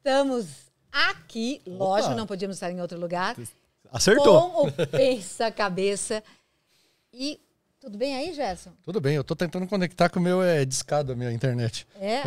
Estamos aqui, lógico, não podíamos estar em outro lugar. Acertou. Com o Pensa Cabeça. E tudo bem aí, Gerson? Tudo bem, eu tô tentando conectar com o meu é discado a minha internet. É, é.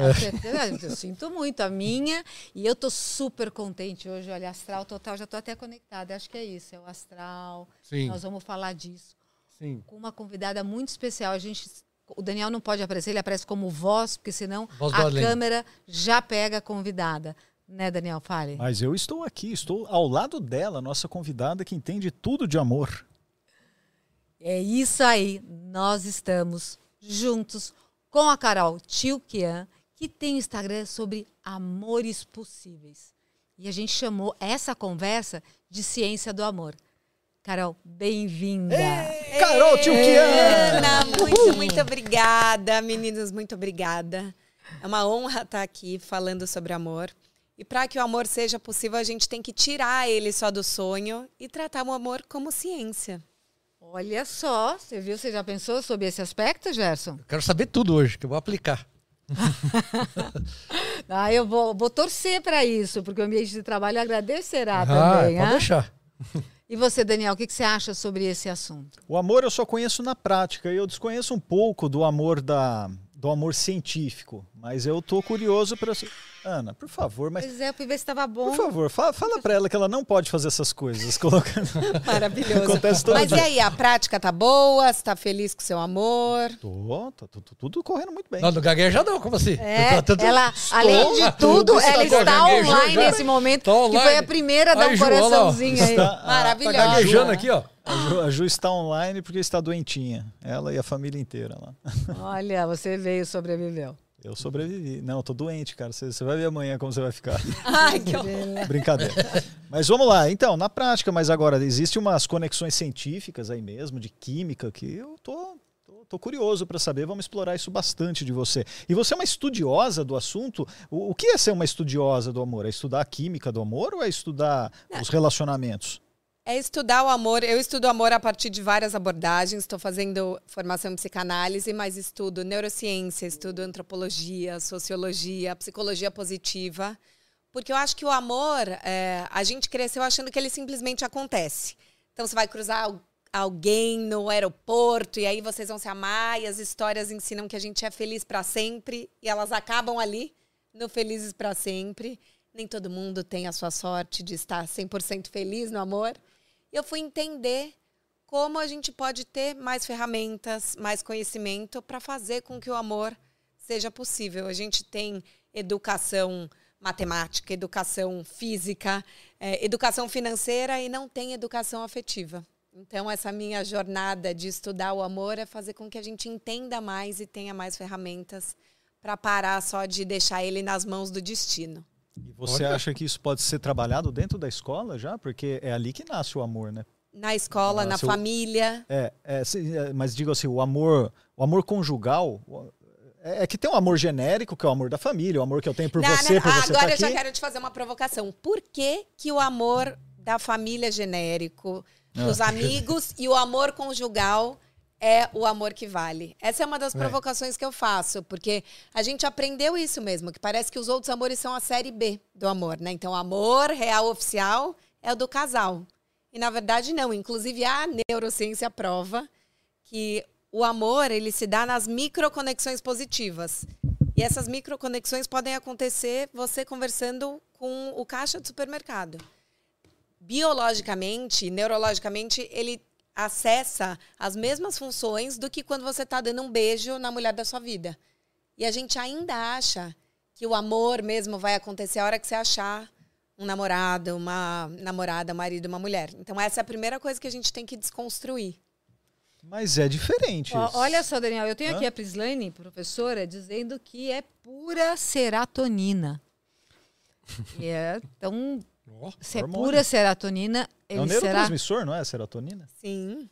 eu sinto muito a minha e eu tô super contente hoje. Olha, astral total, já tô até conectada. Acho que é isso, é o astral. Sim. Nós vamos falar disso. Sim. Com uma convidada muito especial. A gente o Daniel não pode aparecer, ele aparece como voz, porque senão Voz a câmera já pega a convidada. Né, Daniel? Fale. Mas eu estou aqui, estou ao lado dela, nossa convidada que entende tudo de amor. É isso aí. Nós estamos juntos com a Carol Tilkian, que tem Instagram sobre amores possíveis. E a gente chamou essa conversa de ciência do amor. Carol, bem-vinda. Carol Tilkian! Ana, muito, muito obrigada. Meninos, muito obrigada. É uma honra estar aqui falando sobre amor. E para que o amor seja possível, a gente tem que tirar ele só do sonho e tratar o amor como ciência. Olha só, você viu, você já pensou sobre esse aspecto, Gerson? Eu quero saber tudo hoje, que eu vou aplicar. Ah, eu vou, vou torcer para isso, porque o ambiente de trabalho agradecerá ah, também. pode ah? deixar. E você, Daniel, o que, você acha sobre esse assunto? O amor eu só conheço na prática eu desconheço um pouco do amor da do amor científico, mas eu tô curioso para Ana, por favor, mas Pois é, fui ver se estava bom. por favor, fala, fala para ela que ela não pode fazer essas coisas, colocando. Maravilhoso. Acontece todo Mas dia. e aí, a prática tá boa? Você tá feliz com o seu amor? Tô, tá tudo, tudo correndo muito bem. Não, no gagueja não, como assim? É, Tá tudo- ela, além de tudo, ela tá está online já? nesse momento, Tá que online. foi a primeira a dar Aí, um Ju, coraçãozinho aí. Está- Maravilhosa. Tá gaguejando aqui, ó. A Ju, a Ju está online porque está doentinha. Ela e a família inteira lá. Olha, você veio, sobreviveu. Eu sobrevivi. Não, eu tô doente, cara. Você, você vai ver amanhã como você vai ficar. Ai, que horror. Brincadeira. Mas vamos lá. Então, na prática, mas agora, existem umas conexões científicas aí mesmo, de química, que eu tô, tô, tô curioso para saber. Vamos explorar isso bastante de você. E você é uma estudiosa do assunto. O, o que é ser uma estudiosa do amor? É estudar a química do amor ou é estudar os relacionamentos? É estudar o amor. Eu estudo amor a partir de várias abordagens. Estou fazendo formação em psicanálise, mas estudo neurociência, estudo antropologia, sociologia, psicologia positiva. Porque eu acho que o amor, é, a gente cresceu achando que ele simplesmente acontece. Então você vai cruzar al- alguém no aeroporto e aí vocês vão se amar e as histórias ensinam que a gente é feliz para sempre e elas acabam ali no felizes para sempre. Nem todo mundo tem a sua sorte de estar 100% feliz no amor. Eu fui entender como a gente pode ter mais ferramentas, mais conhecimento para fazer com que o amor seja possível. A gente tem educação matemática, educação física, eh, educação financeira e não tem educação afetiva. Então, essa minha jornada de estudar o amor é fazer com que a gente entenda mais e tenha mais ferramentas para parar só de deixar ele nas mãos do destino. E você Olha. acha que isso pode ser trabalhado dentro da escola já? Porque é ali que nasce o amor, né? Na escola, Ah, na seu- família. É, é, é, mas digo assim, o amor, o amor conjugal, o- é, é que tem um amor genérico, que é o amor da família, o amor que eu tenho por Não, você, não, por ah, você agora tá eu já quero te fazer uma provocação. Por que, que o amor da família é genérico, Ah. dos amigos e o amor conjugal é o amor que vale? Essa é uma das É. provocações que eu faço, porque a gente aprendeu isso mesmo, que parece que os outros amores são a série B do amor, né? Então, o amor real oficial é o do casal. E na verdade não, inclusive a neurociência prova que o amor ele se dá nas microconexões positivas. E essas microconexões podem acontecer você conversando com o caixa do supermercado. Biologicamente, neurologicamente, ele acessa as mesmas funções do que quando você está dando um beijo na mulher da sua vida. E a gente ainda acha que o amor mesmo vai acontecer a hora que você achar um namorado, uma namorada, um marido, uma mulher. Então essa é a primeira coisa que a gente tem que desconstruir. Mas é diferente. Ó, olha só, Daniel, eu tenho Hã? aqui a Prislane, professora, dizendo que é pura serotonina. E é, então, Ó, se é hormônio. pura serotonina, é um ele será... neurotransmissor, não é a serotonina? Sim.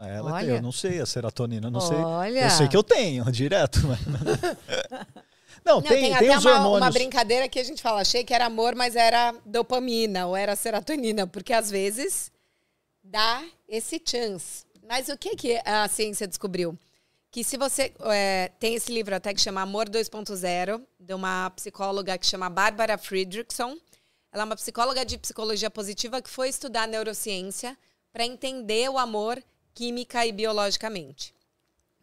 Ela Olha. tem, eu não sei a serotonina, eu não sei. Olha. Eu sei que eu tenho, direto. mas- Não, Não, tem, tem, tem, até os uma, hormônios. uma brincadeira que a gente fala, achei que era amor, mas era dopamina ou era serotonina, porque às vezes dá esse chance, Mas o que, que a ciência descobriu? Que se você. É, tem esse livro até que chama Amor 2.0, de uma psicóloga que chama Bárbara Friedrichson. Ela é uma psicóloga de psicologia positiva que foi estudar neurociência para entender o amor química e biologicamente.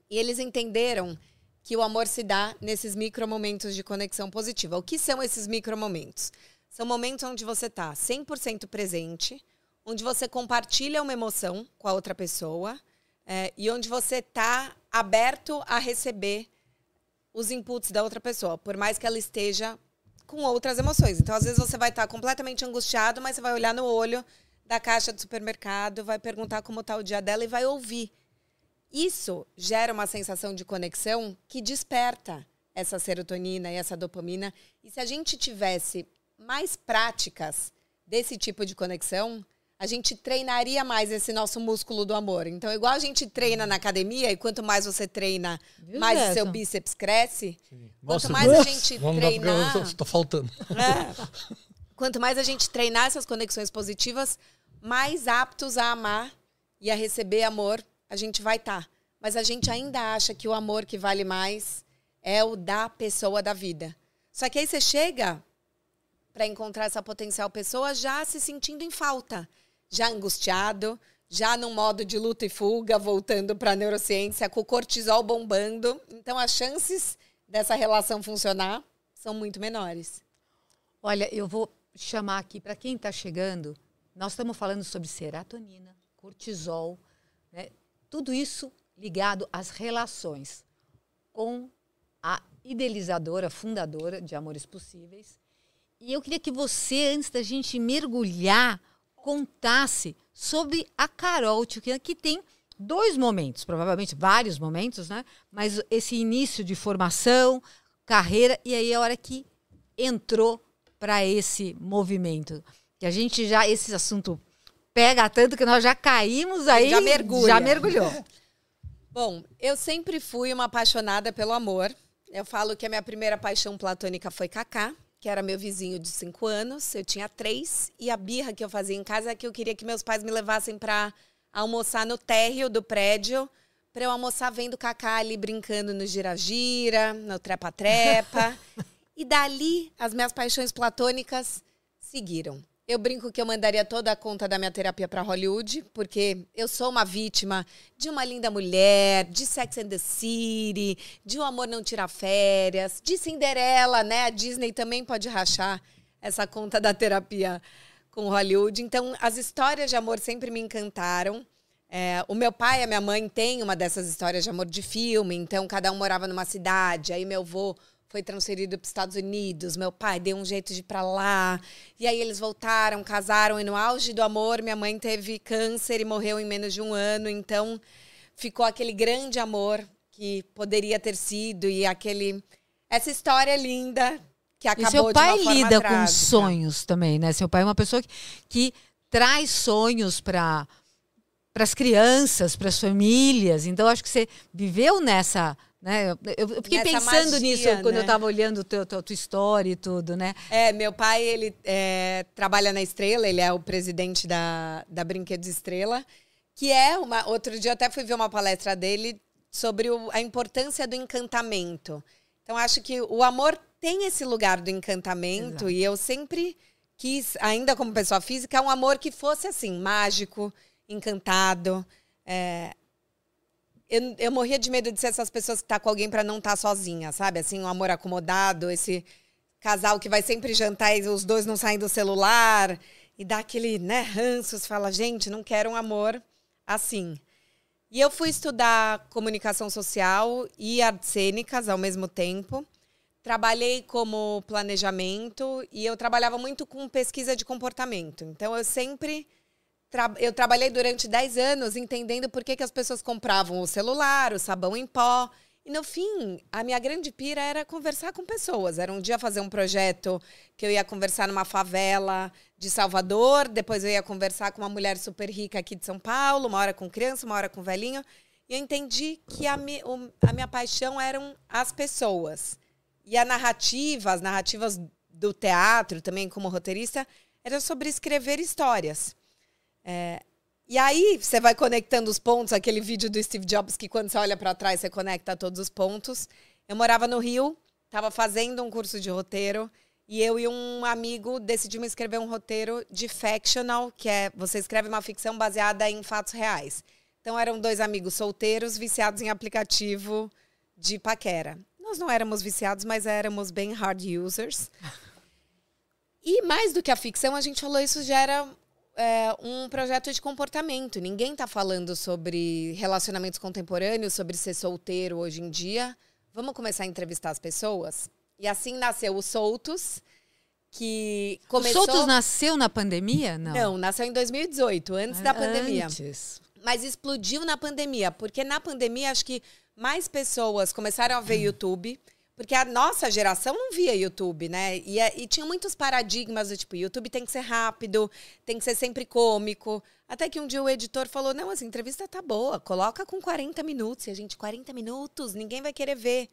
E eles entenderam que o amor se dá nesses micromomentos de conexão positiva. O que são esses micromomentos? São momentos onde você está 100% presente, onde você compartilha uma emoção com a outra pessoa é, e onde você está aberto a receber os inputs da outra pessoa, por mais que ela esteja com outras emoções. Então, às vezes, você vai estar completamente angustiado, mas você vai olhar no olho da caixa do supermercado, vai perguntar como está o dia dela e vai ouvir. Isso gera uma sensação de conexão que desperta essa serotonina e essa dopamina. E se a gente tivesse mais práticas desse tipo de conexão, a gente treinaria mais esse nosso músculo do amor. Então, igual a gente treina na academia, e quanto mais você treina, Viu, mais o seu bíceps cresce. Quanto mais a gente treinar. Estou tô faltando. É, quanto mais a gente treinar essas conexões positivas, mais aptos a amar e a receber amor a gente vai estar. Tá. Mas a gente ainda acha que o amor que vale mais é o da pessoa da vida. Só que aí você chega para encontrar essa potencial pessoa já se sentindo em falta, já angustiado, já num modo de luta e fuga, voltando para a neurociência, com o cortisol bombando. Então as chances dessa relação funcionar são muito menores. Olha, eu vou chamar aqui para quem está chegando. Nós estamos falando sobre serotonina, cortisol, né? tudo isso ligado às relações com a idealizadora, fundadora de Amores Possíveis. E eu queria que você, antes da gente mergulhar, contasse sobre a Carol Tchukian, que tem dois momentos, provavelmente vários momentos, né? Mas esse início de formação, carreira, e aí a hora que entrou para esse movimento. Que a gente já, esse assunto pega tanto que nós já caímos aí. Já mergulha. Já mergulhou. Bom, eu sempre fui uma apaixonada pelo amor. Eu falo que a minha primeira paixão platônica foi Kaká, que era meu vizinho de cinco anos. Eu tinha três. E a birra que eu fazia em casa é que eu queria que meus pais me levassem para almoçar no térreo do prédio, para eu almoçar vendo Kaká ali brincando no gira-gira, no trepa-trepa. e dali, as minhas paixões platônicas seguiram. Eu brinco que eu mandaria toda a conta da minha terapia para Hollywood, porque eu sou uma vítima de uma linda mulher, de Sex and the City, de O Amor Não Tira Férias, de Cinderela, né? A Disney também pode rachar essa conta da terapia com Hollywood. Então, as histórias de amor sempre me encantaram. É, o meu pai e a minha mãe têm uma dessas histórias de amor de filme, então cada um morava numa cidade, aí meu avô foi transferido para os Estados Unidos. Meu pai deu um jeito de ir para lá. E aí eles voltaram, casaram e no auge do amor, minha mãe teve câncer e morreu em menos de um ano. Então ficou aquele grande amor que poderia ter sido e aquele essa história linda que acabou e seu pai lida com sonhos também, né? Seu pai é uma pessoa que, que traz sonhos para para as crianças, para as famílias. Então acho que você viveu nessa né? Eu, eu fiquei Nessa pensando magia, nisso quando né? eu estava olhando teu, tua, tua história e tudo, né? É, meu pai, ele é, trabalha na Estrela, ele é o presidente da, da Brinquedos Estrela, que é uma... Outro dia eu até fui ver uma palestra dele sobre o, a importância do encantamento. Então, acho que o amor tem esse lugar do encantamento Exato. e eu sempre quis, ainda como pessoa física, um amor que fosse assim, mágico, encantado. É, eu, eu morria de medo de ser essas pessoas que tá com alguém para não estar tá sozinha, sabe? Assim, um amor acomodado, esse casal que vai sempre jantar e os dois não saem do celular e dá aquele, né, ranço, você fala, gente, não quero um amor assim. E eu fui estudar comunicação social e artes cênicas ao mesmo tempo. Trabalhei como planejamento e eu trabalhava muito com pesquisa de comportamento. Então eu sempre eu trabalhei durante 10 anos entendendo por que, que as pessoas compravam o celular, o sabão em pó. E no fim, a minha grande pira era conversar com pessoas. Era um dia fazer um projeto que eu ia conversar numa favela de Salvador, depois eu ia conversar com uma mulher super rica aqui de São Paulo, uma hora com criança, uma hora com velhinho. E eu entendi que a, mi a minha paixão eram as pessoas. E a narrativa, as narrativas do teatro, também como roteirista, era sobre escrever histórias. É, E aí você vai conectando os pontos, aquele vídeo do Steve Jobs que quando você olha para trás você conecta todos os pontos. Eu morava no Rio, estava fazendo um curso de roteiro e eu e um amigo decidimos escrever um roteiro de fictional, que é você escreve uma ficção baseada em fatos reais. Então eram dois amigos solteiros viciados em aplicativo de paquera. Nós não éramos viciados, mas éramos bem hard users. E mais do que a ficção, a gente falou isso gera é, um projeto de comportamento. Ninguém está falando sobre relacionamentos contemporâneos, sobre ser solteiro hoje em dia. Vamos começar a entrevistar as pessoas? E assim nasceu o Soltos, que começou... O Soltos nasceu na pandemia? Não, Não nasceu em 2018, antes da pandemia. Antes. Mas explodiu na pandemia, porque na pandemia acho que mais pessoas começaram a ver YouTube, porque a nossa geração não via YouTube, né? E, é- e tinha muitos paradigmas do tipo, YouTube tem que ser rápido, tem que ser sempre cômico. Até que um dia o editor falou: não, essa entrevista tá boa, coloca com 40 minutos. E a gente, 40 minutos, ninguém vai querer ver.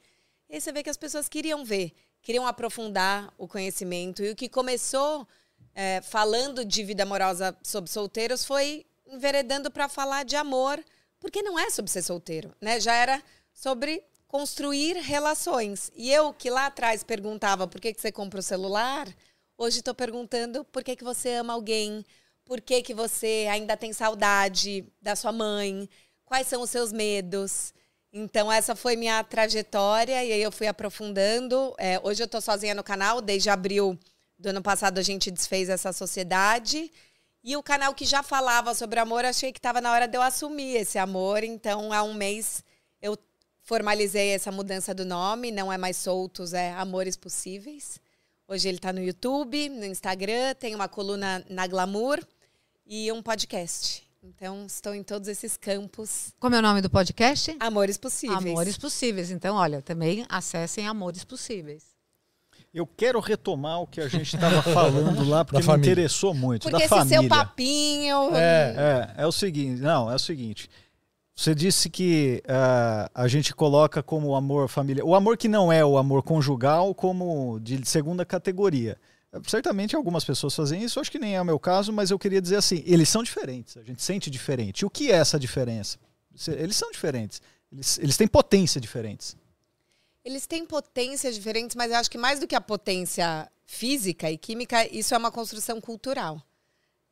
E aí você vê que as pessoas queriam ver, queriam aprofundar o conhecimento. E o que começou é, falando de vida amorosa sobre solteiros foi enveredando para falar de amor, porque não é sobre ser solteiro, né? Já era sobre construir relações. E eu que lá atrás perguntava por que, que você compra o celular, hoje estou perguntando por que, que você ama alguém, por que, que você ainda tem saudade da sua mãe, quais são os seus medos. Então, essa foi minha trajetória e aí eu fui aprofundando. É, hoje eu estou sozinha no canal, desde abril do ano passado a gente desfez essa sociedade. E o canal que já falava sobre amor, achei que estava na hora de eu assumir esse amor. Então, há um mês eu formalizei essa mudança do nome. Não é mais Soltos, é Amores Possíveis. Hoje ele está no YouTube, no Instagram, tem uma coluna na Glamour e um podcast. Então, estou em todos esses campos. Como é o nome do podcast? Amores Possíveis. Amores Possíveis. Então, olha, também acessem Amores Possíveis. Eu quero retomar o que a gente estava falando lá, porque me interessou muito. Porque da esse família. seu papinho. É, É, é o seguinte, não, é o seguinte. Você disse que ah, a gente coloca como amor familiar, o amor que não é o amor conjugal, como de segunda categoria. Certamente algumas pessoas fazem isso, acho que nem é o meu caso, mas eu queria dizer assim, eles são diferentes, a gente sente diferente. O que é essa diferença? Eles são diferentes, eles, eles têm potência diferentes. Eles têm potências diferentes, mas eu acho que mais do que a potência física e química, isso é uma construção cultural.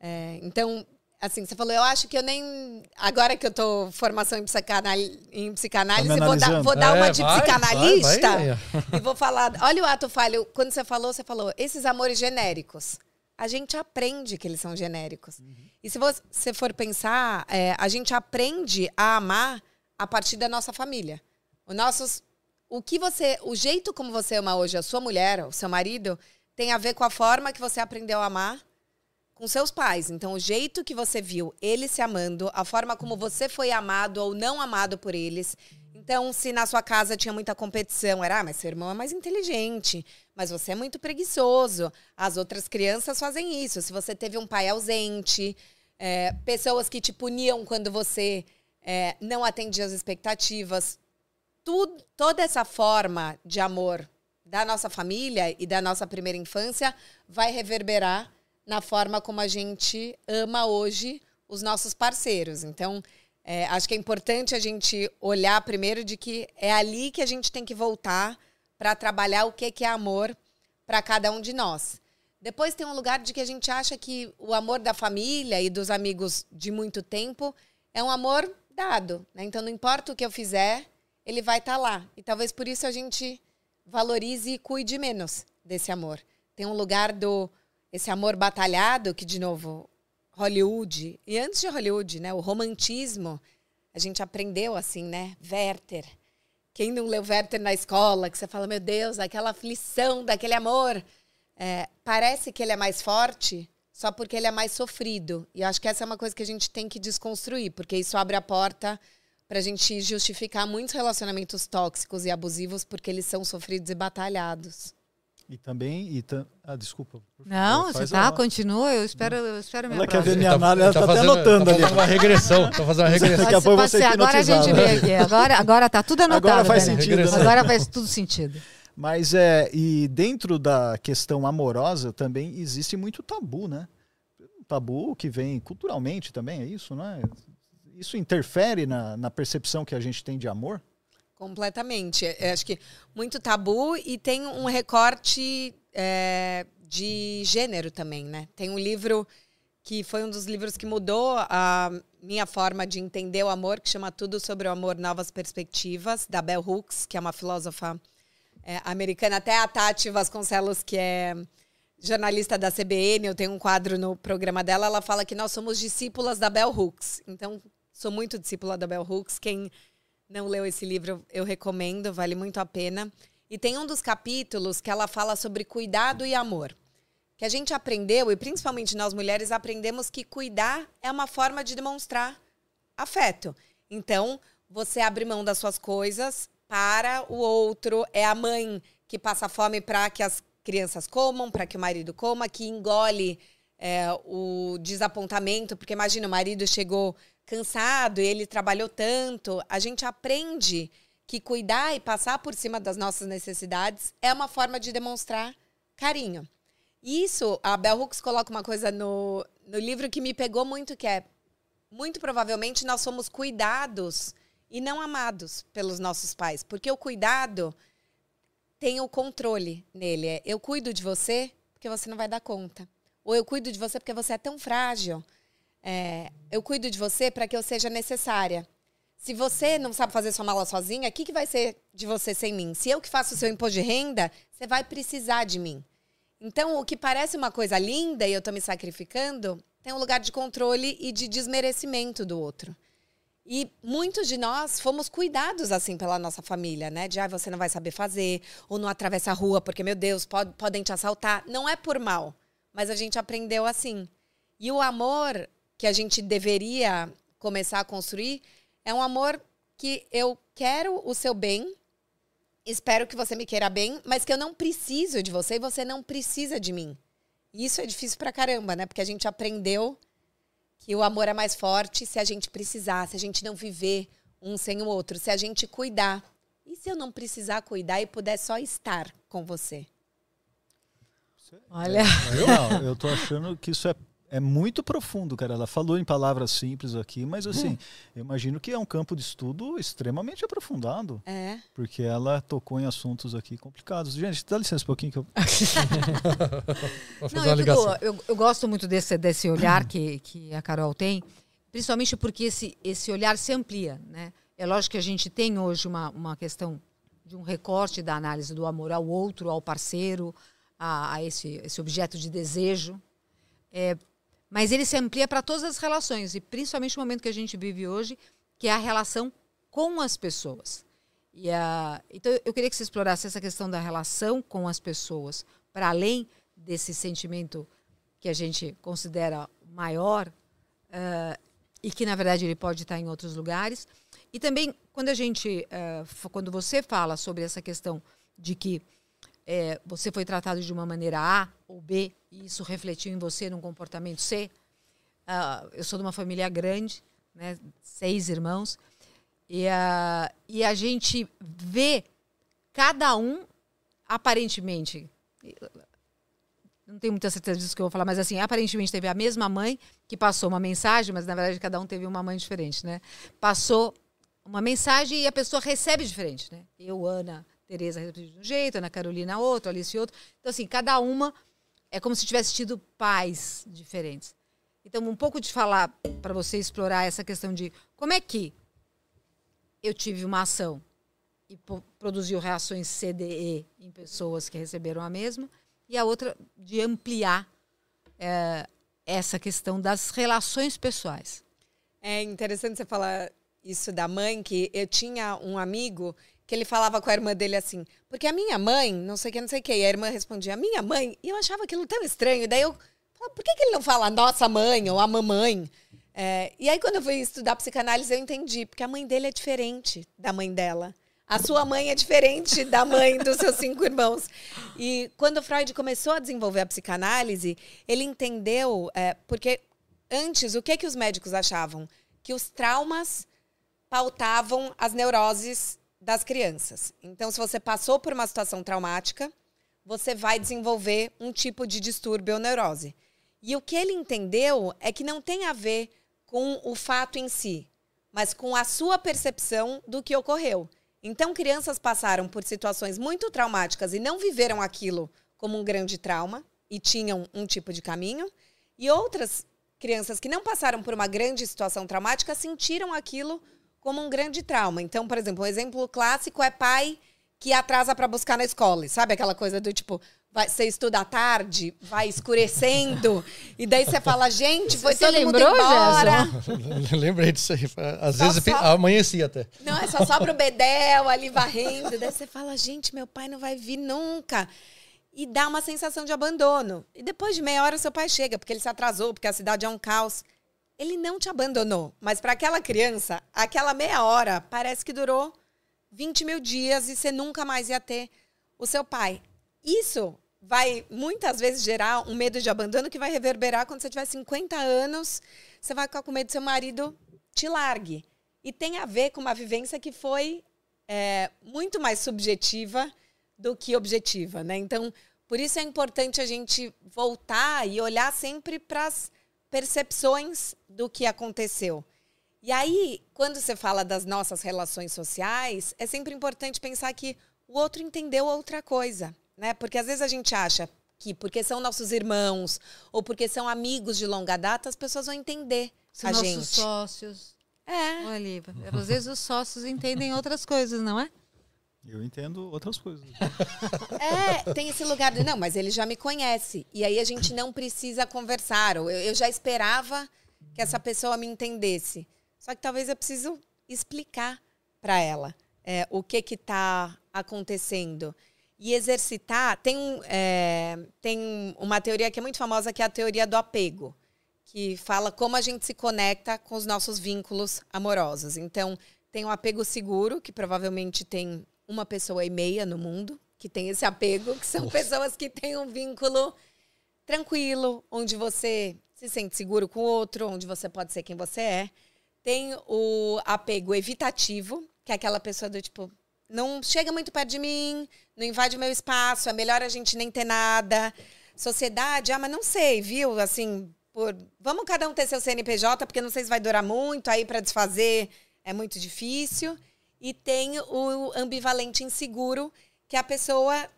É, então, assim, você falou, eu acho que eu nem. Agora que eu tô formação em, psicanal- em psicanálise, Tá vou dar, vou dar É, uma de vai, psicanalista vai, vai. e vou falar. Olha o ato falho. Quando você falou, você falou, esses amores genéricos. A gente aprende que eles são genéricos. E se você for pensar, é, a gente aprende a amar a partir da nossa família. Os nossos o que você, o jeito como você ama hoje a sua mulher, o seu marido, tem a ver com a forma que você aprendeu a amar com seus pais. Então, o jeito que você viu eles se amando, a forma como você foi amado ou não amado por eles. Então, se na sua casa tinha muita competição, era, ah, mas seu irmão é mais inteligente, mas você é muito preguiçoso. As outras crianças fazem isso. Se você teve um pai ausente, é, pessoas que te puniam quando você é, não atendia as expectativas, tudo, toda essa forma de amor da nossa família e da nossa primeira infância vai reverberar na forma como a gente ama hoje os nossos parceiros. Então, é, acho que é importante a gente olhar primeiro de que é ali que a gente tem que voltar para trabalhar o que que é amor para cada um de nós. Depois tem um lugar de que a gente acha que o amor da família e dos amigos de muito tempo é um amor dado. Né? Então, não importa o que eu fizer, ele vai estar lá. E talvez por isso a gente valorize e cuide menos desse amor. Tem um lugar do esse amor batalhado que de novo Hollywood e antes de Hollywood, né, o romantismo, a gente aprendeu assim, né, Werther. Quem não leu Werther na escola, que você fala, meu Deus, aquela aflição daquele amor, é, parece que ele é mais forte só porque ele é mais sofrido. E eu acho que essa é uma coisa que a gente tem que desconstruir, porque isso abre a porta para a gente justificar muitos relacionamentos tóxicos e abusivos porque eles são sofridos e batalhados. E também. E tam... Ah, desculpa. Não, você tá, continua, eu espero, eu espero minha Ela quer ver minha análise, ela tá, até fazendo- anotando tá ali. fazendo uma regressão. Tá fazendo uma regressão. Daqui a pouco você. Agora a gente vê aqui. Agora, agora tá tudo anotado. Agora faz sentido, né? Agora faz tudo sentido. Mas é, e dentro da questão amorosa também existe muito tabu, né? tabu que vem culturalmente também, é isso, né? Isso interfere na, na percepção que a gente tem de amor? Completamente. Eu acho que muito tabu e tem um recorte é, de gênero também, né? Tem um livro que foi um dos livros que mudou a minha forma de entender o amor, que chama Tudo sobre o Amor, Novas Perspectivas, da Bell Hooks, que é uma filósofa é, americana. Até a Tati Vasconcelos, que é jornalista da CBN, eu tenho um quadro no programa dela, ela fala que nós somos discípulas da Bell Hooks. Então, sou muito discípula da Bell Hooks. Quem não leu esse livro, eu recomendo, vale muito a pena. E tem um dos capítulos que ela fala sobre cuidado e amor que a gente aprendeu, e principalmente nós mulheres aprendemos que cuidar é uma forma de demonstrar afeto. Então, você abre mão das suas coisas para o outro, é a mãe que passa fome para que as crianças comam, para que o marido coma, que engole é, o desapontamento, porque imagina, o marido chegou cansado, ele trabalhou tanto. A gente aprende que cuidar e passar por cima das nossas necessidades é uma forma de demonstrar carinho. Isso, a Bell Hooks coloca uma coisa no, no livro que me pegou muito, que é muito provavelmente nós somos cuidados e não amados pelos nossos pais. Porque o cuidado tem o controle nele. É, eu cuido de você porque você não vai dar conta. Ou eu cuido de você porque você é tão frágil. É, eu cuido de você para que eu seja necessária. Se você não sabe fazer sua mala sozinha, o que, que vai ser de você sem mim? Se eu que faço o seu imposto de renda, você vai precisar de mim. Então, o que parece uma coisa linda e eu estou me sacrificando, tem um lugar de controle e de desmerecimento do outro. E muitos de nós fomos cuidados assim pela nossa família, né? De ah, você não vai saber fazer, ou não atravessa a rua porque, meu Deus, pode, podem te assaltar. Não é por mal, mas a gente aprendeu assim. E o amor que a gente deveria começar a construir é um amor que eu quero o seu bem, espero que você me queira bem, mas que eu não preciso de você e você não precisa de mim. Isso é difícil pra caramba, né? Porque a gente aprendeu que o amor é mais forte se a gente precisar, se a gente não viver um sem o outro, se a gente cuidar. E se eu não precisar cuidar e puder só estar com você? Olha. Eu, não, eu tô achando que isso é é muito profundo, cara. Ela falou em palavras simples aqui, mas assim, hum. eu imagino que é um campo de estudo extremamente aprofundado. É. Porque ela tocou em assuntos aqui complicados. Gente, dá licença um pouquinho que eu. Não, eu, fico, eu, eu, gosto muito desse, desse olhar que, que a Carol tem, principalmente porque esse, esse olhar se amplia, né? É lógico que a gente tem hoje uma, uma questão de um recorte da análise do amor ao outro, ao parceiro, a, a esse, esse objeto de desejo. É, mas ele se amplia para todas as relações, e principalmente no momento que a gente vive hoje, que é a relação com as pessoas. E a, então, eu queria que você explorasse essa questão da relação com as pessoas, para além desse sentimento que a gente considera maior, uh, e que, na verdade, ele pode estar em outros lugares. E também, quando a gente, uh, quando você fala sobre essa questão de que é, você foi tratado de uma maneira A ou B, e isso refletiu em você num comportamento C. Uh, eu sou de uma família grande, né, seis irmãos, e, uh, e a gente vê cada um, aparentemente, não tenho muita certeza disso que eu vou falar, mas assim, aparentemente teve a mesma mãe que passou uma mensagem, mas na verdade cada um teve uma mãe diferente, né? Passou uma mensagem e a pessoa recebe diferente, né? Eu, Ana, Tereza de um jeito, Ana Carolina outro, Alice outro. Então, assim, cada uma é como se tivesse tido pais diferentes. Então, um pouco de falar para você explorar essa questão de como é que eu tive uma ação e produziu reações CDE em pessoas que receberam a mesma, e a outra de ampliar é, essa questão das relações pessoais. É interessante você falar isso da mãe, que eu tinha um amigo que ele falava com a irmã dele assim, porque a minha mãe, não sei o que, não sei o que, e a irmã respondia, a minha mãe, e eu achava aquilo tão estranho, daí eu falava, por que, que ele não fala nossa mãe ou a mamãe? É, e aí, quando eu fui estudar psicanálise, eu entendi, porque a mãe dele é diferente da mãe dela. A sua mãe é diferente da mãe dos seus cinco irmãos. E quando Freud começou a desenvolver a psicanálise, ele entendeu, é, porque antes, o que, que os médicos achavam? Que os traumas pautavam as neuroses das crianças. Então, se você passou por uma situação traumática, você vai desenvolver um tipo de distúrbio ou neurose. E o que ele entendeu é que não tem a ver com o fato em si, mas com a sua percepção do que ocorreu. Então, crianças passaram por situações muito traumáticas e não viveram aquilo como um grande trauma e tinham um tipo de caminho, e outras crianças que não passaram por uma grande situação traumática sentiram aquilo como um grande trauma. Então, por exemplo, um exemplo clássico é pai que atrasa para buscar na escola, sabe aquela coisa do tipo, vai, você estuda à tarde, vai escurecendo, e daí você fala, gente, foi Você todo lembrou, mundo embora. Lembrei disso aí. Às Só vezes só- amanhecia até. Não, é só sobra o bedel ali varrendo. Daí você fala, gente, meu pai não vai vir nunca. E dá uma sensação de abandono. E depois de meia hora seu pai chega, porque ele se atrasou, porque a cidade é um caos. Ele não te abandonou. Mas para aquela criança, aquela meia hora parece que durou 20 mil dias e você nunca mais ia ter o seu pai. Isso vai muitas vezes gerar um medo de abandono que vai reverberar quando você tiver 50 anos. Você vai ficar com medo do seu marido te largue. E tem a ver com uma vivência que foi é, muito mais subjetiva do que objetiva, né? Então, por isso é importante a gente voltar e olhar sempre para as percepções do que aconteceu. E aí, quando você fala das nossas relações sociais, é sempre importante pensar que o outro entendeu outra coisa, né? Porque às vezes a gente acha que porque são nossos irmãos ou porque são amigos de longa data, as pessoas vão entender São a nossos gente. sócios. É. Lívia, às vezes os sócios entendem outras coisas, não é? Eu entendo outras coisas. É, tem esse lugar de, não, mas ele já me conhece. E aí a gente não precisa conversar. Eu, eu já esperava que essa pessoa me entendesse. Só que talvez eu preciso explicar para ela é, o que que tá acontecendo. E exercitar. Tem, um, é, tem uma teoria que é muito famosa, que é a teoria do apego. Que fala como a gente se conecta com os nossos vínculos amorosos. Então, tem o apego seguro, que provavelmente tem uma pessoa e meia no mundo que tem esse apego, que são pessoas que têm um vínculo tranquilo, onde você se sente seguro com o outro, onde você pode ser quem você é. Tem o apego evitativo, que é aquela pessoa do tipo, não chega muito perto de mim, não invade meu espaço, é melhor a gente nem ter nada. Sociedade, ah, mas não sei, viu? Assim, por, vamos cada um ter seu CNPJ, porque não sei se vai durar muito, aí para desfazer é muito difícil. E tem o ambivalente inseguro, que é a pessoa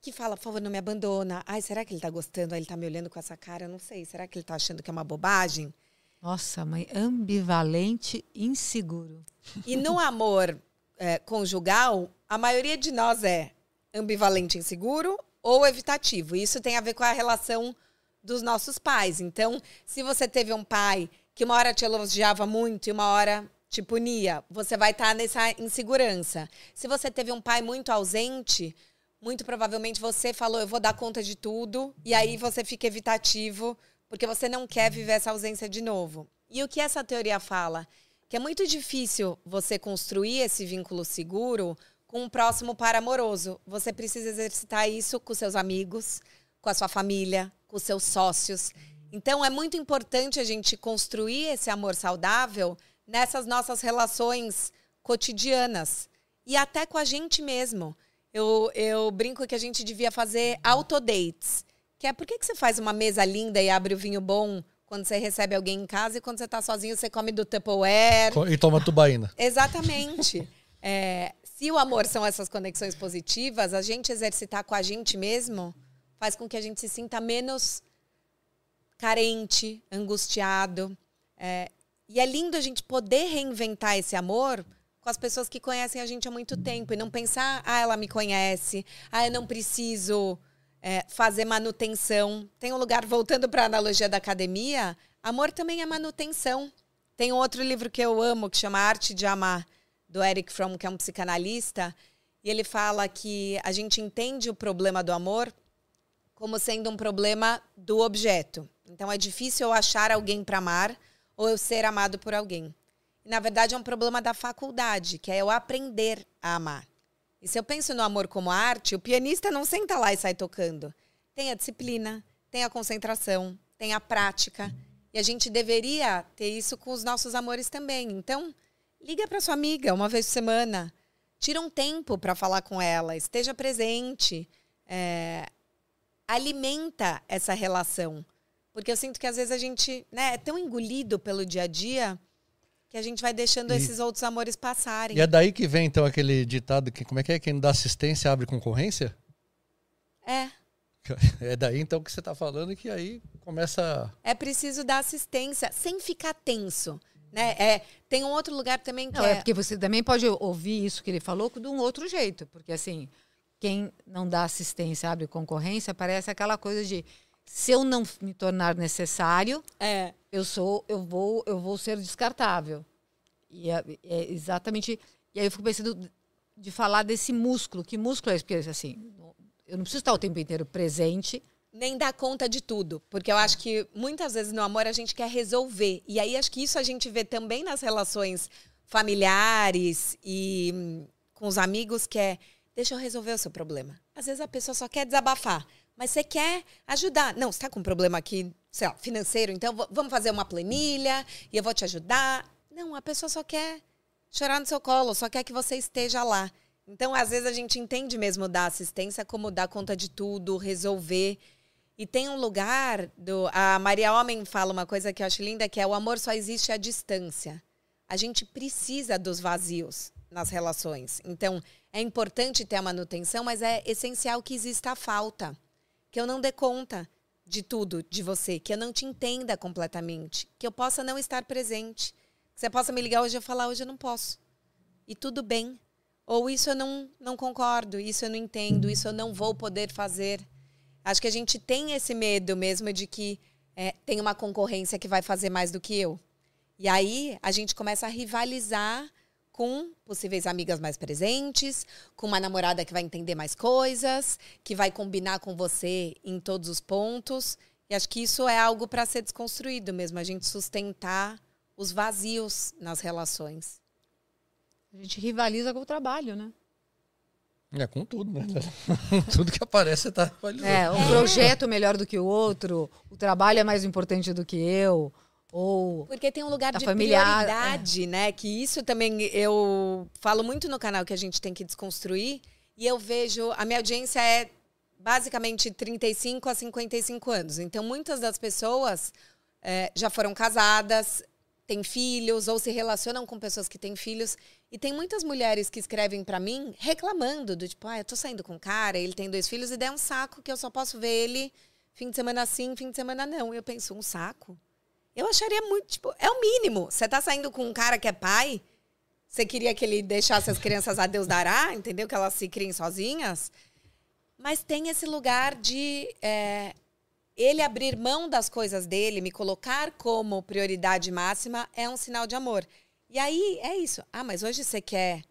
que fala, por favor, não me abandona. Ai, será que ele tá gostando? Ai, ele tá me olhando com essa cara? Eu não sei. Será que ele tá achando que é uma bobagem? Nossa, mãe, ambivalente, inseguro. E no amor é, conjugal, a maioria de nós é ambivalente inseguro ou evitativo. Isso tem a ver com a relação dos nossos pais. Então, se você teve um pai que uma hora te elogiava muito e uma hora te punia, você vai estar nessa insegurança. Se você teve um pai muito ausente, muito provavelmente você falou, eu vou dar conta de tudo, e aí você fica evitativo, porque você não quer viver essa ausência de novo. E o que essa teoria fala? Que é muito difícil você construir esse vínculo seguro com um próximo par amoroso. Você precisa exercitar isso com seus amigos, com a sua família, com seus sócios. Então é muito importante a gente construir esse amor saudável nessas nossas relações cotidianas e até com a gente mesmo. Eu, eu brinco que a gente devia fazer autodates. Que é por que, que você faz uma mesa linda e abre o vinho bom quando você recebe alguém em casa e quando você está sozinho você come do Tupperware? E toma tubaína. Exatamente. É, se o amor são essas conexões positivas, a gente exercitar com a gente mesmo faz com que a gente se sinta menos carente, angustiado. É, e é lindo a gente poder reinventar esse amor com as pessoas que conhecem a gente há muito tempo e não pensar, ah, ela me conhece, ah, eu não preciso é, fazer manutenção. Tem um lugar, voltando para a analogia da academia, amor também é manutenção. Tem um outro livro que eu amo, que chama Arte de Amar, do Eric Fromm, que é um psicanalista, e ele fala que a gente entende o problema do amor como sendo um problema do objeto. Então é difícil eu achar alguém para amar ou eu ser amado por alguém. Na verdade, é um problema da faculdade, que é eu aprender a amar. E se eu penso no amor como arte, o pianista não senta lá e sai tocando. Tem a disciplina, tem a concentração, tem a prática. E a gente deveria ter isso com os nossos amores também. Então, liga para sua amiga uma vez por semana. Tira um tempo para falar com ela. Esteja presente. É, alimenta essa relação. Porque eu sinto que às vezes a gente né, é tão engolido pelo dia a dia que a gente vai deixando E- esses outros amores passarem. E é daí que vem, então, aquele ditado que, como é que é? Quem não dá assistência abre concorrência? É. É daí, então, que você está falando que aí começa. É preciso dar assistência sem ficar tenso. Né? É, tem um outro lugar também que Não, é. é porque você também pode ouvir isso que ele falou de um outro jeito. Porque, assim, quem não dá assistência, abre concorrência, parece aquela coisa de se eu não me tornar necessário, é. eu sou, eu vou, eu vou ser descartável. E é, é exatamente. E aí eu fico pensando de falar desse músculo. Que músculo é esse? Porque, assim, eu não preciso estar o tempo inteiro presente. nem dar conta de tudo. Porque eu acho que muitas vezes no amor a gente quer resolver. E aí acho que isso a gente vê também nas relações familiares e hum, com os amigos, que é deixa eu resolver o seu problema. Às vezes a pessoa só quer desabafar, mas você quer ajudar. Não, você está com um problema aqui, sei lá, financeiro, então vamos fazer uma planilha e eu vou te ajudar. Não, a pessoa só quer chorar no seu colo, só quer que você esteja lá. Então, às vezes, a gente entende mesmo dar assistência como dar conta de tudo, resolver. E tem um lugar do. A Maria Homem fala uma coisa que eu acho linda, que é o amor só existe à distância. A gente precisa dos vazios nas relações. Então, é importante ter a manutenção, mas é essencial que exista a falta. Que eu não dê conta de tudo de você, que eu não te entenda completamente, que eu possa não estar presente. Que você possa me ligar hoje e falar, hoje eu não posso. E tudo bem. Ou isso eu não, não concordo, isso eu não entendo, isso eu não vou poder fazer. Acho que a gente tem esse medo mesmo de que é, tem uma concorrência que vai fazer mais do que eu. E aí a gente começa a rivalizar com possíveis amigas mais presentes, com uma namorada que vai entender mais coisas, que vai combinar com você em todos os pontos. E acho que isso é algo para ser desconstruído mesmo, a gente sustentar os vazios nas relações. A gente rivaliza com o trabalho, né? É com tudo, né? tudo que aparece, você tá rivalizando. É, um projeto melhor do que o outro, o trabalho é mais importante do que eu, ou Porque tem um lugar de familiar, prioridade, né? Que isso também eu falo muito no canal que a gente tem que desconstruir. E eu vejo, a minha audiência é basicamente 35 a 55 anos. Então, muitas das pessoas eh, já foram casadas, têm filhos ou se relacionam com pessoas que têm filhos. E tem muitas mulheres que escrevem pra mim reclamando do tipo, ah, eu tô saindo com um cara, ele tem dois filhos e der um saco que eu só posso ver ele fim de semana sim, fim de semana não. E eu penso, um saco? Eu acharia muito, tipo, é o mínimo. Você tá saindo com um cara que é pai, você queria que ele deixasse as crianças a Deus dará, entendeu? Que elas se criem sozinhas. Mas tem esse lugar de é, ele abrir mão das coisas dele, me colocar como prioridade máxima, é um sinal de amor. E aí é isso. Ah, mas hoje você quer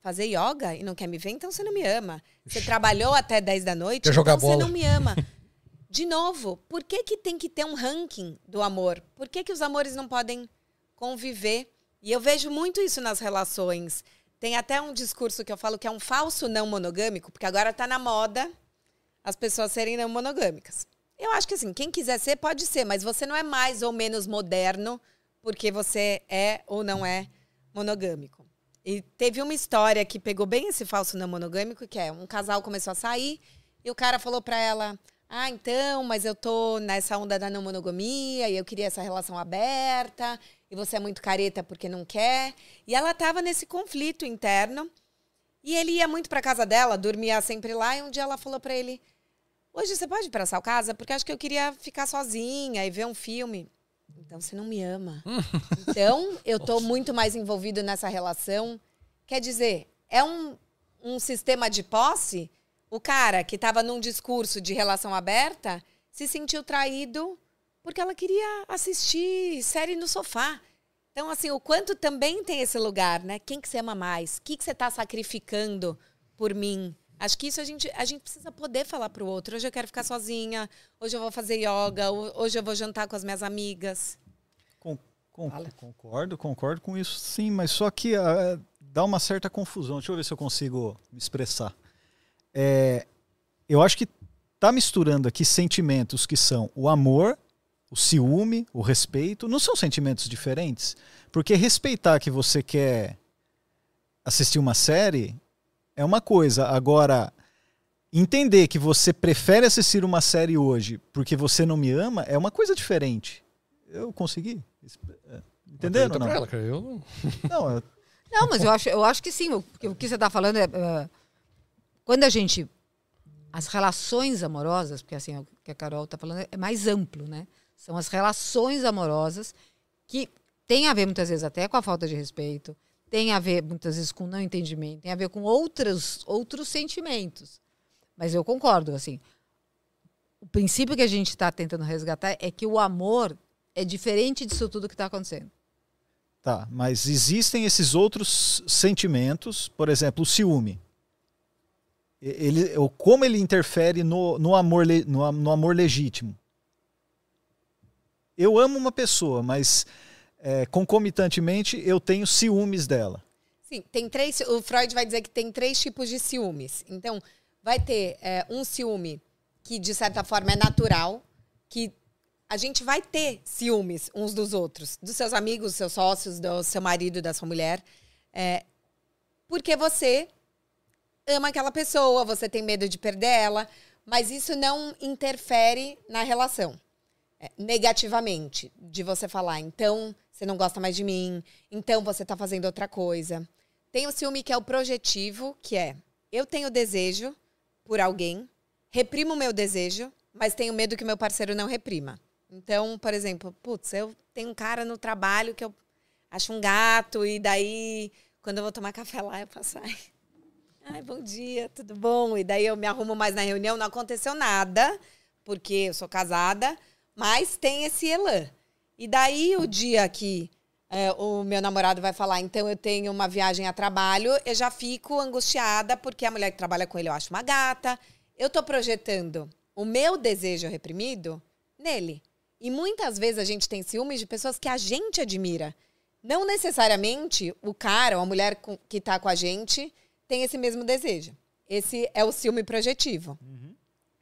fazer yoga e não quer me ver, então você não me ama. Você trabalhou até 10 da noite, Quer jogar então você bola. não me ama. De novo, por que, que tem que ter um ranking do amor? Por que, que os amores não podem conviver? E eu vejo muito isso nas relações. Tem até um discurso que eu falo que é um falso não monogâmico, porque agora está na moda as pessoas serem não monogâmicas. Eu acho que assim, quem quiser ser, pode ser, mas você não é mais ou menos moderno porque você é ou não é monogâmico. E teve uma história que pegou bem esse falso não monogâmico, que é um casal começou a sair e o cara falou pra ela: "Ah, então, mas eu tô nessa onda da não monogamia e eu queria essa relação aberta, e você é muito careta porque não quer". E ela tava nesse conflito interno. E ele ia muito pra casa dela, dormia sempre lá, e um dia ela falou pra ele: "Hoje você pode ir pra sua casa porque acho que eu queria ficar sozinha e ver um filme". Então você não me ama. Então eu tô muito mais envolvido nessa relação. Quer dizer, é um, um sistema de posse. O cara que estava num discurso de relação aberta se sentiu traído porque ela queria assistir série no sofá. Então, assim, o quanto também tem esse lugar, né? Quem que você ama mais? O que, que você está sacrificando por mim? Acho que isso a gente, a gente precisa poder falar pro outro. Hoje eu quero ficar sozinha, hoje eu vou fazer yoga, ho- hoje eu vou jantar com as minhas amigas. Con- Fala. concordo, concordo com isso, sim, mas só que ah, dá uma certa confusão. Deixa eu ver se eu consigo me expressar. É, eu acho que tá misturando aqui sentimentos que são o amor, o ciúme, o respeito. Não são sentimentos diferentes? Porque respeitar que você quer assistir uma série é uma coisa. Agora, entender que você prefere assistir uma série hoje porque você não me ama é uma coisa diferente. Eu consegui. Entenderam? Não, ela, cara. Eu não- não eu- Não, mas eu acho, eu acho que sim. Porque o que você está falando é. é, quando a gente. As relações amorosas, porque assim, o que a Carol está falando é mais amplo, né? São as relações amorosas que tem a ver muitas vezes até com a falta de respeito, tem a ver muitas vezes com não entendimento, tem a ver com outros, outros sentimentos. Mas eu concordo, assim. O princípio que a gente está tentando resgatar é que o amor é diferente disso tudo que está acontecendo. Tá, mas existem esses outros sentimentos, por exemplo, o ciúme. Ele, como ele interfere no, no, amor, no, no amor legítimo? Eu amo uma pessoa, mas é, concomitantemente eu tenho ciúmes dela. Sim, tem três. O Freud vai dizer que tem três tipos de ciúmes. Então, vai ter é, um ciúme que, de certa forma, é natural, que a gente vai ter ciúmes uns dos outros, dos seus amigos, dos seus sócios, do seu marido, da sua mulher, é, porque você ama aquela pessoa, você tem medo de perder ela, mas isso não interfere na relação é, negativamente, de você falar, então você não gosta mais de mim, então você tá fazendo outra coisa. Tem o ciúme que é o projetivo, que é eu tenho desejo por alguém, reprimo o meu desejo, mas tenho medo que meu parceiro não reprima. Então, por exemplo, putz, eu tenho um cara no trabalho que eu acho um gato, e daí, quando eu vou tomar café lá, eu ai, ai, bom dia, tudo bom? E daí eu me arrumo mais na reunião, não aconteceu nada, porque eu sou casada, mas tem esse elan. E daí, o dia que é, o meu namorado vai falar, então eu tenho uma viagem a trabalho, eu já fico angustiada, porque a mulher que trabalha com ele eu acho uma gata. Eu tô projetando o meu desejo reprimido nele. E muitas vezes a gente tem ciúmes de pessoas que a gente admira. Não necessariamente o cara ou a mulher que tá com a gente tem esse mesmo desejo. Esse é o ciúme projetivo.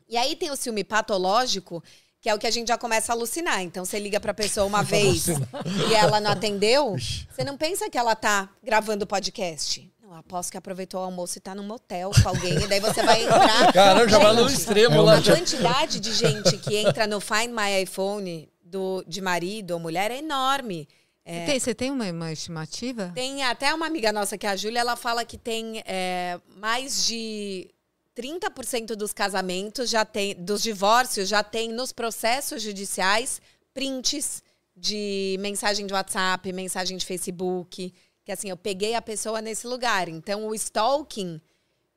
E aí tem o ciúme patológico, que é o que a gente já começa a alucinar. Então você liga pra pessoa uma vez e ela não atendeu, você não pensa que ela tá gravando podcast. Não, aposto que aproveitou o almoço e tá num motel com alguém, e daí você vai entrar. Caramba, já vai no extremo lá. a quantidade de gente que entra no Find My iPhone do, de marido ou mulher é enorme. Você tem, você tem uma, uma estimativa? Tem até uma amiga nossa que é a Júlia, ela fala que tem é, mais de 30% dos casamentos já tem, dos divórcios já tem nos processos judiciais prints de mensagem de WhatsApp, mensagem de Facebook, que assim, eu peguei a pessoa nesse lugar. Então o stalking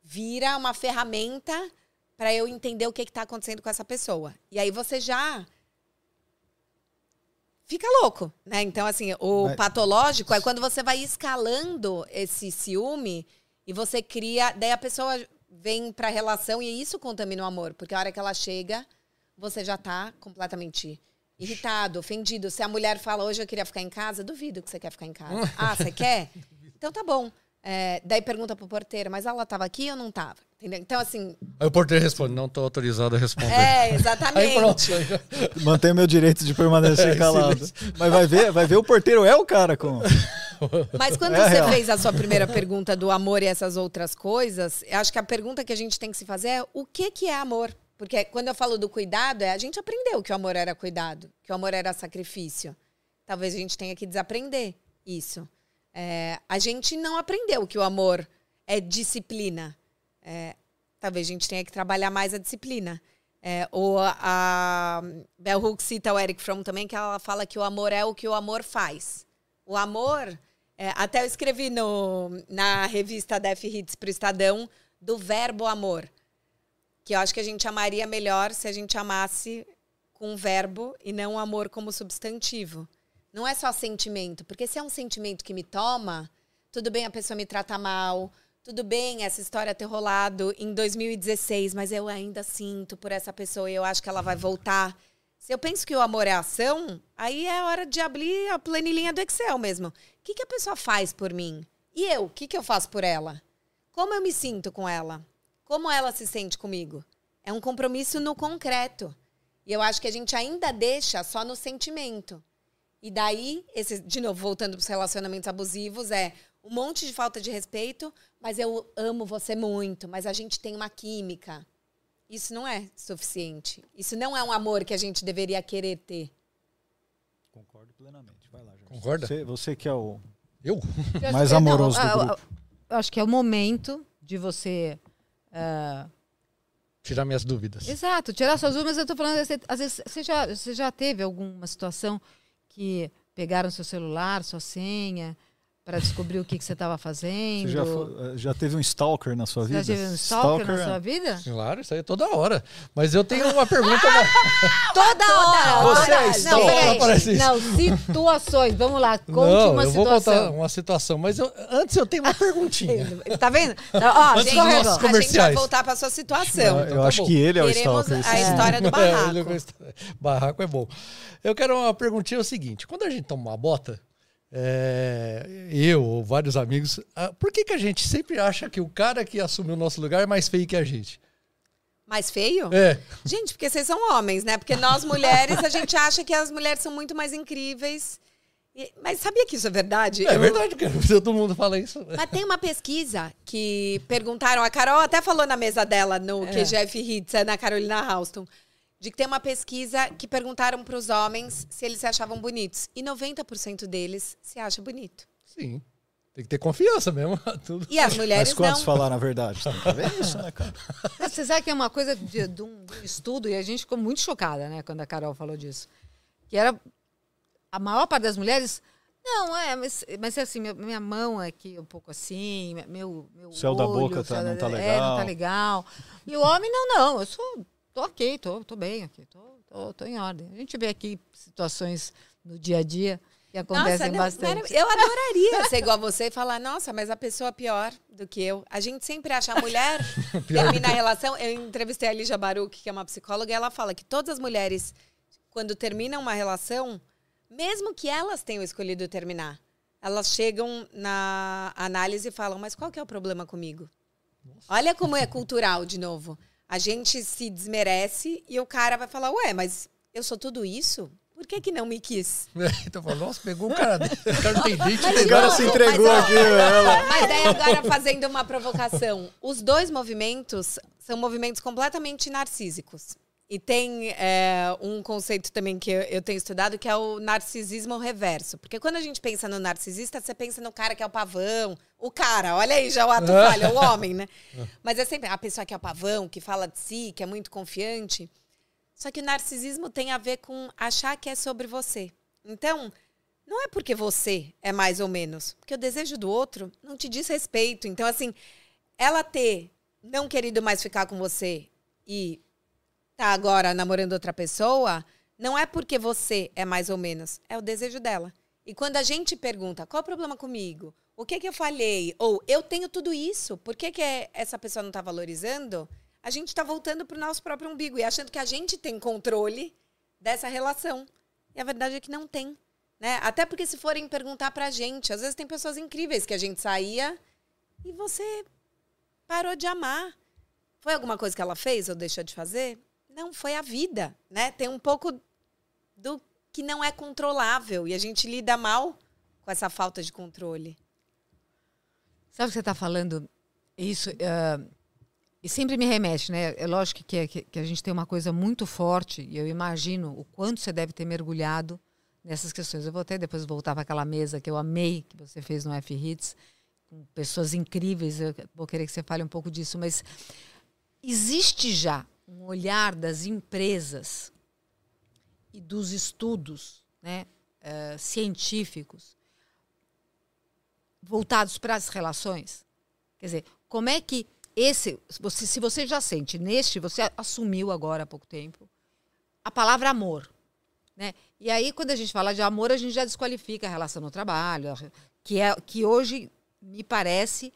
vira uma ferramenta para eu entender o que está acontecendo com essa pessoa. E aí você já fica louco, né? Então, assim, o Mas- patológico é quando você vai escalando esse ciúme e você cria. Daí a pessoa vem pra relação e isso contamina o amor, porque a hora que ela chega, você já tá completamente irritado, ofendido. Se a mulher fala, hoje eu queria ficar em casa, duvido que você quer ficar em casa. Ah, você quer? Então tá bom. É, daí pergunta pro porteiro, mas ela tava aqui ou não tava? Entendeu? Então, assim, Aí o porteiro responde, não tô autorizado a responder. é, pronto. exatamente. aí já- Mantenho meu direito de permanecer É, calado. silêncio. Mas vai ver, vai ver o porteiro é o cara com. Mas quando É você real. fez a sua primeira pergunta do amor e essas outras coisas, eu acho que a pergunta que a gente tem que se fazer é o que, que é amor? Porque quando eu falo do cuidado, é a gente aprendeu que o amor era cuidado, que o amor era sacrifício. Talvez a gente tenha que desaprender isso. É, a gente não aprendeu que o amor é disciplina. É, talvez a gente tenha que trabalhar mais a disciplina. É, ou a, a Bell Hooks cita o Eric Fromm também, que ela fala que o amor é o que o amor faz. O amor, é, até eu escrevi no, na revista Def Hits para o Estadão, do verbo amor. Que eu acho que a gente amaria melhor se a gente amasse com verbo e não amor como substantivo. Não é só sentimento, porque se é um sentimento que me toma, tudo bem a pessoa me trata mal, tudo bem essa história ter rolado em 2016, mas eu ainda sinto por essa pessoa e eu acho que ela vai voltar. Se eu penso que o amor é ação, aí é hora de abrir a planilhinha do Excel mesmo. O que, que a pessoa faz por mim? E eu, o que, que eu faço por ela? Como eu me sinto com ela? Como ela se sente comigo? É um compromisso no concreto. E eu acho que a gente ainda deixa só no sentimento. E daí, esse, de novo, voltando para os relacionamentos abusivos, é um monte de falta de respeito, mas eu amo você muito, mas a gente tem uma química. isso não é suficiente. Isso não é um amor que a gente deveria querer ter. Concordo plenamente. Vai lá, Jorge. Concorda? Você, você que é o Eu? Mais que- amoroso não, do grupo. Eu acho que é o momento de você. ah, Tirar minhas dúvidas. exato, tirar suas dúvidas. Eu tô falando, às vezes, você já, você já teve alguma situação que pegaram seu celular, sua senha, para descobrir o que, que você estava fazendo? Você já, fo- já teve um stalker na sua Você vida? já teve um stalker, na é- sua vida? Claro, isso aí é toda hora. Mas eu tenho uma pergunta. Toda hora! Você é Não, stalker. isso. Não, situações. Vamos lá, conte Não, uma eu vou situação. contar uma situação, mas eu- antes eu tenho uma perguntinha. Tá vendo? Ó, Antes dos escorregou. nossos A gente vai comerciais. voltar para sua situação. Eu, então eu tá acho bom. que ele é o Queremos stalker. a sim. história do É, barraco. ele gosta- barraco é bom. Eu quero uma perguntinha é o seguinte: quando a gente toma uma bota, é, eu ou vários amigos, ah, por que, que a gente sempre acha que o cara que assumiu o nosso lugar é mais feio que a gente? Mais feio? É. Gente, porque vocês são homens, né? Porque nós mulheres, a gente acha que as mulheres são muito mais incríveis. Mas sabia que isso é verdade? É Eu- verdade, cara. Todo mundo fala isso. Mas tem uma pesquisa que perguntaram, a Carol até falou na mesa dela no É. QGF Hits, é na Carolina Houston, de que tem uma pesquisa que perguntaram para os homens se eles se achavam bonitos. E 90% deles se acha bonito. Sim. Tem que ter confiança mesmo. Tudo. E as mulheres Mas quantos não. falaram a verdade? Ver isso, né, cara? Você sabe que é uma coisa de, de um estudo, e a gente ficou muito chocada, né, quando a Carol falou disso. Que era a maior parte das mulheres. Não, é, mas, mas assim, minha, minha mão aqui um pouco assim, meu. meu Céu da olho, boca tá- céu não tá É, não legal. tá legal. E o homem, não, não, eu sou. Tô ok, tô, tô bem aqui, tô, tô, tô em ordem. A gente vê aqui situações no dia a dia que acontecem não, bastante. eu adoraria ser igual a você e falar, nossa, mas a pessoa é pior do que eu. A gente sempre acha a mulher termina a relação. Eu entrevistei a Lígia Baruch, que é uma psicóloga, e ela fala que todas as mulheres, quando terminam uma relação, mesmo que elas tenham escolhido terminar, elas chegam na análise e falam, mas qual que é o problema comigo? Olha como é cultural, de novo. A gente se desmerece e o cara vai falar, ué, mas eu sou tudo isso? Por que, que não me quis? Então falou, nossa, pegou o cara. O cara não tem dente, Mas O cara se mas, entregou ó, aqui, ela. Mas daí agora fazendo uma provocação. Os dois movimentos são movimentos completamente narcísicos. E tem é, um conceito também que eu, eu tenho estudado, que é o narcisismo reverso. Porque quando a gente pensa no narcisista, você pensa no cara que é o pavão. O cara, olha aí já o ato falha, o homem, né? Mas é sempre a pessoa que é o pavão, que fala de si, que é muito confiante. Só que o narcisismo tem a ver com achar que é sobre você. Então, não é porque você é mais ou menos, porque o desejo do outro não te diz respeito. Então, assim, ela ter não querido mais ficar com você e tá agora namorando outra pessoa, não é porque você é mais ou menos, é o desejo dela. E quando a gente pergunta, qual o problema comigo? O que que eu falhei? Ou eu tenho tudo isso, por que, que é- essa pessoa não está valorizando? A gente está voltando para o nosso próprio umbigo e achando que a gente tem controle dessa relação. E a verdade é que não tem. Né? Até porque se forem perguntar pra gente, às vezes tem pessoas incríveis que a gente saía e você parou de amar. Foi alguma coisa que ela fez ou deixou de fazer? Não, foi a vida, né? Tem um pouco do que não é controlável e a gente lida mal com essa falta de controle. Sabe o que você está falando? Isso. ah, e sempre me remete, né? É lógico que, que, que a gente tem uma coisa muito forte, e eu imagino o quanto você deve ter mergulhado nessas questões. Eu vou até depois voltar para aquela mesa que eu amei, que você fez no F-Hits, com pessoas incríveis. Eu vou querer que você fale um pouco disso, mas existe já um olhar das empresas e dos estudos né, eh, científicos voltados para as relações? Quer dizer, como é que esse, se você, se você já sente neste, você assumiu agora há pouco tempo a palavra amor, né? E aí quando a gente fala de amor, a gente já desqualifica a relação no trabalho, que é que hoje me parece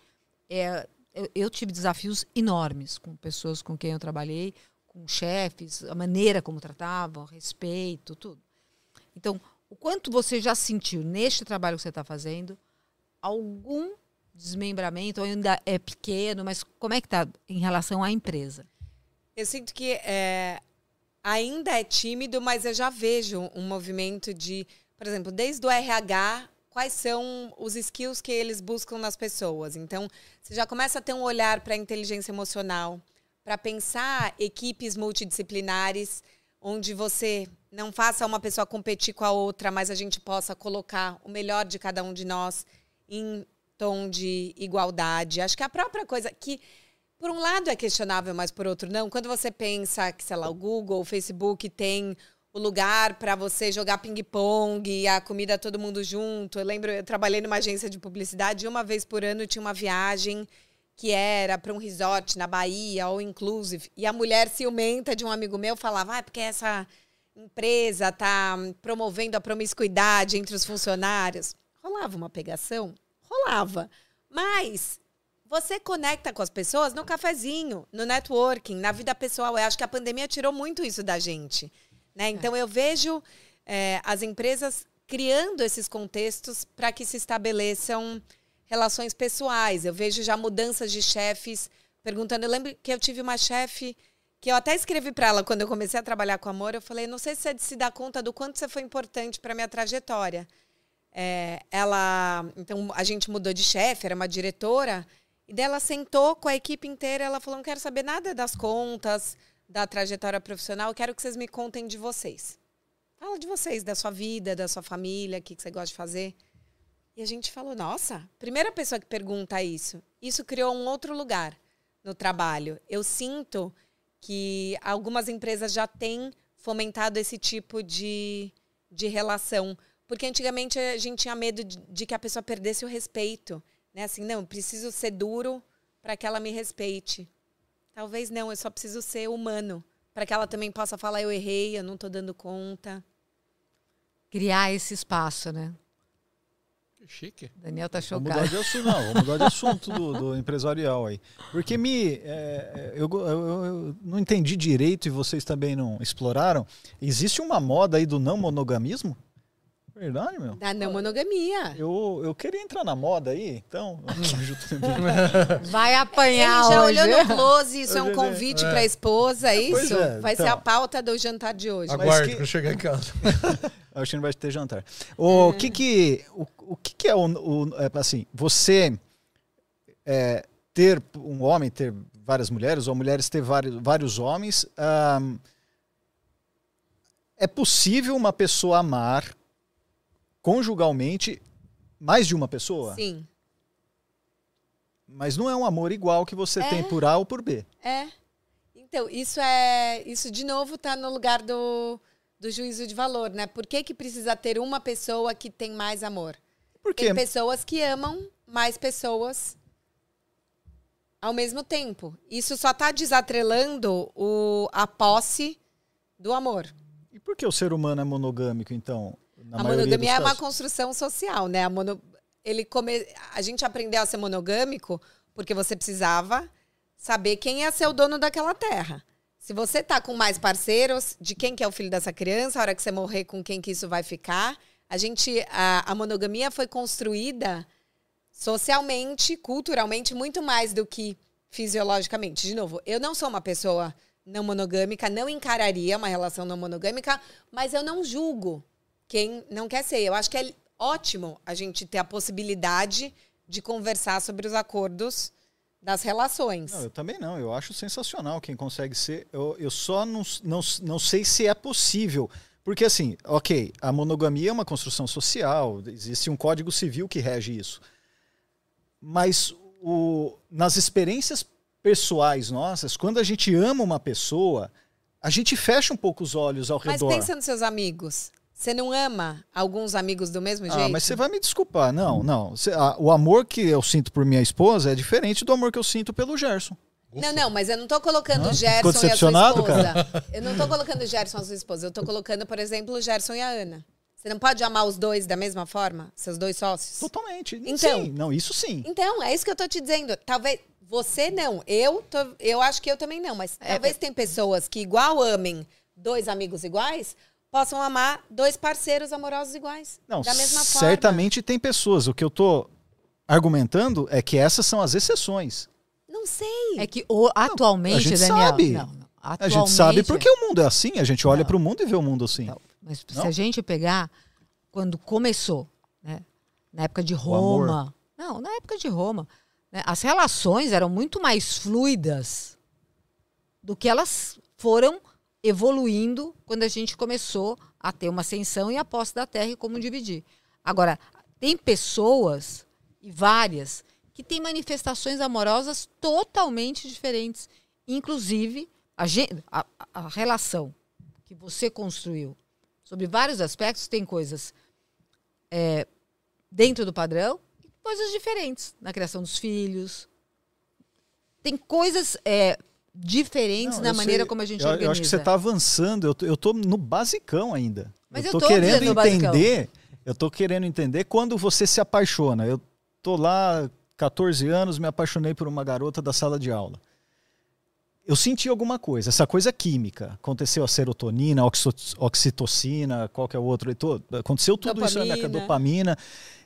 é, eu, eu tive desafios enormes com pessoas com quem eu trabalhei, com chefes, a maneira como tratavam, respeito, tudo. Então, o quanto você já sentiu neste trabalho que você está fazendo algum desmembramento, ainda é pequeno, mas como é que está em relação à empresa? Eu sinto que é, ainda é tímido, mas eu já vejo um movimento de, por exemplo, desde o RH, quais são os skills que eles buscam nas pessoas. Então, você já começa a ter um olhar para a inteligência emocional, para pensar equipes multidisciplinares, onde você não faça uma pessoa competir com a outra, mas a gente possa colocar o melhor de cada um de nós em tom de igualdade. Acho que a própria coisa que por um lado é questionável, mas por outro não. Quando você pensa que, sei lá, o Google, o Facebook tem o lugar para você jogar ping-pong a comida todo mundo junto. Eu lembro, eu trabalhei numa agência de publicidade e uma vez por ano tinha uma viagem que era para um resort na Bahia, ou inclusive. E a mulher ciumenta de um amigo meu falava: ah, porque essa empresa tá promovendo a promiscuidade entre os funcionários. Rolava uma pegação? Rolava. Mas você conecta com as pessoas no cafezinho, no networking, na vida pessoal. Eu acho que a pandemia tirou muito isso da gente. Né? Então, é. eu vejo é, as empresas criando esses contextos para que se estabeleçam relações pessoais. Eu vejo já mudanças de chefes perguntando. Eu lembro que eu tive uma chefe que eu até escrevi para ela quando eu comecei a trabalhar com amor. Eu falei: não sei se você se dá conta do quanto você foi importante para minha trajetória. É, ela, então a gente mudou de chefe, era uma diretora. E dela sentou com a equipe inteira. Ela falou: não quero saber nada das contas, da trajetória profissional. Eu quero que vocês me contem de vocês. Fala de vocês, da sua vida, da sua família, o que, que você gosta de fazer. E a gente falou, nossa, primeira pessoa que pergunta isso. Isso criou um outro lugar no trabalho. Eu sinto que algumas empresas já têm fomentado esse tipo de, de relação. Porque antigamente a gente tinha medo de, de que a pessoa perdesse o respeito. Né? Assim, não, preciso ser duro para que ela me respeite. Talvez não, eu só preciso ser humano. Para que ela também possa falar, eu errei, eu não estou dando conta. Criar esse espaço, né? Chique. Daniel tá chocado. Vamos mudar de assunto, não. Vamos mudar de assunto do, do empresarial aí. Porque me. É, é eu, eu, eu, não entendi direito e vocês também não exploraram. Existe uma moda aí do não monogamismo? Verdade, meu? Da não monogamia. Eu, eu queria entrar na moda aí, então. Vai apanhar Ele já hoje. olhou no close, isso é um convite é. para a esposa, é isso? É, vai então. ser a pauta do jantar de hoje. Aguarde que... para chegar em casa. Acho que não vai ter jantar. O que que, o, o que, que é o, o é, assim, você é, ter um homem ter várias mulheres ou mulheres ter vários, vários homens, um, é possível uma pessoa amar conjugalmente mais de uma pessoa? Sim. Mas não é um amor igual que você é. tem por A ou por B. É. Então, isso é. Isso, de novo, está no lugar do, do juízo de valor, né? Por que, que precisa ter uma pessoa que tem mais amor? Porque... Tem pessoas que amam mais pessoas ao mesmo tempo. Isso só está desatrelando o, a posse do amor. E por que o ser humano é monogâmico, então? A monogamia é uma construção social, né? A, mono... Ele come... a gente aprendeu a ser monogâmico porque você precisava saber quem ia ser o dono daquela terra. Se você tá com mais parceiros, de quem que é o filho dessa criança, a hora que você morrer, com quem que isso vai ficar. A gente, a, a monogamia foi construída socialmente, culturalmente, muito mais do que fisiologicamente. De novo, eu não sou uma pessoa não monogâmica, não encararia uma relação não monogâmica, mas eu não julgo quem não quer ser. Eu acho que é ótimo a gente ter a possibilidade de conversar sobre os acordos das relações. Não, eu também não. Eu acho sensacional quem consegue ser. Eu, eu só não, não, não sei se é possível. Porque, assim, ok, a monogamia é uma construção social, existe um código civil que rege isso. Mas o, nas experiências pessoais nossas, quando a gente ama uma pessoa, a gente fecha um pouco os olhos ao redor. Mas pensa nos seus amigos. Você não ama alguns amigos do mesmo jeito? Ah, mas você vai me desculpar. Não, não. Cê, a, o amor que eu sinto por minha esposa é diferente do amor que eu sinto pelo Gerson. Não, não, mas eu não tô colocando o Gerson e a sua esposa. Cara? Eu não tô colocando o Gerson e a sua esposa. Eu tô colocando, por exemplo, o Gerson e a Ana. Você não pode amar os dois da mesma forma? Seus dois sócios? Totalmente. Então, sim, não, isso sim. Então, é isso que eu tô te dizendo. Talvez você não. Eu, tô, eu acho que eu também não. Mas é, talvez é... tem pessoas que igual amem dois amigos iguais, possam amar dois parceiros amorosos iguais. Não, da mesma forma. Certamente tem pessoas. O que eu estou argumentando é que essas são as exceções. Não sei. É que o, atualmente, não, a gente Daniel, sabe. Não, não. Atualmente, a gente sabe porque o mundo é assim. A gente olha para o mundo e vê o mundo assim. mas se a gente pegar quando começou, né, na época de Roma. Não, na época de Roma. Né, as relações eram muito mais fluidas do que elas foram evoluindo quando a gente começou a ter uma ascensão e a posse da terra e como dividir. Agora, tem pessoas, e várias, que têm manifestações amorosas totalmente diferentes. Inclusive, a, a- a relação que você construiu sobre vários aspectos tem coisas é, dentro do padrão e coisas diferentes na criação dos filhos. Tem coisas é, diferentes Não, na maneira sei- como a gente eu, organiza. eu acho que você está avançando. Eu tô, eu tô no basicão ainda. Mas eu eu tô tô querendo entender. Eu tô querendo entender quando você se apaixona. Eu tô lá, 14 anos, me apaixonei por uma garota da sala de aula. Eu senti alguma coisa, essa coisa química. Aconteceu a serotonina, a oxitocina, qual que é o outro? Aconteceu tudo isso na minha Dopamina. dopamina.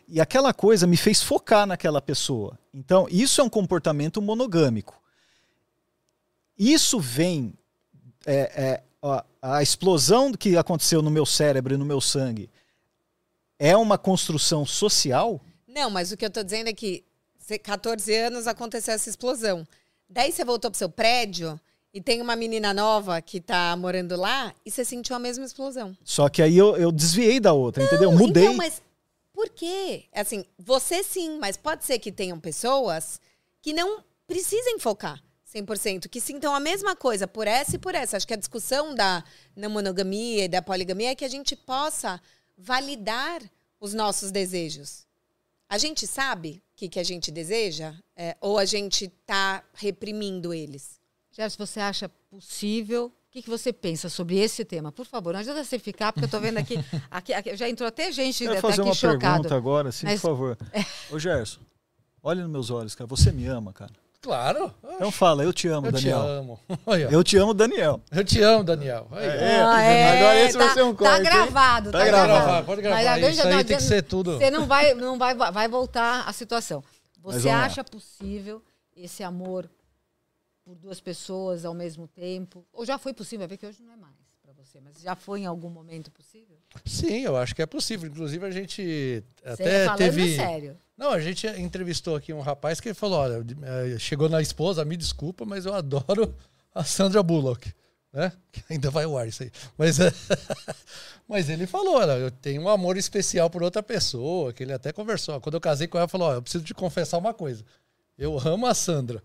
E aquela coisa me fez focar naquela pessoa. Então, isso é um comportamento monogâmico. Isso vem. é, é, a, a explosão que aconteceu no meu cérebro e no meu sangue é uma construção social? Não, mas o que eu tô dizendo é que você- 14 anos aconteceu essa explosão. Daí você voltou pro seu prédio e tem uma menina nova que tá morando lá e você sentiu a mesma explosão. Só que aí eu, eu desviei da outra, entendeu? Mudei. Então, mas por quê? Assim, você sim, mas pode ser que tenham pessoas que não precisem focar 100%, que sintam a mesma coisa por essa e por essa. Acho que a discussão da não monogamia e da poligamia é que a gente possa validar os nossos desejos. A gente sabe o que, que a gente deseja? É, ou a gente tá reprimindo eles? Gerson, você acha possível? O que, que você pensa sobre esse tema? Por favor, não ajuda você a ficar, porque eu estou vendo aqui, aqui, aqui- Já entrou até gente Quero até fazer aqui uma chocado. pergunta agora, sim, Mas- por favor. Ô Gerson, olha nos meus olhos, cara. Você me ama, cara. Claro. Então fala, eu te amo, eu te Daniel. amo. Olha, Eu te amo, Daniel. eu te amo, Daniel. Aí, É, é, agora esse tá, vai ser um Tá corte, hein? gravado, Tá tá, gravado. gravado. Gravar, pode gravar. Mas Isso já aí não tem que ser tudo. Você não vai, não vai, vai voltar a situação. Você acha possível esse amor por duas pessoas ao mesmo tempo? Ou já foi possível? Vai ver que hoje não é mais para você, mas já foi em algum momento possível? Sim, eu acho que é possível. Inclusive, a gente Você até falando teve. sério. Não, a gente entrevistou aqui um rapaz que falou: olha, eh, chegou na esposa, me desculpa, mas eu adoro a Sandra Bullock. Né? Que ainda vai ao ar isso aí. Mas, eh, mas ele falou: olha, eu tenho um amor especial por outra pessoa, que ele até conversou. Quando eu casei com ela, ele falou: ó, eu preciso te confessar uma coisa. Eu amo a Sandra.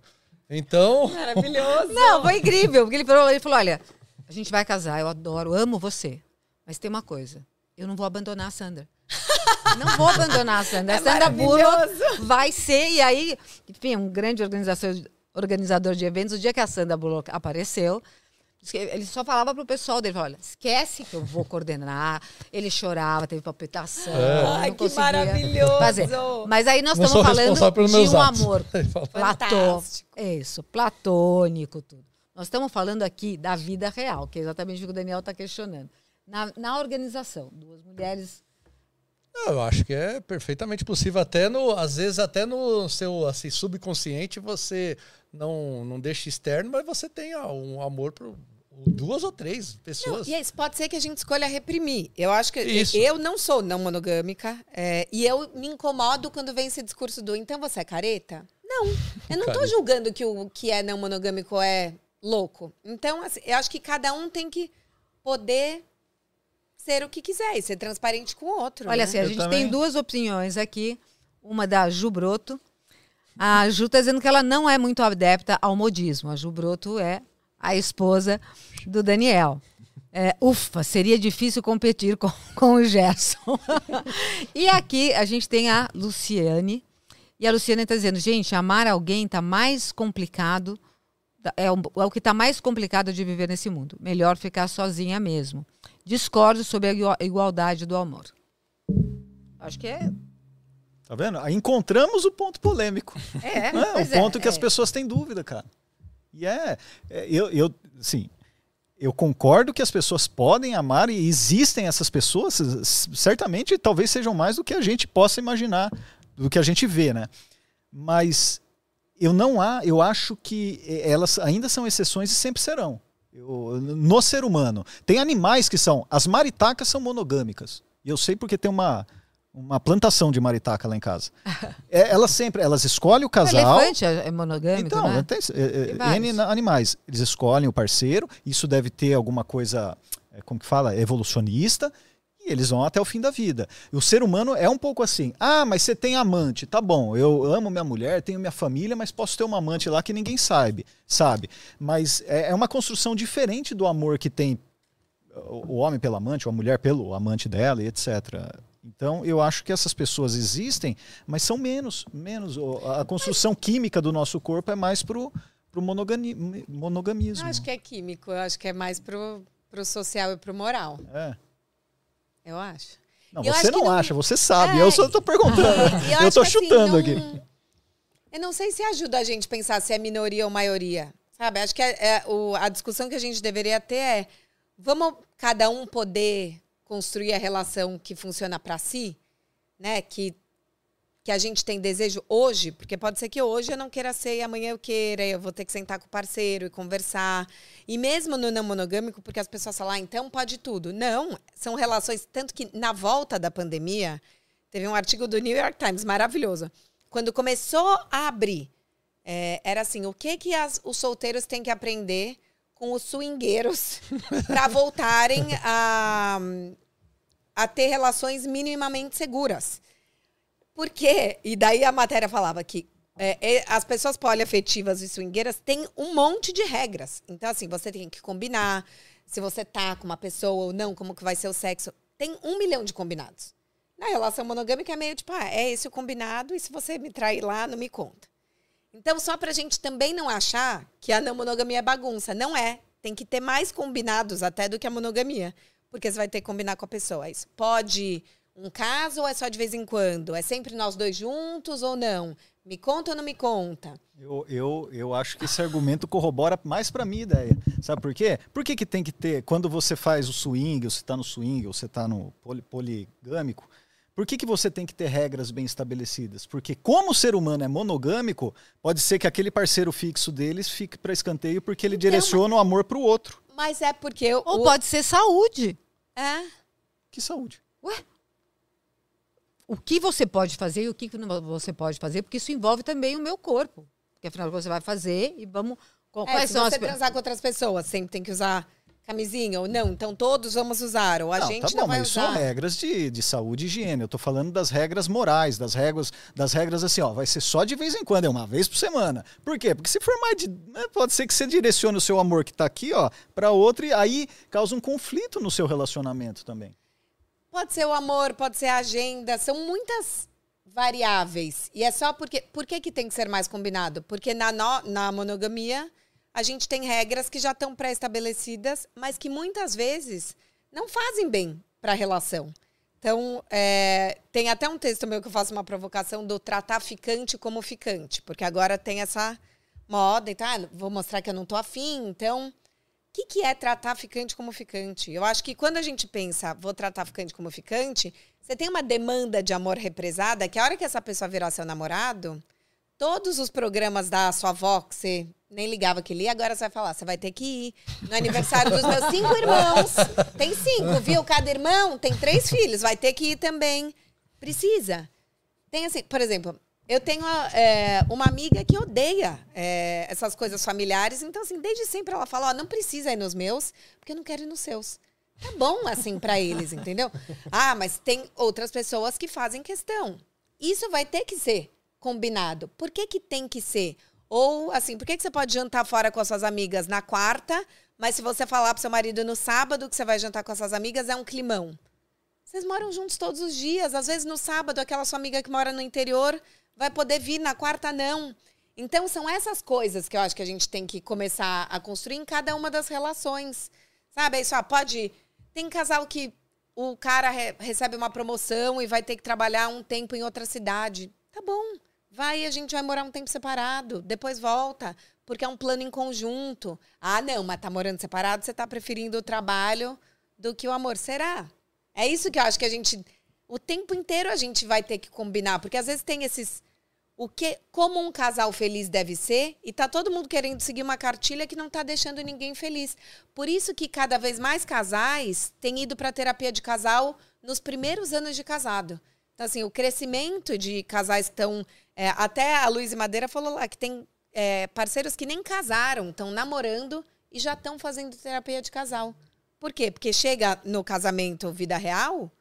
Então, Maravilhoso! Não, foi incrível. Porque ele falou, ele falou: olha, a gente vai casar, eu adoro, amo você. Mas tem uma coisa: eu não vou abandonar a Sandra. Não vou abandonar a Sandra. É a Sandra Bullock vai ser, e aí, enfim, um grande organizador de eventos, o dia que a Sandra Bullock apareceu, ele só falava pro pessoal dele, olha, esquece que eu vou coordenar. Ele chorava, teve palpitação. É. não Ai, que maravilhoso. Fazer. Mas aí nós não estamos falando de um atos. amor platô, Fantástico. é isso, platônico, tudo. Nós estamos falando aqui da vida real, que é exatamente o que o Daniel está questionando. Na, na organização, duas mulheres. Não, eu acho que é perfeitamente possível. Até no, às vezes, até no seu assim, subconsciente, você não, não deixa externo, mas você tem ah, um amor por duas ou três Não, pessoas. e é isso pode ser que a gente escolha reprimir. Eu acho que Isso. eu não sou não monogâmica é, e eu me incomodo quando vem esse discurso do então você é careta? Não, eu não Careta. julgando que o que é não monogâmico é louco. Então, assim, eu acho que cada um tem que poder ser o que quiser e ser transparente com o outro. Olha, né? assim, a Eu gente também. tem duas opiniões aqui. Uma da Ju Broto. A Ju está dizendo que ela não é muito adepta ao modismo. A Ju Broto é a esposa do Daniel. É, ufa, seria difícil competir com, com o Gerson. e aqui a gente tem a Luciane. E a Luciane está dizendo, gente, amar alguém está mais complicado. É o, é o que está mais complicado de viver nesse mundo. Melhor ficar sozinha mesmo. Discordo sobre a igua- igualdade do amor. Acho que é. Tá vendo? Aí encontramos o ponto polêmico. É, né? o é, ponto que as é. pessoas têm dúvida, cara. E é, é, eu, eu, sim, eu concordo que as pessoas podem amar e existem essas pessoas, certamente talvez sejam mais do que a gente possa imaginar, do que a gente vê, né? Mas eu não há, eu acho que eh, elas ainda são exceções e sempre serão. Eu- no ser humano. Tem animais que são, as maritacas são monogâmicas. E eu sei porque tem uma uma plantação de maritaca lá em casa. É, elas sempre, elas escolhem o casal. O elefante é monogâmico, então, né? tem, é, é, N animais. Eles escolhem o parceiro, isso deve ter alguma coisa, é, como que fala, evolucionista, e eles vão até o fim da vida. E o ser humano é um pouco assim. Ah, mas você tem amante, tá bom. Eu amo minha mulher, tenho minha família, mas posso ter uma amante lá que ninguém sabe, sabe? Mas é, é uma construção diferente do amor que tem o homem pelo amante, ou a mulher pelo amante dela, e etc. Então, eu acho que essas pessoas existem, mas são menos. menos. A construção química do nosso corpo é mais pro, pro monogami, monogamismo. Eu acho que é químico, eu acho que é mais pro, pro social e pro moral. É. Eu acho. Não, você não, não, acha, você sabe. É, eu só tô perguntando. eu, tô assim, chutando assim, não... aqui. Eu não sei se ajuda a gente a pensar se é minoria ou maioria. Sabe? Acho que é, é o, a discussão que a gente deveria ter é: vamos cada um poder construir a relação que funciona para si, né? Que que a gente tem desejo hoje, porque pode ser que hoje eu não queira ser e amanhã eu queira, eu vou ter que sentar com o parceiro e conversar. E mesmo no não monogâmico, porque as pessoas falam, ah, então pode tudo. Não, são relações. Tanto que na volta da pandemia, teve um artigo do New York Times maravilhoso. Quando começou a abrir, é, era assim: o que, que as, os solteiros têm que aprender com os swingueiros para voltarem a, a ter relações minimamente seguras. Por quê? E daí a matéria falava que é, as pessoas poliafetivas e swingueiras têm um monte de regras. Então, assim, você tem que combinar se você tá com uma pessoa ou não, como que vai ser o sexo. Tem um milhão de combinados. Na relação monogâmica é meio tipo, ah, é esse o combinado, e se você me trair lá, não me conta. Então, só pra gente também não achar que a não monogamia é bagunça. Não é. Tem que ter mais combinados até do que a monogamia. Porque você vai ter que combinar com a pessoa. Isso pode um caso ou é só de vez em quando? É sempre nós dois juntos ou não? Me conta ou não me conta? Eu, eu, eu acho que esse argumento corrobora mais para minha ideia. Sabe por quê? Por que, que tem que ter, quando você faz o swing, ou você está no swing, ou você está no poli, poligâmico, por que, que você tem que ter regras bem estabelecidas? Porque como o ser humano é monogâmico, pode ser que aquele parceiro fixo deles fique para escanteio porque ele então, direciona mas... o amor para o outro. Mas é porque... Ou o... pode ser saúde. É. Que saúde? Ué? O que você pode fazer e o que você pode fazer, porque isso envolve também o meu corpo. Porque afinal você vai fazer e vamos. É, quais se são você as... transar com outras pessoas, sempre tem que usar camisinha ou não, então todos vamos usar, ou a não, gente tá bom, não vai mas usar. são regras de, de saúde e higiene. Eu tô falando das regras morais, das regras, das regras assim, ó, vai ser só de vez em quando, é uma vez por semana. Por quê? Porque se for mais de, né, pode ser que você direcione o seu amor que tá aqui, ó, para outro e aí causa um conflito no seu relacionamento também. Pode ser o amor, pode ser a agenda, são muitas variáveis. E é só porque. Por que, que tem que ser mais combinado? Porque na, no, na monogamia a gente tem regras que já estão pré-estabelecidas, mas que muitas vezes não fazem bem para a relação. Então, é, tem até um texto meu que eu faço uma provocação do tratar ficante como ficante, porque agora tem essa moda e tá, vou mostrar que eu não tô afim, então que, que é tratar ficante como ficante? Eu acho que quando a gente pensa, vou tratar ficante como ficante, você tem uma demanda de amor represada que a hora que essa pessoa virar seu namorado, todos os programas da sua avó, que você nem ligava que lia, agora você vai falar, você vai ter que ir no aniversário dos meus cinco irmãos. Tem cinco, viu? Cada irmão tem três filhos, vai ter que ir também. Precisa. Tem assim, por exemplo, eu tenho é, uma amiga que odeia é, essas coisas familiares, então, assim, desde sempre ela fala: Ó, não precisa ir nos meus, porque eu não quero ir nos seus. Tá bom, assim, para eles, entendeu? Ah, mas tem outras pessoas que fazem questão. Isso vai ter que ser combinado. Por que, que tem que ser? Ou, assim, por que, que você pode jantar fora com as suas amigas na quarta, mas se você falar pro seu marido no sábado que você vai jantar com as suas amigas, é um climão? Vocês moram juntos todos os dias. Às vezes, no sábado, aquela sua amiga que mora no interior vai poder vir, na quarta não. Então, são essas coisas que eu acho que a gente tem que começar a construir em cada uma das relações. Sabe? É isso, ah, pode. Tem casal que o cara re recebe uma promoção e vai ter que trabalhar um tempo em outra cidade. Tá bom. Vai a gente vai morar um tempo separado. Depois volta. Porque é um plano em conjunto. Ah, não, mas tá morando separado, você tá preferindo o trabalho do que o amor. Será? É isso que eu acho que a gente o tempo inteiro a gente vai ter que combinar, porque às vezes tem esses o que como um casal feliz deve ser e tá todo mundo querendo seguir uma cartilha que não tá deixando ninguém feliz. Por isso que cada vez mais casais têm ido para terapia de casal nos primeiros anos de casado. Então, assim, o crescimento de casais estão. é, até a Luiz Madeira falou lá que tem é, parceiros que nem casaram, estão namorando e já estão fazendo terapia de casal. Por quê? Porque chega no casamento vida real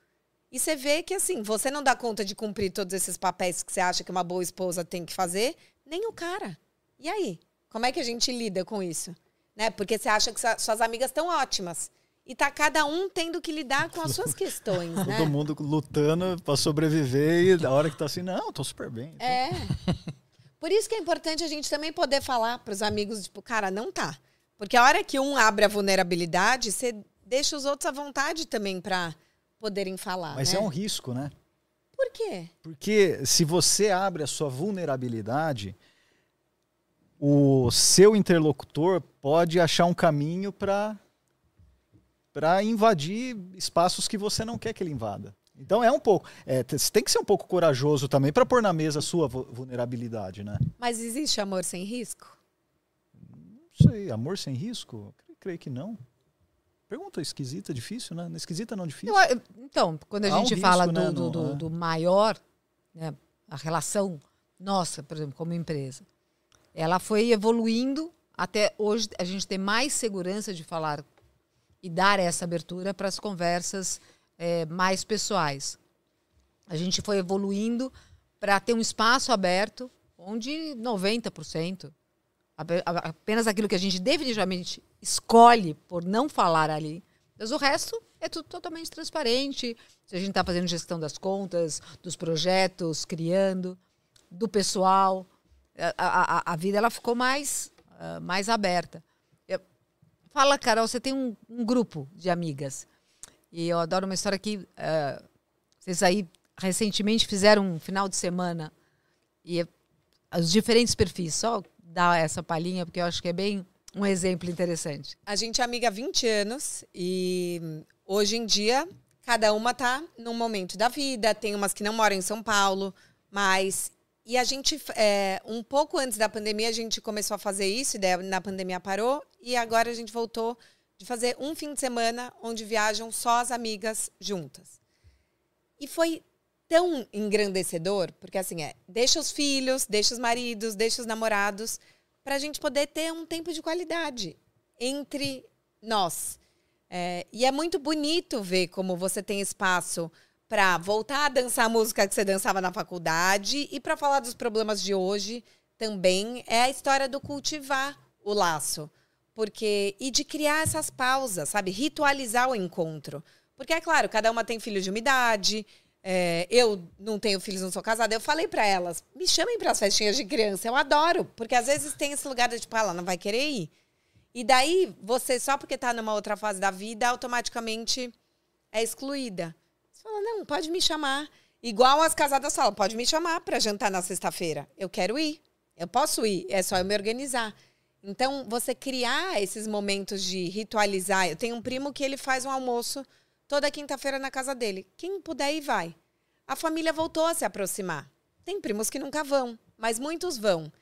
e você vê que, assim, você não dá conta de cumprir todos esses papéis que você acha que uma boa esposa tem que fazer, nem o cara. E aí? Como é que a gente lida com isso? Né? Porque você acha que sua- suas amigas estão ótimas. E tá cada um tendo que lidar com as suas questões, né? Todo mundo lutando pra sobreviver e da hora que tá assim, não, tô super bem. É. Por isso que é importante a gente também poder falar pros amigos, tipo, cara, não tá. Porque a hora que um abre a vulnerabilidade, você deixa os outros à vontade também pra poderem falar. Mas né? é um risco, né? Por quê? Porque se você abre a sua vulnerabilidade, o seu interlocutor pode achar um caminho para para invadir espaços que você não quer que ele invada. Então é um pouco, é, tem que ser um pouco corajoso também para pôr na mesa a sua vu- vulnerabilidade, né? Mas existe amor sem risco? Não sei, amor sem risco? Creio que não. Pergunta esquisita, difícil, né? Esquisita não difícil. Eu- então, quando a Há um gente risco, fala né, do, do, no- do- é. do maior, né, a relação nossa, por exemplo, como empresa, ela foi evoluindo até hoje a gente ter mais segurança de falar e dar essa abertura para as conversas eh, mais pessoais. A gente foi evoluindo para ter um espaço aberto onde 90%, ape- a- apenas aquilo que a gente definitivamente escolhe por não falar ali, mas o resto é tudo totalmente transparente. Se a gente está fazendo gestão das contas, dos projetos, criando, do pessoal, a, a- a- vida ela ficou mais, ah, mais aberta. Eu- Fala, Carol, você tem um, um grupo de amigas. E eu adoro uma história que ah, vocês aí recentemente fizeram um final de semana e eh, os diferentes perfis. Só dar essa palhinha, porque eu acho que é bem um exemplo interessante. A gente é amiga há 20 anos e hoje em dia cada uma tá num momento da vida. Tem umas que não moram em São Paulo, mas. E a gente, é, um pouco antes da pandemia, a gente começou a fazer isso, e na pandemia parou, e agora a gente voltou de fazer um fim de semana onde viajam só as amigas juntas. E foi tão engrandecedor, porque assim, é, deixa os filhos, deixa os maridos, deixa os namorados, para a gente poder ter um tempo de qualidade entre nós. É, e é muito bonito ver como você tem espaço para voltar a dançar a música que você dançava na faculdade e para falar dos problemas de hoje também é a história do cultivar o laço. Porque e de criar essas pausas, sabe? Ritualizar o encontro. Porque é claro, cada uma tem filho de uma idade. É, eu não tenho filhos, não sou casada. Eu falei para elas, me chamem para as festinhas de criança. Eu adoro, porque às vezes tem esse lugar de tipo, ah, ela não vai querer ir. E daí, você, só porque tá numa outra fase da vida, automaticamente é excluída. Você fala, não, pode me chamar. Igual as casadas falam, pode me chamar para jantar na sexta-feira. Eu quero ir. Eu posso ir, é só eu me organizar. Então, você criar esses momentos de ritualizar. Eu tenho um primo que ele faz um almoço toda quinta-feira na casa dele. Quem puder ir, vai. A família voltou a se aproximar. Tem primos que nunca vão, mas muitos vão.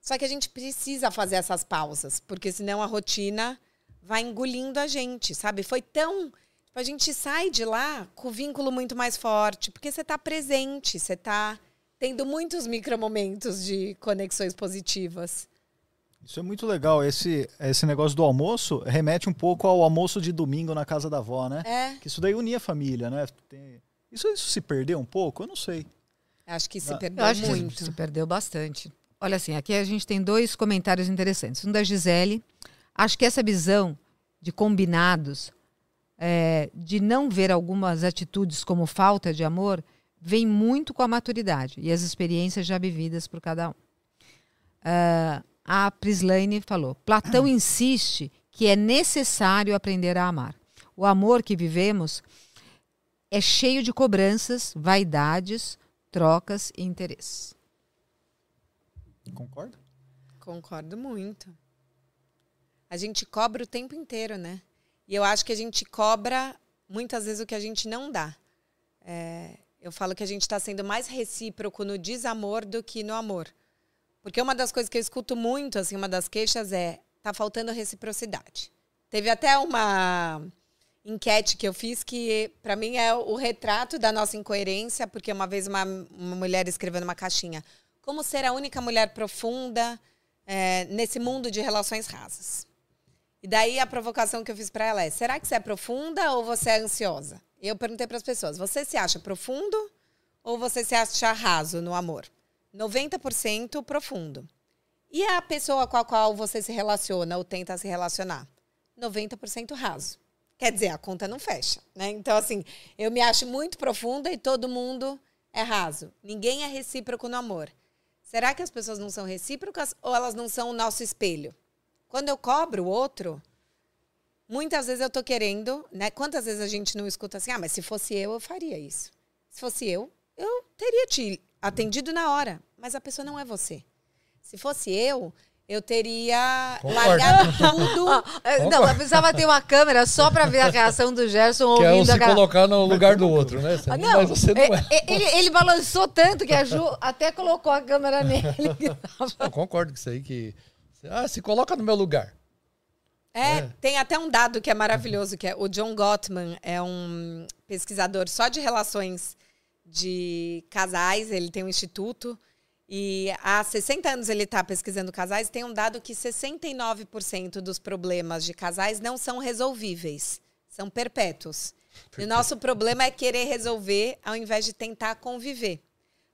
Só que a gente precisa fazer essas pausas, porque senão a rotina vai engolindo a gente, sabe? Foi tão. Tipo, a gente sai de lá com o vínculo muito mais forte, porque você está presente, você está tendo muitos micromomentos de conexões positivas. Isso é muito legal. Esse, esse negócio do almoço remete um pouco ao almoço de domingo na casa da avó, né? É, Que isso daí unia a família, né? Tem- Isso, isso se perdeu um pouco? Eu não sei. acho que se Ah, perdeu Eu acho muito. que se perdeu bastante. Olha assim, aqui a gente tem dois comentários interessantes. Um da Gisele. Acho que essa visão de combinados, é, de não ver algumas atitudes como falta de amor, vem muito com a maturidade e as experiências já vividas por cada um. Ah, a Prislaine falou: Platão insiste que é necessário aprender a amar. O amor que vivemos é cheio de cobranças, vaidades, trocas e interesses. Concorda? Concordo muito. A gente cobra o tempo inteiro, né? E eu acho que a gente cobra muitas vezes o que a gente não dá. É, eu falo que a gente está sendo mais recíproco no desamor do que no amor. Porque uma das coisas que eu escuto muito, assim, uma das queixas é tá faltando reciprocidade. Teve até uma enquete que eu fiz que para mim é o retrato da nossa incoerência, porque uma vez uma, uma mulher escreveu numa caixinha como ser a única mulher profunda é, nesse mundo de relações rasas. E daí a provocação que eu fiz para ela é: será que você é profunda ou você é ansiosa? E eu perguntei para as pessoas: você se acha profundo ou você se acha raso no amor? 90% profundo. E a pessoa com a qual você se relaciona ou tenta se relacionar? 90% raso. Quer dizer, a conta não fecha, né? Então, assim, eu me acho muito profunda e todo mundo é raso. Ninguém é recíproco no amor. Será que as pessoas não são recíprocas ou elas não são o nosso espelho? Quando eu cobro o outro, muitas vezes eu tô querendo, né? Quantas vezes a gente não escuta assim: "Ah, mas se fosse eu, eu faria isso". Se fosse eu, eu teria te atendido na hora, mas a pessoa não é você. Se fosse eu, eu teria Concordo. largado tudo. É, Não, eu precisava ter uma câmera só pra ver a reação do Gerson Que é um se aquela... colocar no lugar do outro, né? Você Ah, não, mas você não é. é- Ele, ele balançou tanto que a Ju até colocou a câmera nele. Eu concordo com isso aí que. Ah, se coloca no meu lugar. É, É. tem até um dado que é maravilhoso, que é o John Gottman, é um pesquisador só de relações de casais, ele tem um instituto e há 60 anos ele está pesquisando casais, tem um dado que 69% dos problemas de casais não são resolvíveis, são perpétuos. E o nosso problema é querer resolver ao invés de tentar conviver.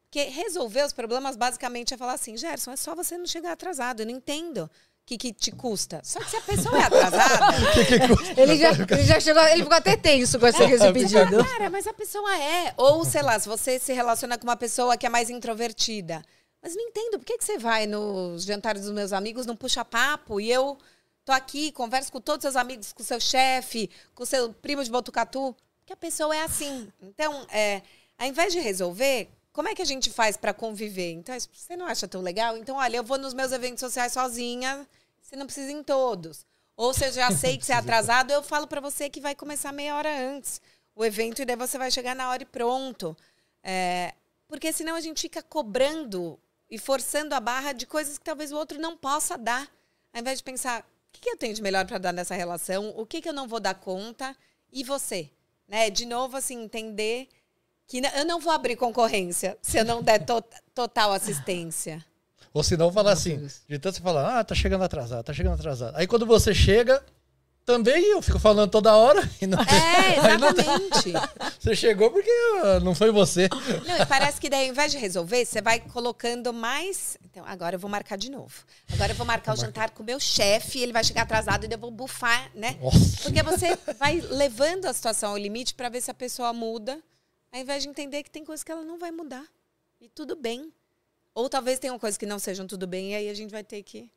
Porque resolver os problemas basicamente é falar assim, Gerson, é só você não chegar atrasado, eu não entendo. O que, que te custa? Só que se a pessoa é atrasada, Ele já, ele já chegou, ele ficou até tenso com esse, com esse pedido. Cara, mas a pessoa é. Ou, sei lá, se você se relaciona com uma pessoa que é mais introvertida. Mas não entendo, por que, que você vai nos jantares dos meus amigos, não puxa papo e eu tô aqui, converso com todos os seus amigos, com o seu chefe, com o seu primo de Botucatu? Porque a pessoa é assim. Então, é, ao invés de resolver, como é que a gente faz para conviver? Então, você não acha tão legal? Então, olha, eu vou nos meus eventos sociais sozinha, você não precisa ir em todos. Ou se eu já sei que você é atrasado, eu falo para você que vai começar meia hora antes o evento e daí você vai chegar na hora e pronto. É, porque senão a gente fica cobrando e forçando a barra de coisas que talvez o outro não possa dar. Ao invés de pensar, o que, eu tenho de melhor para dar nessa relação? O que, que eu não vou dar conta? E você? Né? De novo, assim, entender que eu não vou abrir concorrência se eu não der to- total assistência. Ou senão falar assim, de tanto você falar, ah, tá chegando atrasado, tá chegando atrasado. Aí quando você chega, também eu fico falando toda hora e não É, Aí não exatamente. Você chegou porque ah, não foi você. Não, e parece que daí, ao invés de resolver, você vai colocando mais. Então, agora eu vou marcar de novo. Agora eu vou marcar o jantar com o meu chefe, ele vai chegar atrasado e eu vou bufar, né? Nossa. Porque você vai levando a situação ao limite para ver se a pessoa muda, ao invés de entender que tem coisas que ela não vai mudar. E tudo bem. Ou talvez tenham coisas que não sejam tudo bem, e aí a gente vai ter que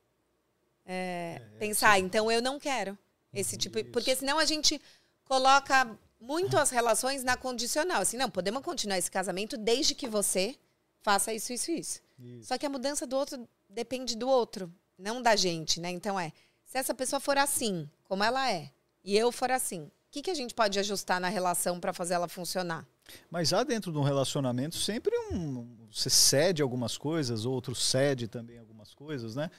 é, pensar. Então eu não quero esse tipo. Porque senão a gente coloca muito as relações na condicional. Assim, não, podemos continuar esse casamento desde que você faça isso, isso, isso. Só que a mudança do outro depende do outro, não da gente, né? Então é, se essa pessoa for assim, como ela é, e eu for assim, que, que a gente pode ajustar na relação para fazer ela funcionar? Mas há dentro de um relacionamento sempre um. Você cede algumas coisas, outro cede também algumas coisas, né?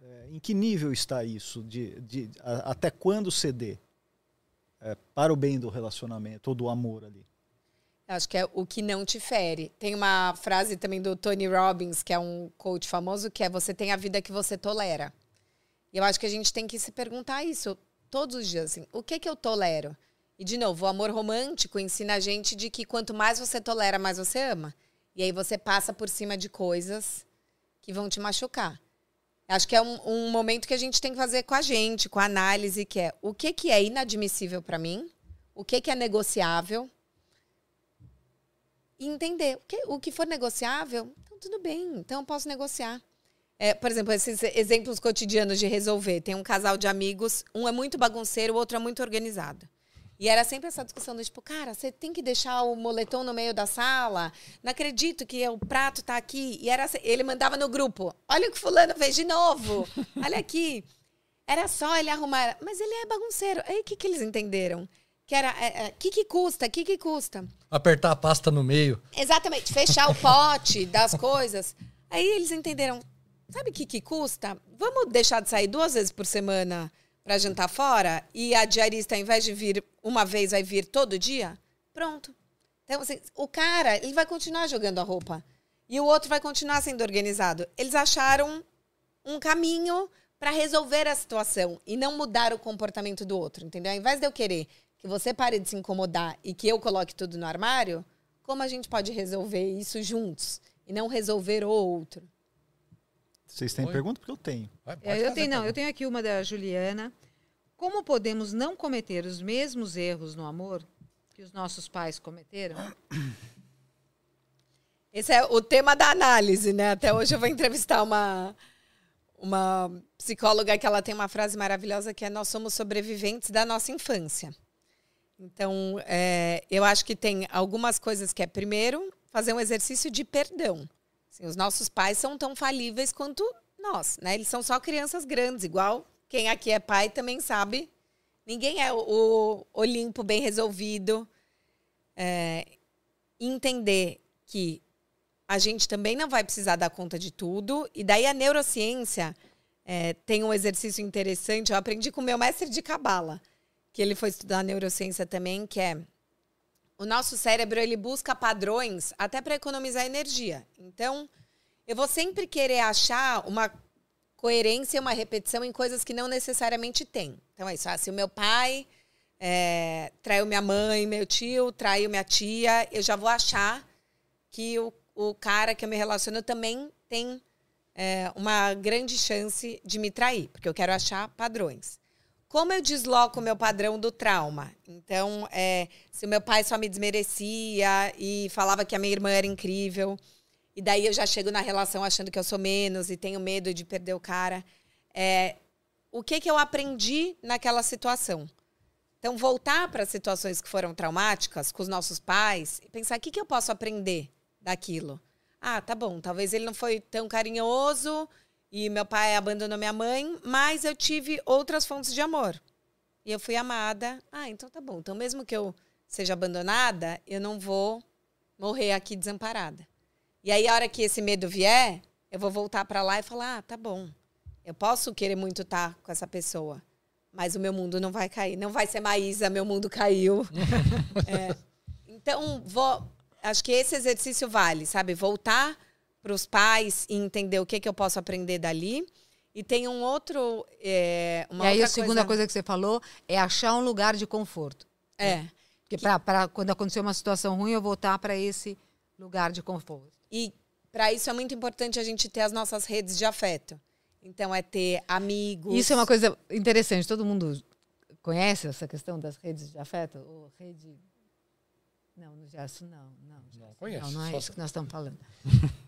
É, em que nível está isso? De, de, a- até quando ceder? É, para o bem do relacionamento ou do amor ali. Acho que é o que não te fere. Tem uma frase também do Tony Robbins, que é um coach famoso, que é você tem a vida que você tolera. E eu acho que a gente tem que se perguntar isso todos os dias, assim, o que que eu tolero? E de novo, o amor romântico ensina a gente de que quanto mais você tolera, mais você ama. E aí você passa por cima de coisas que vão te machucar. Acho que é um, um momento que a gente tem que fazer com a gente, com a análise, que é o que, que é inadmissível para mim, o que, que é negociável, e entender o que, o que for negociável, então tudo bem, então eu posso negociar. É, por exemplo, esses exemplos cotidianos de resolver. Tem um casal de amigos, um é muito bagunceiro, o outro é muito organizado. E era sempre essa discussão do tipo, cara, você tem que deixar o moletom no meio da sala. Não acredito que o prato tá aqui. E era assim, ele mandava no grupo: olha o que fulano fez de novo. Olha aqui. Era só ele arrumar. Mas ele é bagunceiro. Aí o que, que eles entenderam? Que era, é, é, que que custa? Que que custa? Apertar a pasta no meio. Exatamente, fechar o pote das coisas. Aí eles entenderam, sabe o que, que custa? Vamos deixar de sair duas vezes por semana para jantar fora e a diarista, ao invés de vir uma vez, vai vir todo dia, pronto. Então, assim, o cara, ele vai continuar jogando a roupa. E o outro vai continuar sendo organizado. Eles acharam um caminho para resolver a situação e não mudar o comportamento do outro, entendeu? Ao invés de eu querer que você pare de se incomodar e que eu coloque tudo no armário, como a gente pode resolver isso juntos e não resolver o outro? Vocês têm Oi? pergunta? Porque eu tenho. Vai, É, eu tenho, não, eu tenho aqui uma da Juliana. Como podemos não cometer os mesmos erros no amor que os nossos pais cometeram? Esse é o tema da análise, né? Até hoje eu vou entrevistar uma, uma psicóloga que ela tem uma frase maravilhosa que é nós somos sobreviventes da nossa infância. Então, é, eu acho que tem algumas coisas que é, primeiro, fazer um exercício de perdão. Assim, os nossos pais são tão falíveis quanto nós, né? Eles são só crianças grandes, igual quem aqui é pai também sabe. Ninguém é o, Olimpo bem resolvido. É, entender que a gente também não vai precisar dar conta de tudo. E daí a neurociência é, tem um exercício interessante. Eu aprendi com o meu mestre de cabala, que ele foi estudar neurociência também, que é o nosso cérebro ele busca padrões até para economizar energia. Então, eu vou sempre querer achar uma coerência, uma repetição em coisas que não necessariamente tem. Então é isso. Ah, se o meu pai é, traiu minha mãe, meu tio traiu minha tia, eu já vou achar que o, o cara que eu me relaciono também tem é, uma grande chance de me trair, porque eu quero achar padrões. Como eu desloco o meu padrão do trauma? Então, é, se o meu pai só me desmerecia e falava que a minha irmã era incrível, e daí eu já chego na relação achando que eu sou menos e tenho medo de perder o cara. É, o que, que eu aprendi naquela situação? Então, voltar para situações que foram traumáticas com os nossos pais e pensar o que, que eu posso aprender daquilo. Ah, tá bom, talvez ele não foi tão carinhoso e meu pai abandonou minha mãe, mas eu tive outras fontes de amor. E eu fui amada. Ah, então tá bom. Então, mesmo que eu seja abandonada, eu não vou morrer aqui desamparada. E aí, a hora que esse medo vier, eu vou voltar para lá e falar: ah, tá bom. Eu posso querer muito estar com essa pessoa, mas o meu mundo não vai cair. Não vai ser Maísa, meu mundo caiu. É. Então, vou, acho que esse exercício vale, sabe? Voltar para os pais e entender o que, que eu posso aprender dali. E tem um outro. É, uma e aí outra a segunda coisa... que você falou é achar um lugar de conforto. É. Porque para quando acontecer uma situação ruim, eu voltar para esse lugar de conforto. E para isso é muito importante a gente ter as nossas redes de afeto. Então é ter amigos. Isso é uma coisa interessante. Todo mundo conhece essa questão das redes de afeto? Ou rede. Não, no Gerson, não. Não, Não conheço, Não, não é só isso que nós estamos falando.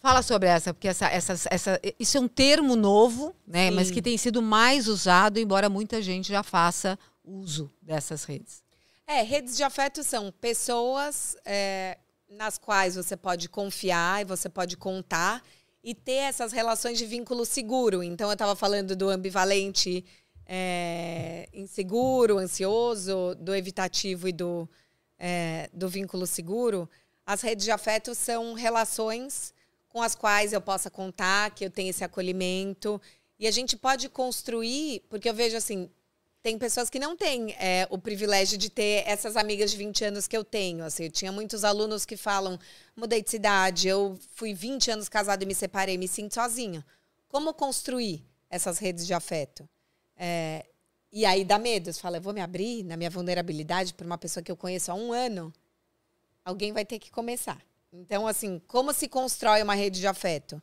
Fala sobre essa, porque essa, essa, essa, isso é um termo novo, né? Sim. Mas que tem sido mais usado, embora muita gente já faça uso dessas redes. É, redes de afeto são pessoas é, nas quais você pode confiar e você pode contar e ter essas relações de vínculo seguro. Então, eu estava falando do ambivalente é, inseguro, ansioso, do evitativo e do, é, do vínculo seguro. As redes de afeto são relações com as quais eu possa contar, que eu tenho esse acolhimento. E a gente pode construir, porque eu vejo assim, tem pessoas que não têm é, o privilégio de ter essas amigas de 20 anos que eu tenho. Assim, eu tinha muitos alunos que falam: mudei de cidade, eu fui 20 anos casado e me separei, me sinto sozinha. Como construir essas redes de afeto? É, e aí dá medo. Você fala: eu vou me abrir na minha vulnerabilidade para uma pessoa que eu conheço há um ano? Alguém vai ter que começar. Então, assim, como se constrói uma rede de afeto?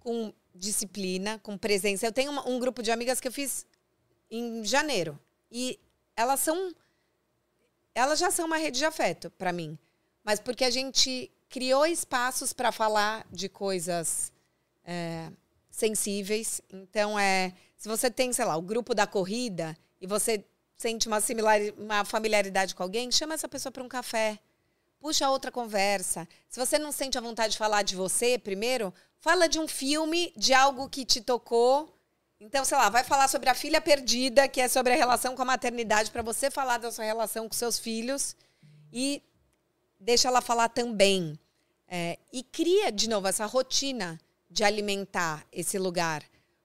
Com disciplina, com presença. Eu tenho uma- um grupo de amigas que eu fiz em janeiro. E elas são. Elas já são uma rede de afeto para mim. Mas porque a gente criou espaços para falar de coisas é, sensíveis. Então, é. Se você tem, sei lá, o grupo da corrida e você sente uma, similar, uma familiaridade com alguém, chama essa pessoa para um café. Puxa outra conversa. Se você não sente a vontade de falar de você primeiro, fala de um filme, de algo que te tocou. Então, sei lá, vai falar sobre a filha perdida, que é sobre a relação com a maternidade, para você falar da sua relação com seus filhos e deixa ela falar também. É, e cria, de novo, essa rotina de alimentar esse lugar.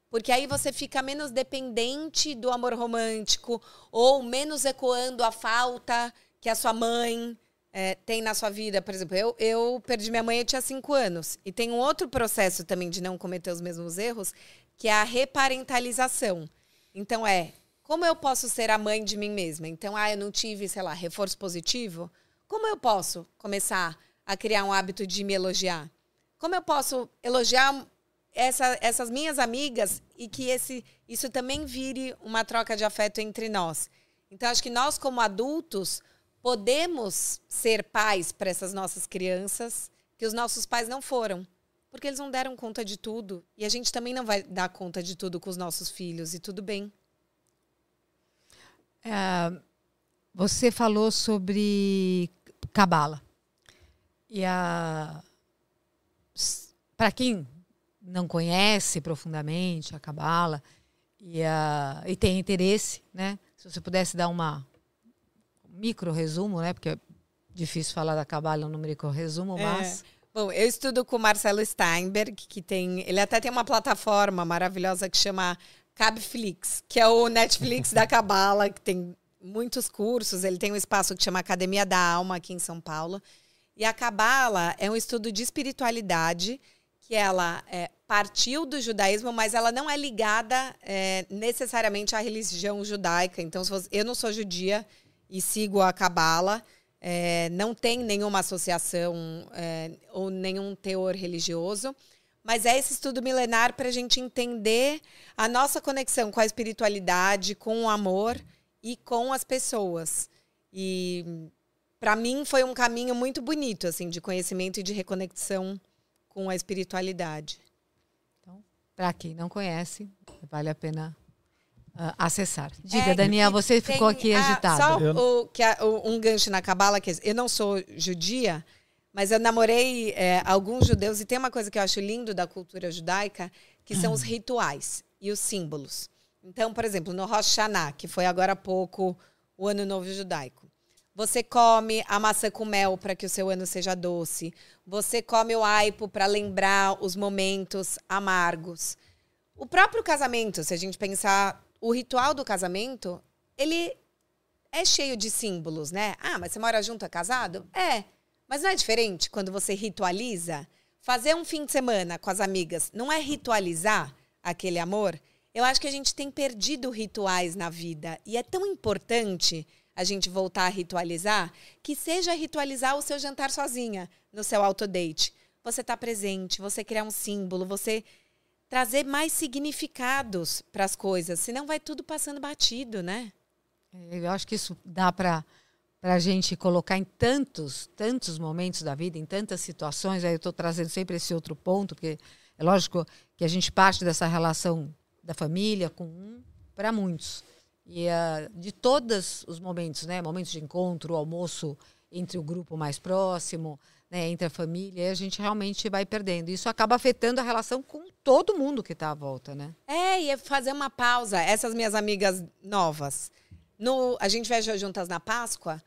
Porque aí você fica menos dependente do amor romântico ou menos ecoando a falta que a sua mãe é, tem na sua vida. Por exemplo, eu, eu perdi minha mãe, eu tinha cinco anos. E tem um outro processo também de não cometer os mesmos erros, que é a reparentalização. Então é, como eu posso ser a mãe de mim mesma? Então, ah, eu não tive, sei lá, reforço positivo. Como eu posso começar a criar um hábito de me elogiar? Como eu posso elogiar essa, essas minhas amigas e que esse, isso também vire uma troca de afeto entre nós? Então, acho que nós, como adultos, podemos ser pais para essas nossas crianças que os nossos pais não foram. Porque eles não deram conta de tudo. E a gente também não vai dar conta de tudo com os nossos filhos. E tudo bem. É, você falou sobre cabala. E a para quem não conhece profundamente a cabala e, a, e tem interesse, né? Se você pudesse dar uma micro resumo, né? Porque é difícil falar da cabala no micro resumo, é. mas Bom, eu estudo com o Marcelo Steinberg, que tem. Ele até tem uma plataforma maravilhosa que chama Cabflix, que é o Netflix da Cabala, que tem muitos cursos. Ele tem um espaço que chama Academia da Alma aqui em São Paulo. E a Cabala é um estudo de espiritualidade que ela é, partiu do judaísmo, mas ela não é ligada é, necessariamente à religião judaica. Então, eu não sou judia e sigo a Cabala. É, não tem nenhuma associação é, ou nenhum teor religioso, mas é esse estudo milenar para a gente entender a nossa conexão com a espiritualidade, com o amor e com as pessoas. E para mim foi um caminho muito bonito, assim, de conhecimento e de reconexão com a espiritualidade. Então, para quem não conhece, vale a pena uh, acessar. Diga, é, Daniel, você ficou aqui a, agitado. Só eu... o, que a, o, um gancho na cabala, que eu não sou judia, mas eu namorei é, alguns judeus e tem uma coisa que eu acho lindo da cultura judaica, que são os rituais e os símbolos. Então, por exemplo, no Rosh Hashanah, que foi agora há pouco o Ano Novo Judaico, você come a maçã com mel para que o seu ano seja doce. Você come o aipo para lembrar os momentos amargos. O próprio casamento, se a gente pensar o ritual do casamento, ele é cheio de símbolos, né? Ah, mas você mora junto, é casado? É. Mas não é diferente quando você ritualiza? Fazer um fim de semana com as amigas não é ritualizar aquele amor? Eu acho que a gente tem perdido rituais na vida. E é tão importante a gente voltar a ritualizar que seja ritualizar o seu jantar sozinha no seu autodate. Você está presente, você criar um símbolo, você trazer mais significados para as coisas, senão vai tudo passando batido, né? É, eu acho que isso dá para para a gente colocar em tantos, tantos momentos da vida, em tantas situações. Aí eu estou trazendo sempre esse outro ponto, porque é lógico que a gente parte dessa relação da família com um para muitos. E uh, de todos os momentos, né? Momentos de encontro, almoço entre o grupo mais próximo, né, entre a família, a gente realmente vai perdendo. Isso acaba afetando a relação com todo mundo que está à volta, né? É, e é fazer uma pausa. Essas minhas amigas novas, no, a gente viajou juntas na Páscoa,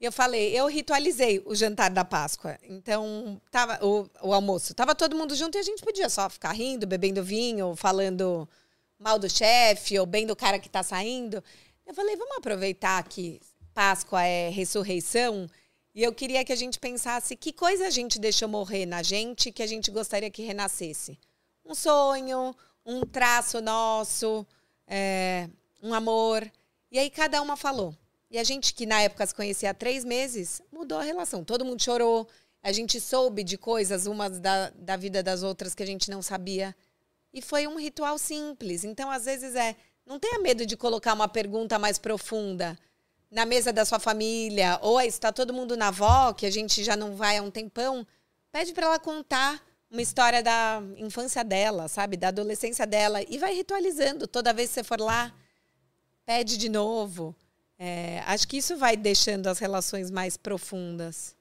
e eu falei, eu ritualizei o jantar da Páscoa. Então, tava o, o almoço. Tava todo mundo junto e a gente podia só ficar rindo, bebendo vinho, falando mal do chefe ou bem do cara que está saindo. Eu falei, vamos aproveitar que Páscoa é ressurreição e eu queria que a gente pensasse que coisa a gente deixou morrer na gente que a gente gostaria que renascesse. Um sonho, um traço nosso, é, um amor. E aí cada uma falou. E a gente, que na época se conhecia há três meses, mudou a relação. Todo mundo chorou. A gente soube de coisas, umas da, da vida das outras que a gente não sabia. E foi um ritual simples. Então, às vezes, é. Não tenha medo de colocar uma pergunta mais profunda na mesa da sua família, ou está todo mundo na avó, que a gente já não vai há um tempão, pede para ela contar uma história da infância dela, sabe, da adolescência dela e vai ritualizando. Toda vez que você for lá, pede de novo. É, acho que isso vai deixando as relações mais profundas.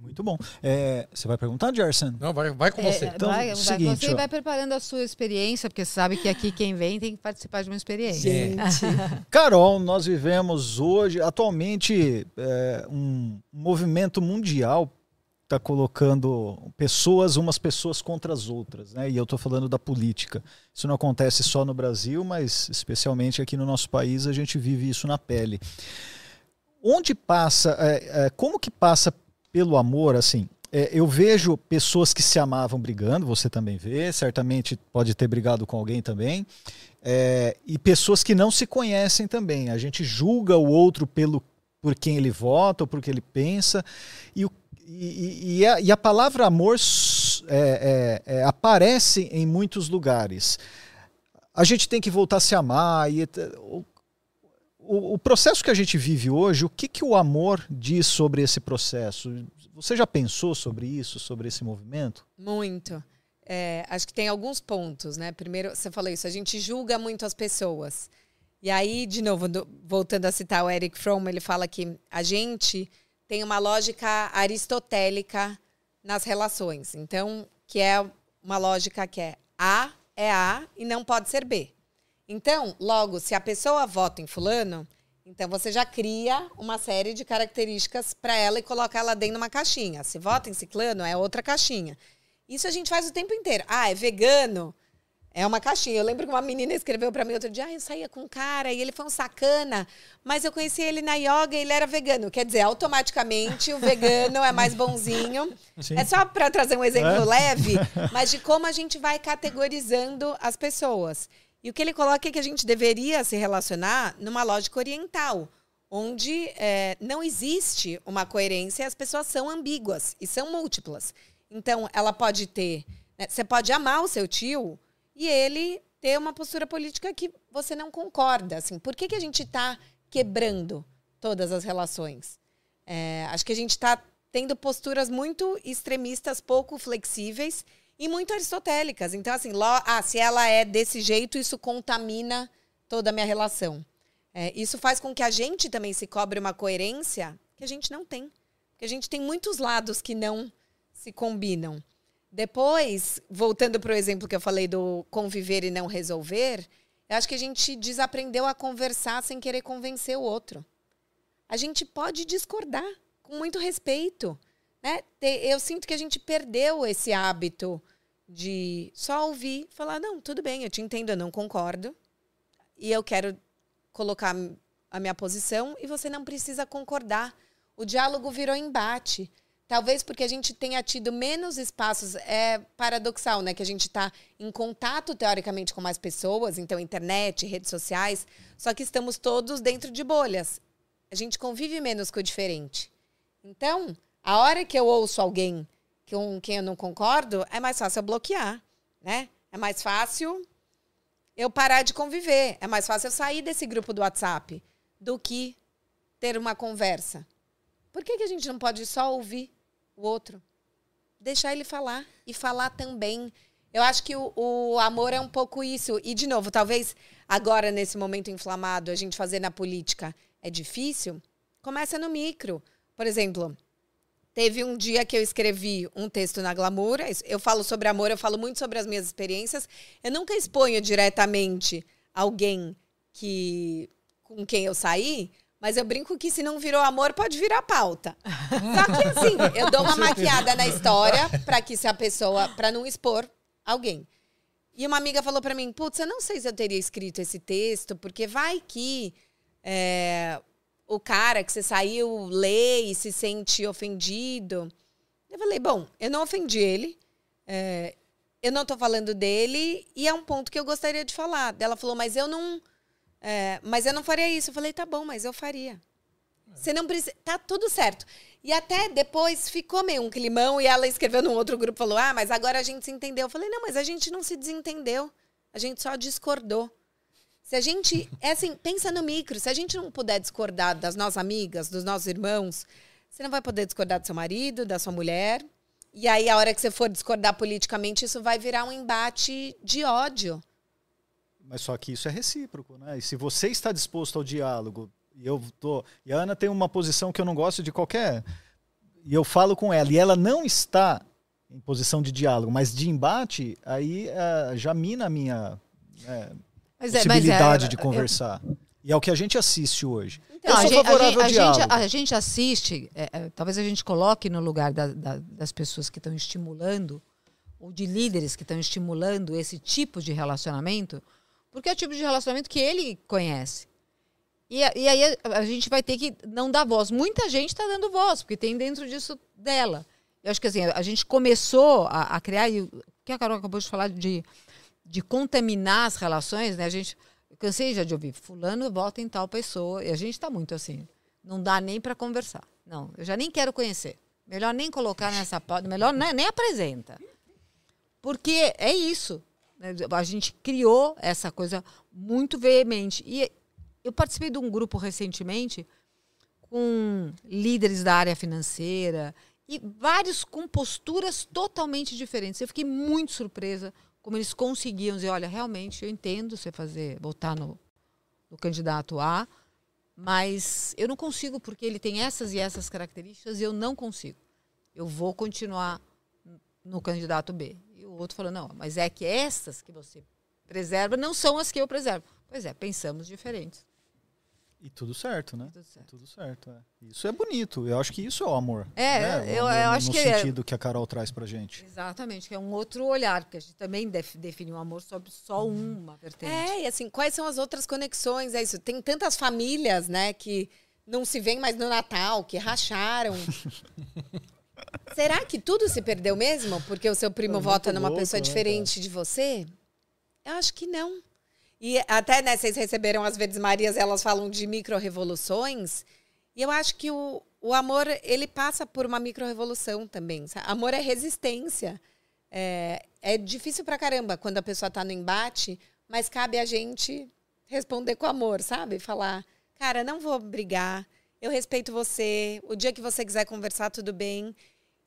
Muito bom. É, você vai perguntar, Gerson? Não, vai, vai com é, você. Então, vai, seguinte, você vai preparando a sua experiência, porque você sabe que aqui quem vem tem que participar de uma experiência. Gente. Carol, nós vivemos hoje, atualmente, é, um movimento mundial está colocando pessoas, umas pessoas contra as outras, né? E eu estou falando da política. Isso não acontece só no Brasil, mas especialmente aqui no nosso país a gente vive isso na pele. Onde passa, é, é, como que passa pelo amor, assim? É, eu vejo pessoas que se amavam brigando, você também vê, certamente pode ter brigado com alguém também, é, e pessoas que não se conhecem também. A gente julga o outro pelo por quem ele vota ou por que ele pensa, e o e, e, a, e, a, palavra amor é, é, é, aparece em muitos lugares. A gente tem que voltar a se amar. E, o, o, processo que a gente vive hoje, o que, que o amor diz sobre esse processo? Você já pensou sobre isso, sobre esse movimento? Muito. É, acho que tem alguns pontos, né? Primeiro, você falou isso, a gente julga muito as pessoas. E aí, de novo, voltando a citar o Eric Fromm, ele fala que a gente tem uma lógica aristotélica nas relações. Então, que é uma lógica que é A é A e não pode ser B. Então, logo, se a pessoa vota em fulano, então você já cria uma série de características para ela e coloca ela dentro de uma caixinha. Se vota em ciclano, é outra caixinha. Isso a gente faz o tempo inteiro. Ah, é vegano, é uma caixinha. Eu lembro que uma menina escreveu para mim outro dia, ah, eu saía com um cara e ele foi um sacana, mas eu conheci ele na yoga e ele era vegano. Quer dizer, automaticamente o vegano é mais bonzinho. Sim. É só para trazer um exemplo é? leve, mas de como a gente vai categorizando as pessoas. E o que ele coloca é que a gente deveria se relacionar numa lógica oriental, onde é, não existe uma coerência as pessoas são ambíguas e são múltiplas. Então, ela pode ter. Né, você pode amar o seu tio e ele ter uma postura política que você não concorda. Assim, por que, que a gente está quebrando todas as relações? É, acho que a gente está tendo posturas muito extremistas, pouco flexíveis e muito aristotélicas. Então, assim, ah, se ela é desse jeito, isso contamina toda a minha relação. É, isso faz com que a gente também se cobre uma coerência que a gente não tem. Porque a gente tem muitos lados que não se combinam. Depois, voltando para o exemplo que eu falei do conviver e não resolver, eu acho que a gente desaprendeu a conversar sem querer convencer o outro. A gente pode discordar com muito respeito. Né? Eu sinto que a gente perdeu esse hábito de só ouvir, falar: não, tudo bem, eu te entendo, eu não concordo. E eu quero colocar a minha posição e você não precisa concordar. O diálogo virou embate. Talvez porque a gente tenha tido menos espaços, é paradoxal, né? Que a gente está em contato, teoricamente, com mais pessoas, então internet, redes sociais, só que estamos todos dentro de bolhas. A gente convive menos com o diferente. Então, a hora que eu ouço alguém com quem eu não concordo, é mais fácil eu bloquear, né? É mais fácil eu parar de conviver. É mais fácil eu sair desse grupo do WhatsApp do que ter uma conversa. Por que, que a gente não pode só ouvir o outro? Deixar ele falar e falar também. Eu acho que o, o, amor é um pouco isso. E, de novo, talvez agora, nesse momento inflamado, a gente fazer na política é difícil. Começa no micro. Por exemplo, teve um dia que eu escrevi um texto na Glamour. Eu falo sobre amor, eu falo muito sobre as minhas experiências. Eu nunca exponho diretamente alguém que com quem eu saí, mas eu brinco que se não virou amor, pode virar pauta. Só que assim, eu dou uma maquiada na história para que se a pessoa. para não expor alguém. E uma amiga falou para mim: Putz, eu não sei se eu teria escrito esse texto, porque vai que é, o cara que você saiu lê e se sente ofendido. Eu falei: Bom, eu não ofendi ele. É, eu não tô falando dele e é um ponto que eu gostaria de falar. Ela falou: Mas eu não é, mas eu não faria isso. Eu falei, tá bom, mas eu faria. Você não precisa. Tá tudo certo. E até depois ficou meio um climão e ela escreveu num outro grupo falou: Ah, mas agora a gente se entendeu. Eu falei: Não, mas a gente não se desentendeu. A gente só discordou. Se a gente. É assim, pensa no micro. Se a gente não puder discordar das nossas amigas, dos nossos irmãos, você não vai poder discordar do seu marido, da sua mulher. E aí, a hora que você for discordar politicamente, isso vai virar um embate de ódio. Mas só que isso é recíproco, né? E se você está disposto ao diálogo, e eu tô, e a Ana tem uma posição que eu não gosto de qualquer, e eu falo com ela, e ela não está em posição de diálogo, mas de embate, aí uh, já mina a minha uh, possibilidade é, mas é, de conversar. Eu, E é o que a gente assiste hoje. Então, a gente, a gente- a gente, a assiste, é, é, talvez a gente coloque no lugar da- da- das pessoas que estão estimulando, ou de líderes que estão estimulando esse tipo de relacionamento, porque é o tipo de relacionamento que ele conhece. E, a- e aí a, a gente vai ter que não dar voz. Muita gente está dando voz, porque tem dentro disso dela. Eu acho que assim, a gente começou a, a criar, e o que a Carol acabou de falar de, de contaminar as relações, né? A gente, cansei já de ouvir, fulano vota em tal pessoa, e a gente está muito assim, não dá nem para conversar. Não, eu já nem quero conhecer. Melhor nem colocar nessa pauta, melhor nem, nem apresenta. Porque é isso. né? A gente criou essa coisa muito veemente. E eu participei de um grupo recentemente com líderes da área financeira e vários com posturas totalmente diferentes. Eu fiquei muito surpresa como eles conseguiam dizer, olha, realmente eu entendo você fazer, votar no, no candidato A, mas eu não consigo porque ele tem essas e essas características e eu não consigo. Eu vou continuar no candidato B. E o outro falou, não, mas é que estas que você preserva não são as que eu preservo. Pois é, pensamos diferentes. E tudo certo, né? Tudo certo. Tudo certo, é. Isso é bonito. Eu acho que isso é o amor. É, né? O eu- amor eu no- acho no que é- sentido que a Carol traz pra gente. Exatamente, que é um outro olhar, porque a gente também def- define o amor sobre só uma vertente. É, e assim, quais são as outras conexões? É isso. Tem tantas famílias, né, que não se veem mais no Natal, que racharam. Será que tudo se perdeu mesmo? Porque o seu primo É vota numa louco, pessoa né, diferente de você? Eu acho que não. E até, né, vocês receberam as Verdes Marias, elas falam de micro-revoluções. E eu acho que o, o amor, ele passa por uma micro-revolução também. sabe? Amor é resistência. É, é difícil pra caramba quando a pessoa tá no embate, mas cabe a gente responder com amor, sabe? Falar, cara, não vou brigar, eu respeito você, o dia que você quiser conversar, tudo bem.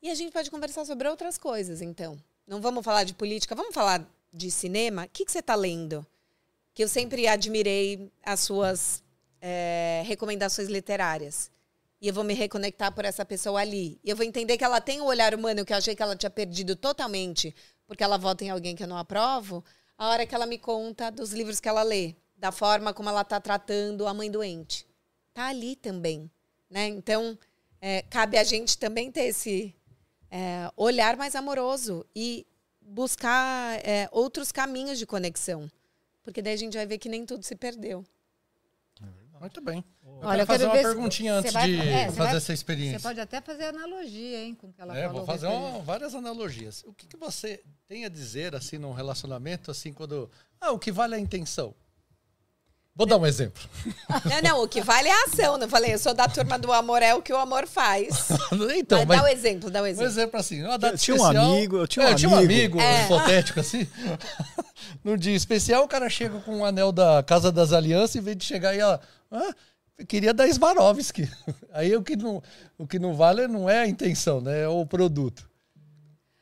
E a gente pode conversar sobre outras coisas, então. Não vamos falar de política, vamos falar de cinema. O que, que você está lendo? Que eu sempre admirei as suas é, recomendações literárias. E eu vou me reconectar por essa pessoa ali. E eu vou entender que ela tem o olhar humano que eu achei que ela tinha perdido totalmente, porque ela vota em alguém que eu não aprovo, a hora que ela me conta dos livros que ela lê, da forma como ela está tratando a mãe doente. Tá ali também. Né? Então, é, cabe a gente também ter esse é, olhar mais amoroso e buscar é, outros caminhos de conexão. Porque daí a gente vai ver que nem tudo se perdeu. Muito bem. Eu Olha, quero eu fazer quero uma perguntinha antes vai- de é, fazer vai- essa experiência. Você pode até fazer analogia, hein, com o que ela É, falou. vou fazer uma- várias analogias. O que, que você tem a dizer assim num relacionamento assim quando ah, o que vale é a intenção? Vou dar um exemplo. Não, não, o que vale é a ação. Não falei, eu sou da turma do amor, é o que o amor faz. então, mas, mas dá o exemplo, dá o um exemplo. exemplo assim, uma data Eu tinha um especial- amigo, eu tinha um É, tinha um amigo. amigo É. hipotético assim. Num dia especial, o cara chega com um anel da Casa das Alianças e vem de chegar e ela, ah, eu queria da Swarovski. Aí o que não, o que não vale não é a intenção, né? É o produto.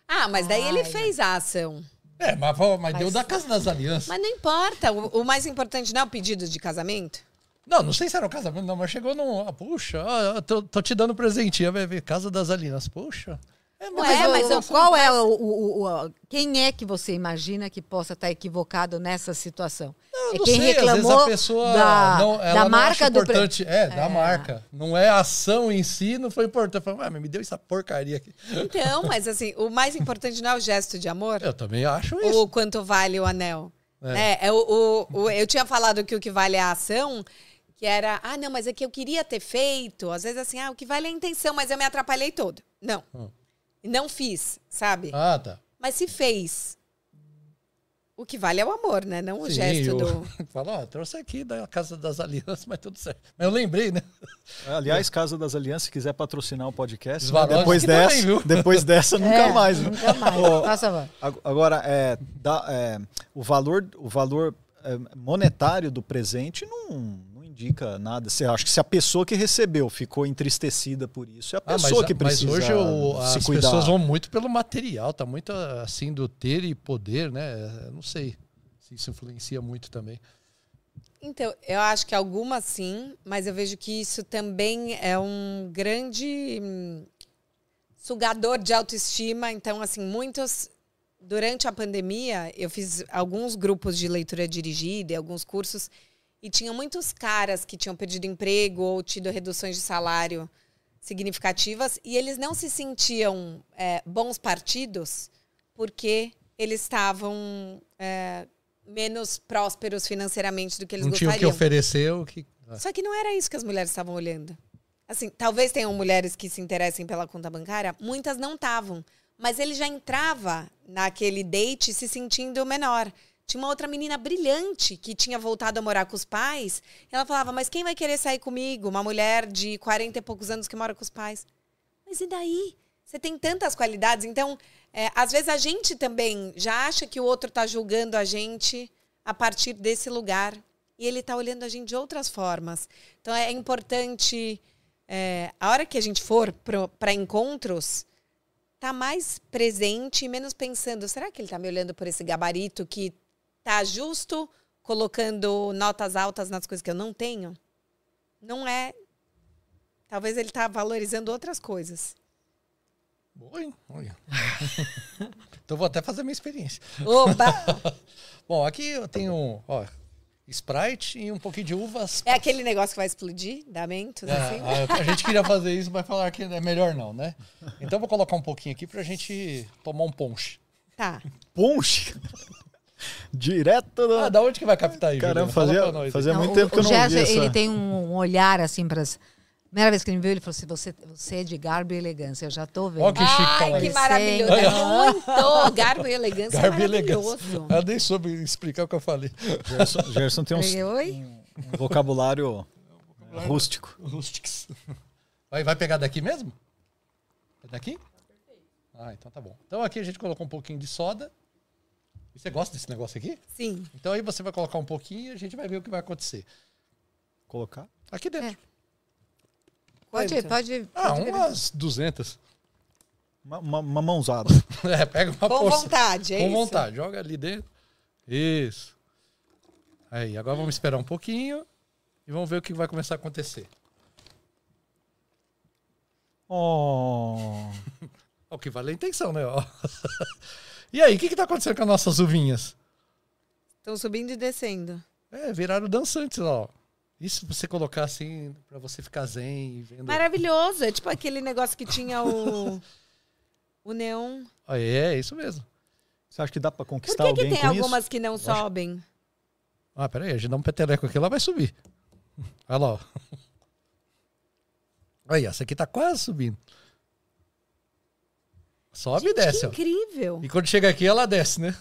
Ah, mas daí ele Ai, fez a ação. É, mas, mas, Mas- deu da Casa das Alianças. Mas não importa. O, o mais importante não é o pedido de casamento? Não, não sei se era o casamento, não, mas chegou num. Ah, puxa, ah, tô, tô te dando presentinho, vai ver, Casa das Alianças. Puxa. É, Não mas é, Mas, eu- qual é o, o- o- o- Quem é que você imagina que possa estar equivocado nessa situação? Eu é não quem sei, às vezes reclamou a pessoa da, não, ela da não marca acha do pre- importante. É, da É. marca. Não é a ação em si, não foi importante. Falei, "Ah, mas me deu essa porcaria aqui. Então, mas assim, o mais importante não é o gesto de amor? Eu também acho isso. Ou o quanto vale o anel? É. É, é o, o- o- eu tinha falado que o que vale é a ação, que era, ah, não, mas é que eu queria ter feito. Às vezes assim, ah, o que vale é a intenção, mas eu me atrapalhei todo. Não. Hum. Não fiz, sabe? Ah, tá. Mas se fez, o que vale é o amor, né? Não o Sim, gesto eu- do. Fala, ó, trouxe aqui da Casa das Alianças, mas tudo certo. Mas eu lembrei, né? Aliás, Casa das Alianças, se quiser patrocinar o podcast, né, Swarovski depois também, dessa, viu? depois dessa nunca É, mais. Nunca mais. Ag- Agora, é, dá- é, o valor, o valor é, monetário do presente não, indica nada. Você acha que se a pessoa que recebeu ficou entristecida por isso, é a Ah, pessoa que mas precisa hoje o- se as cuidar. pessoas vão muito pelo material, tá muito assim do ter e poder, né? Eu Não sei se isso influencia muito também. Então, eu acho que algumas sim, mas eu vejo que isso também é um grande hum, sugador de autoestima. Então, assim, muitos. Durante a pandemia, eu fiz alguns grupos de leitura dirigida e alguns cursos. E tinham muitos caras que tinham perdido emprego ou tido reduções de salário significativas e eles não se sentiam é, bons partidos porque eles estavam é, menos prósperos financeiramente do que eles Não tinha o gostariam. que oferecer, o que. Só que não era isso que as mulheres estavam olhando. Assim, talvez tenham mulheres que se interessem pela conta bancária, muitas não estavam. Mas ele já entrava naquele date se sentindo menor. Tinha uma outra menina brilhante que tinha voltado a morar com os pais. Ela falava, mas quem vai querer sair comigo? Uma mulher de 40 e poucos anos que mora com os pais. Mas e daí? Você tem tantas qualidades. Então, é, às vezes a gente também já acha que o outro está julgando a gente a partir desse lugar. E ele está olhando a gente de outras formas. Então, é importante, é, a hora que a gente for para encontros, tá mais presente e menos pensando, será que ele está me olhando por esse gabarito que tá justo colocando notas altas nas coisas que eu não tenho? Não é. Talvez ele tá valorizando outras coisas. Boa, hein? Olha. então vou até fazer minha experiência. Oba! Bom, aqui eu tenho, ó, Sprite e um pouquinho de uvas. é aquele negócio que vai explodir? Da Mentos, É, assim? a, a gente queria fazer isso, mas falar que é melhor não, né? Então vou colocar um pouquinho aqui pra gente tomar um ponche. Tá. Punch! Direto do... Ah, da onde que vai captar aí, Caramba, fazia, pra nós aí. fazia Não, muito o- tempo que eu não Gerson, vi essa... ele tem um, um olhar assim para as. Primeira vez que ele me viu, ele falou assim: você, você é de garbo e elegância. Eu já tô vendo. Ó, que chique Ai, que isso. maravilhoso. É muito garbo e elegância. Garbo e é elegância. maravilhoso. Eu nem soube explicar o que eu falei. Gerson, Gerson tem uns, Oi? um vocabulário rústico. Rustics. Vai, vai pegar daqui mesmo? É daqui? Ah, então tá bom. Então aqui a gente colocou um pouquinho de soda. E você gosta desse negócio aqui? Sim. Então aí você vai colocar um pouquinho e a gente vai ver o que vai acontecer. Colocar? Aqui dentro. Pode, Quanto? pode. Ah, pode ver. umas 200. Uma, uma, uma mãozada. É, pega uma Com porção. vontade, é Com isso? vontade. Joga ali dentro. Isso. Aí, agora vamos esperar um pouquinho e vamos ver o que vai começar a acontecer. Oh. O que vale a intenção, né? e aí, o que, que tá acontecendo com as nossas uvinhas? Estão subindo e descendo. É, viraram dançantes, ó. Isso você colocar assim, pra você ficar zen e vendo. Maravilhoso. É tipo aquele negócio que tinha o. O neon. Ah, é, isso mesmo. Você acha que dá pra Por conquistar que, que alguém tem algumas isso? que não sobem? Ah, peraí, a gente dá um peteleco aqui, ela vai subir. Olha lá, ó. Aí, essa aqui tá quase subindo. Sobe e desce, que ó. incrível. E quando chega aqui, ela desce, né?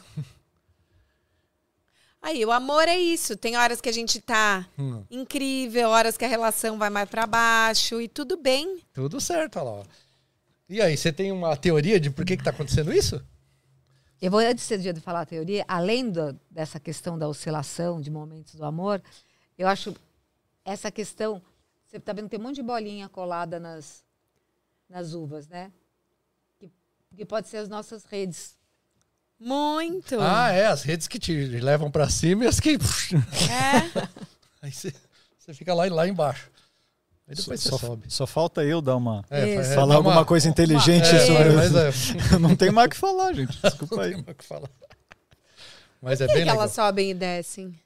Aí, o amor é isso. Tem horas que a gente tá Hum, incrível, horas que a relação vai mais pra baixo e tudo bem. tudo certo, olha lá. ó. E aí, você tem uma teoria de por que que tá acontecendo isso? Eu vou, antes de falar a teoria, além do- dessa questão da oscilação de momentos do amor, eu acho essa questão. Você está vendo que tem um monte de bolinha colada nas, nas uvas, né? Que, que pode ser as nossas redes. Muito. Ah, é, as redes que te levam pra cima e as que. É. Aí você, você fica lá, lá embaixo. Aí Só, depois você só- sobe. só falta eu dar uma. É, é, falar dá alguma uma- coisa inteligente É, sobre é, Não tem mais o que falar, gente. Desculpa não aí. tem mais o que falar. Mas é Por que, bem que legal. elas sobem e descem?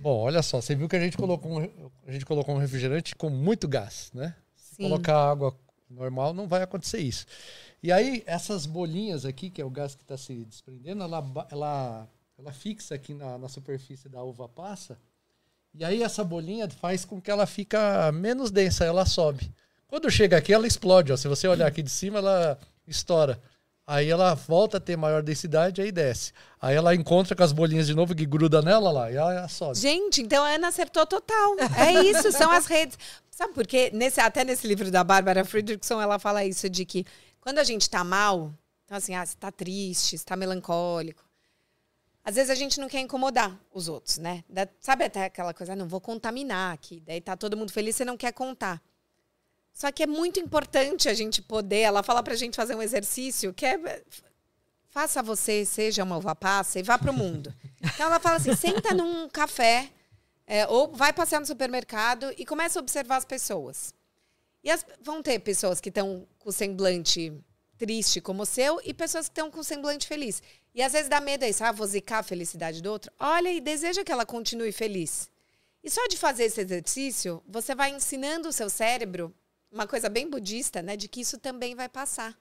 Bom, olha só, você viu que a gente colocou um, a gente colocou um refrigerante com muito gás, né? Se Sim. colocar água normal, não vai acontecer isso. E aí, essas bolinhas aqui, que é o gás que está se desprendendo, ela, ela, ela fixa aqui na, na superfície da uva passa. E aí, essa bolinha faz com que ela fica menos densa, ela sobe. Quando chega aqui, ela explode. Ó. Se você olhar aqui de cima, ela estoura. Aí ela volta a ter maior densidade, aí desce. Aí ela encontra com as bolinhas de novo que gruda nela lá, e ela sobe. Gente, então a Ana acertou total. É isso, são as redes. Sabe por quê? Nesse, até nesse livro da Bárbara Friedrichson, ela fala isso de que quando a gente tá mal, então assim, ah, você tá triste, você tá melancólico. Às vezes a gente não quer incomodar os outros, né? Da- sabe até aquela coisa, ah, não vou contaminar aqui. Daí tá todo mundo feliz, você não quer contar. Só que é muito importante a gente poder. Ela fala pra gente fazer um exercício que é. Faça você, seja uma uva passa e vá pro mundo. Então ela fala assim: senta num café, é, ou vai passear no supermercado e começa a observar as pessoas. E as- vão ter pessoas que estão com semblante triste como o seu e pessoas que estão com semblante feliz. E às vezes dá medo isso, ah, vou zicar a felicidade do outro. Olha e deseja que ela continue feliz. E só de fazer esse exercício, você vai ensinando o seu cérebro uma coisa bem budista, né, de que isso também vai passar.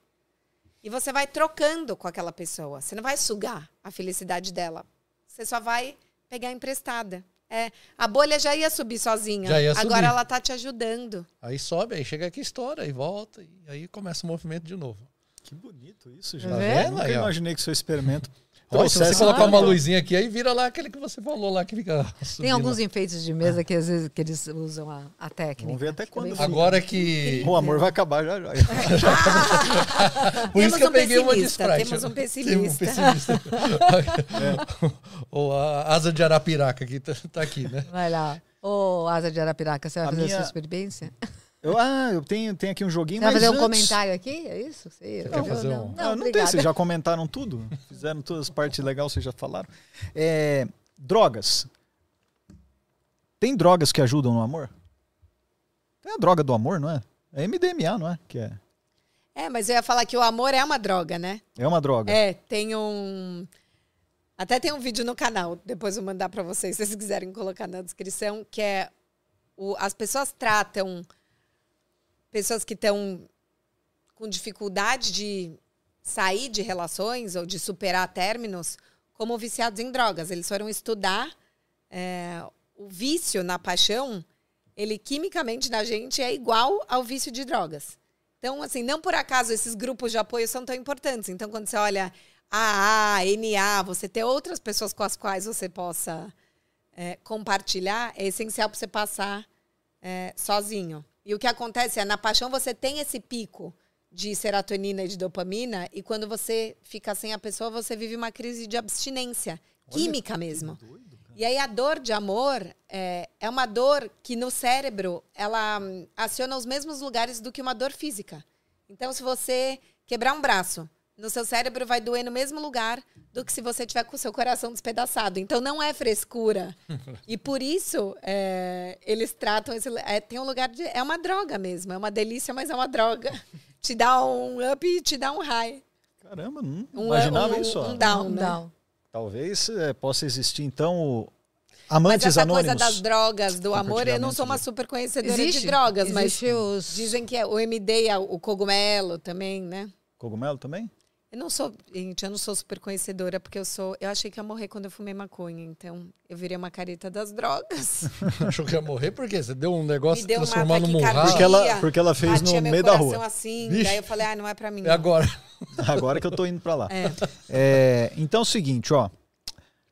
E você vai trocando com aquela pessoa. Você não vai sugar a felicidade dela. Você só vai pegar emprestada. É, a bolha já ia subir sozinha. Já ia Agora subir. ela tá te ajudando. Aí sobe, aí chega aqui, estoura, e volta, e aí começa o movimento de novo. Que bonito isso, Tá já. vendo? Nunca imaginei que seu experimento Olha, se você trouxesse colocar uma luzinha aqui, aí vira lá aquele que você falou lá, que fica Tem subindo. alguns enfeites de mesa que às vezes que eles usam a, a técnica. Vamos ver até Fica quando. Agora que... O amor vai acabar já já. Por isso Temos que eu um peguei uma de pessimista, Sprite. temos um Tem pessimista. pessimista. Ou a asa de Arapiraca que tá, tá aqui, né? Vai lá. Ô, Asa de Arapiraca, você vai A fazer a minha- sua experiência? Eu, ah, eu tenho, tenho aqui um joguinho, Você vai mas fazer um antes- comentário aqui? É isso? Você, quer fazer não, um- não, Ah, não tem, vocês já comentaram tudo? Fizeram todas as partes legais, vocês já falaram. É, drogas. Tem drogas que ajudam no amor? Tem a droga do amor, não é? É MDMA, não é? Que é, É, mas eu ia falar que o amor é uma droga, né? é uma droga. É, tem um. Até tem um vídeo no canal, depois eu vou mandar pra vocês, se vocês quiserem colocar na descrição, que é o, as pessoas tratam pessoas que estão com dificuldade de sair de relações ou de superar términos como viciados em drogas. Eles foram estudar é, o vício na paixão, ele quimicamente na gente é igual ao vício de drogas. Então, assim, não por acaso esses grupos de apoio são tão importantes. Então, quando você olha AA, NA, você ter outras pessoas com as quais você possa é, compartilhar, é essencial para você passar é, sozinho. E o que acontece é, na paixão você tem esse pico de serotonina e de dopamina, e quando você fica sem a pessoa, você vive uma crise de abstinência, química mesmo. E aí a dor de amor é, é uma dor que no cérebro ela hum, aciona os mesmos lugares do que uma dor física. Então, se você quebrar um braço, no seu cérebro vai doer no mesmo lugar do que se você tiver com o seu coração despedaçado. Então, não é frescura. e por isso é, eles tratam esse. É, tem um lugar de. É uma droga mesmo. É uma delícia, mas é uma droga. te dá um up e te dá um high. Caramba, não Um, imaginava um, isso. ó. Um down, né? não. Talvez é, possa existir, então, o Mas amantes essa anônimos. coisa das drogas, do amor, eu não sou uma super conhecedora Existe, de drogas, mas existe os... dizem que é o MD, o cogumelo também, né? Cogumelo também? Eu não sou, gente, eu não sou super conhecedora, porque eu sou. Eu achei que ia morrer quando eu fumei maconha, então eu virei uma careta das drogas. Achou que ia morrer por quê? Você deu um negócio Me deu uma transformando num. Porque ela, porque ela fez no meu meio da rua. assim, Vixe. daí eu falei, ah, não é pra mim. É não. agora. Agora que eu tô indo pra lá. É. É, então é o seguinte, ó.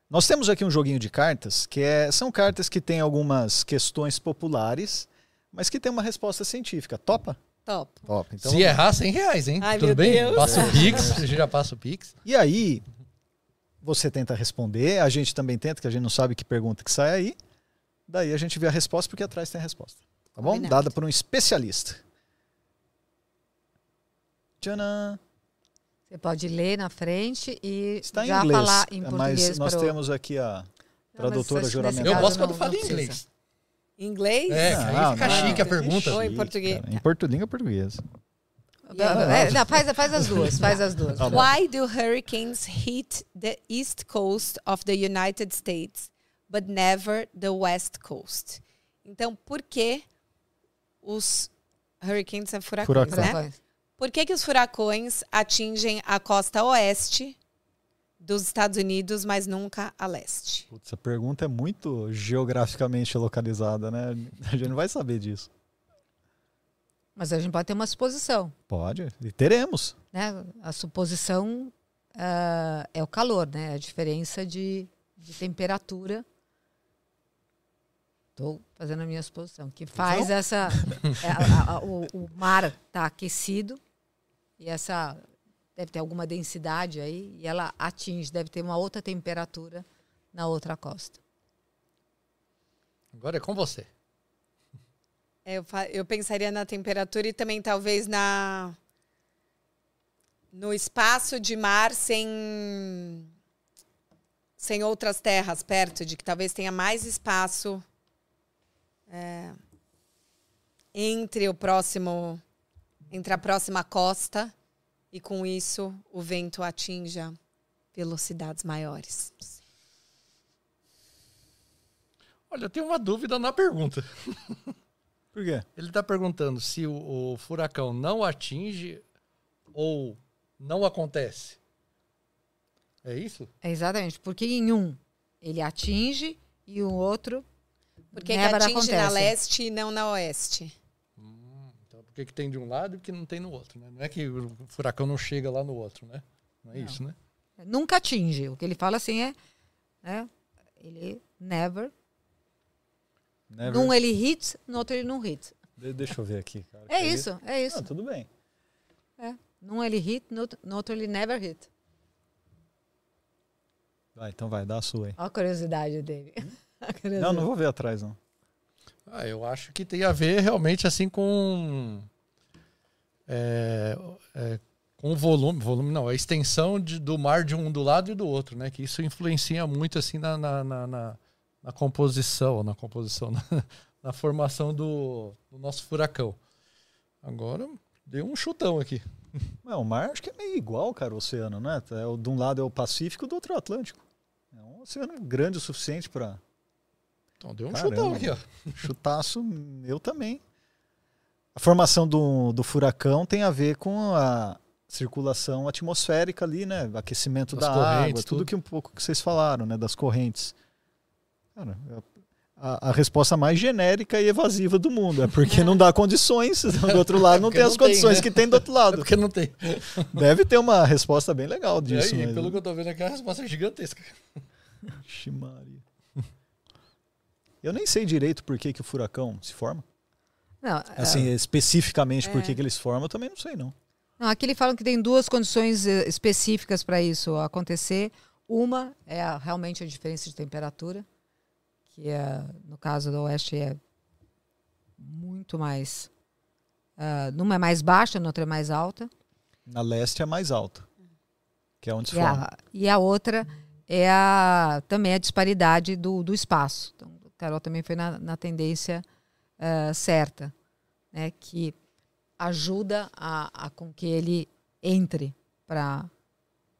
Nós temos aqui um joguinho de cartas, que é, são cartas que têm algumas questões populares, mas que tem uma resposta científica. Topa? Top. Top. Então, Se errar, 100 reais, hein? Ai, Tudo bem? Deus. Passa o Pix, a gente já passa o Pix. E aí, você tenta responder, a gente também tenta, que a gente não sabe que pergunta que sai aí. Daí a gente vê a resposta, porque atrás tem a resposta. Tá bom? Combinado. Dada por um especialista. Tcharam! Você pode ler na frente e Está em já inglês, falar em português. mas nós para o- temos aqui a tradutora juramentada. Eu gosto quando fala em precisa. Inglês. Inglês? É, que aí Não, fica não. chique a pergunta. Ou em português. cara. Em português ou português? É, não, faz, faz as duas, faz as duas. Tá. Why do hurricanes hit the east coast of the United States, but never the west coast? Então, por que os hurricanes são furacões, Furacão. né? Furacões. Por que, que os furacões atingem a costa oeste dos Estados Unidos, mas nunca a leste? Putz, essa pergunta é muito geograficamente localizada, né? A gente não vai saber disso. Mas a gente pode ter uma suposição. Pode, e teremos. Né? A suposição ah, é o calor, né? A diferença de, de temperatura. Estou fazendo a minha suposição. Que faz essa. é, a- a- o, o mar está aquecido e essa deve ter alguma densidade aí e ela atinge, deve ter uma outra temperatura na outra costa. Agora é com você. É, Eu, eu pensaria na temperatura e também talvez na no espaço de mar sem sem outras terras perto de que talvez tenha mais espaço é, entre o próximo entre a próxima costa e com isso o vento atinja velocidades maiores. Olha, eu tenho uma dúvida na pergunta. Por quê? Ele está perguntando se o, o furacão não atinge ou não acontece. É isso? É exatamente, porque em um ele atinge e o outro Por que, que never atinge na acontece. leste e não na oeste? Por que, que tem de um lado e que não tem no outro? Né? Não é que o furacão não chega lá no outro, né? Não é Não. isso, né? Nunca atinge. O que ele fala assim é, né? Ele never. Never- Num ele hit, no outro ele não hit. De- Deixa eu ver aqui, cara. É isso, é isso. Não, tudo bem. Num ele hit, no outro- no outro ele never hit. Vai, então vai, dá a sua aí. Olha a curiosidade dele. A Não, curiosidade. não vou ver atrás, não. Ah, eu acho que tem a ver realmente assim com. É, é, com volume, volume não, a extensão de- do mar de um do lado e do outro, né? Que isso influencia muito assim na, na, na, na- composição, na composição, na, na formação do, do nosso furacão. Agora deu um chutão aqui. O mar acho que é meio igual, cara, o oceano, né? É, de um lado é o Pacífico, do outro é o Atlântico. É um oceano grande o suficiente para Então deu um Caramba. chutão aqui, ó. chutaço, eu também. A formação do, do furacão tem a ver com a circulação atmosférica ali, né? Aquecimento Das da correntes, água, tudo, tudo. que um pouco que vocês falaram, né? Das correntes. Cara, a, a resposta mais genérica e evasiva do mundo é porque não dá condições. Do outro lado não Porque tem as não tem, condições né? que tem do outro É lado. porque não tem. Deve ter uma resposta bem legal E disso. aí, mas- pelo que eu tô vendo aqui, a resposta é gigantesca. Ixi, Maria. Eu nem sei direito por que, que o furacão se forma. Não, Assim, especificamente por É. que, que eles formam, eu também não sei, não. Não, aqui ele fala que tem duas condições eh, específicas para isso acontecer. Uma é a- realmente a diferença de temperatura, que é, no caso do oeste é muito mais. ah, numa é mais baixa, na outra é mais alta. Na leste é mais alta, que é onde se E forma. a, e a outra é a, também a disparidade do, do espaço. Então, Carol também foi na, na tendência ah, certa, né, que ajuda a, a com que ele entre para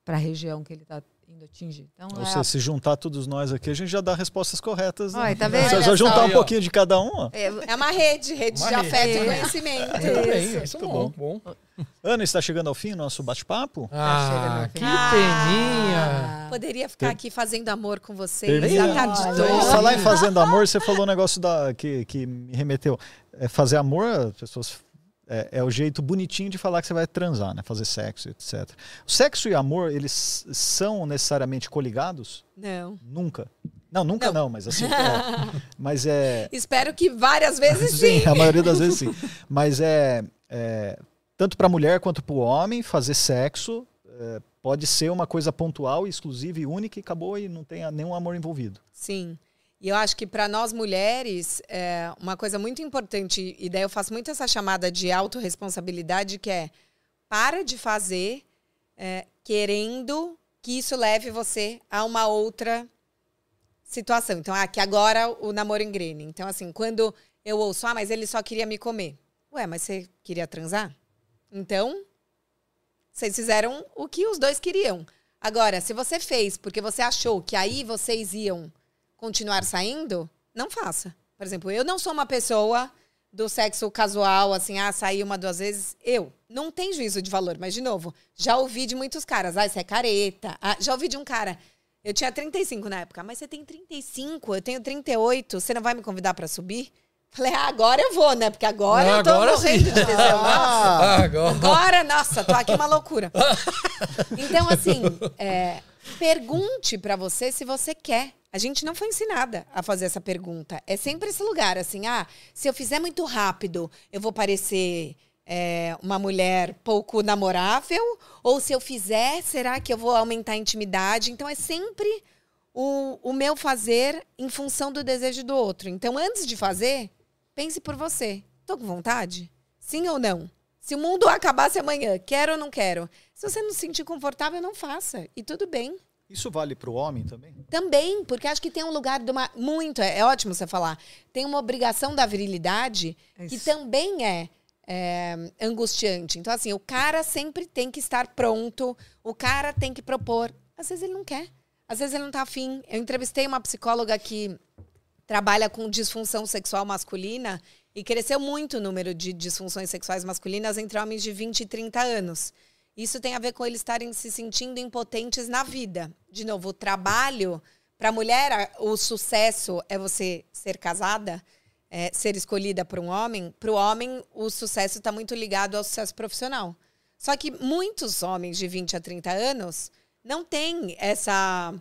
a região que ele está indo atingir. Então, Ou é seja, a- se juntar todos nós aqui, a gente já dá respostas corretas. né? Olha, tá vendo? Se só juntar só. um pouquinho de cada um, ó. é, É uma rede, rede Uma de rede. afeto e É. conhecimento. Muito bem, Isso. isso é Muito bom. bom. Ana, está chegando ao fim o nosso bate-papo? Ah, chega que peninha. Poderia ficar aqui fazendo amor com vocês Termina. a tarde toda. Falar em fazendo amor, você falou um negócio da, que, que me remeteu. É, fazer amor, as pessoas. É, é o jeito bonitinho de falar que você vai transar, né? Fazer sexo, etc. O sexo e amor, eles são necessariamente coligados? Não. Nunca. Não, nunca não, Não. mas assim. é. mas é. Espero que várias vezes sim. a maioria das vezes sim. Mas é. é, tanto para mulher quanto para o homem, fazer sexo é, pode ser uma coisa pontual, exclusiva e única e acabou e não tem nenhum amor envolvido. Sim. E eu acho que para nós mulheres, é uma coisa muito importante, e daí eu faço muito essa chamada de autorresponsabilidade, que é para de fazer é, querendo que isso leve você a uma outra situação. Então, ah, que agora o namoro engrene. Então, assim, quando eu ouço, ah, mas ele só queria me comer. Ué, mas você queria transar? Então, vocês fizeram o que os dois queriam. Agora, se você fez porque você achou que aí vocês iam continuar saindo, não faça. Por exemplo, eu não sou uma pessoa do sexo casual, assim, ah, saí uma, duas vezes. Eu. Não tem juízo de valor, mas, de novo, já ouvi de muitos caras, ah, isso é careta. Ah, já ouvi de um cara, eu tinha 35 na época, mas você tem 35, eu tenho 38, você não vai me convidar pra subir? Falei, ah, agora eu vou, né? Porque agora Ah, eu tô agora morrendo sim. de tesão. Ah, agora. Agora, nossa, tô aqui uma loucura. Então, assim, é, pergunte pra você se você quer. A gente não foi ensinada a fazer essa pergunta. É sempre esse lugar, assim, ah, se eu fizer muito rápido, eu vou parecer é, uma mulher pouco namorável? Ou se eu fizer, será que eu vou aumentar a intimidade? Então, é sempre o, o meu fazer em função do desejo do outro. Então, antes de fazer, pense por você. Tô com vontade? Sim ou não? Se o mundo acabasse amanhã, quero ou não quero? Se você não se sentir confortável, não faça. E tudo bem. Isso vale para o homem também? Também, porque acho que tem um lugar de uma. Muito, é, é ótimo você falar. Tem uma obrigação da virilidade que também é, é, angustiante. Então, assim, o cara sempre tem que estar pronto, o cara tem que propor. Às vezes ele não quer, às vezes ele não tá afim. Eu entrevistei uma psicóloga que trabalha com disfunção sexual masculina e cresceu muito o número de disfunções sexuais masculinas entre homens de 20 e 30 anos. Isso tem a ver com eles estarem se sentindo impotentes na vida. De novo, o trabalho. Para a mulher, o sucesso é você ser casada, é, ser escolhida por um homem. Para o homem, o sucesso está muito ligado ao sucesso profissional. Só que muitos homens de 20 a 30 anos não têm essa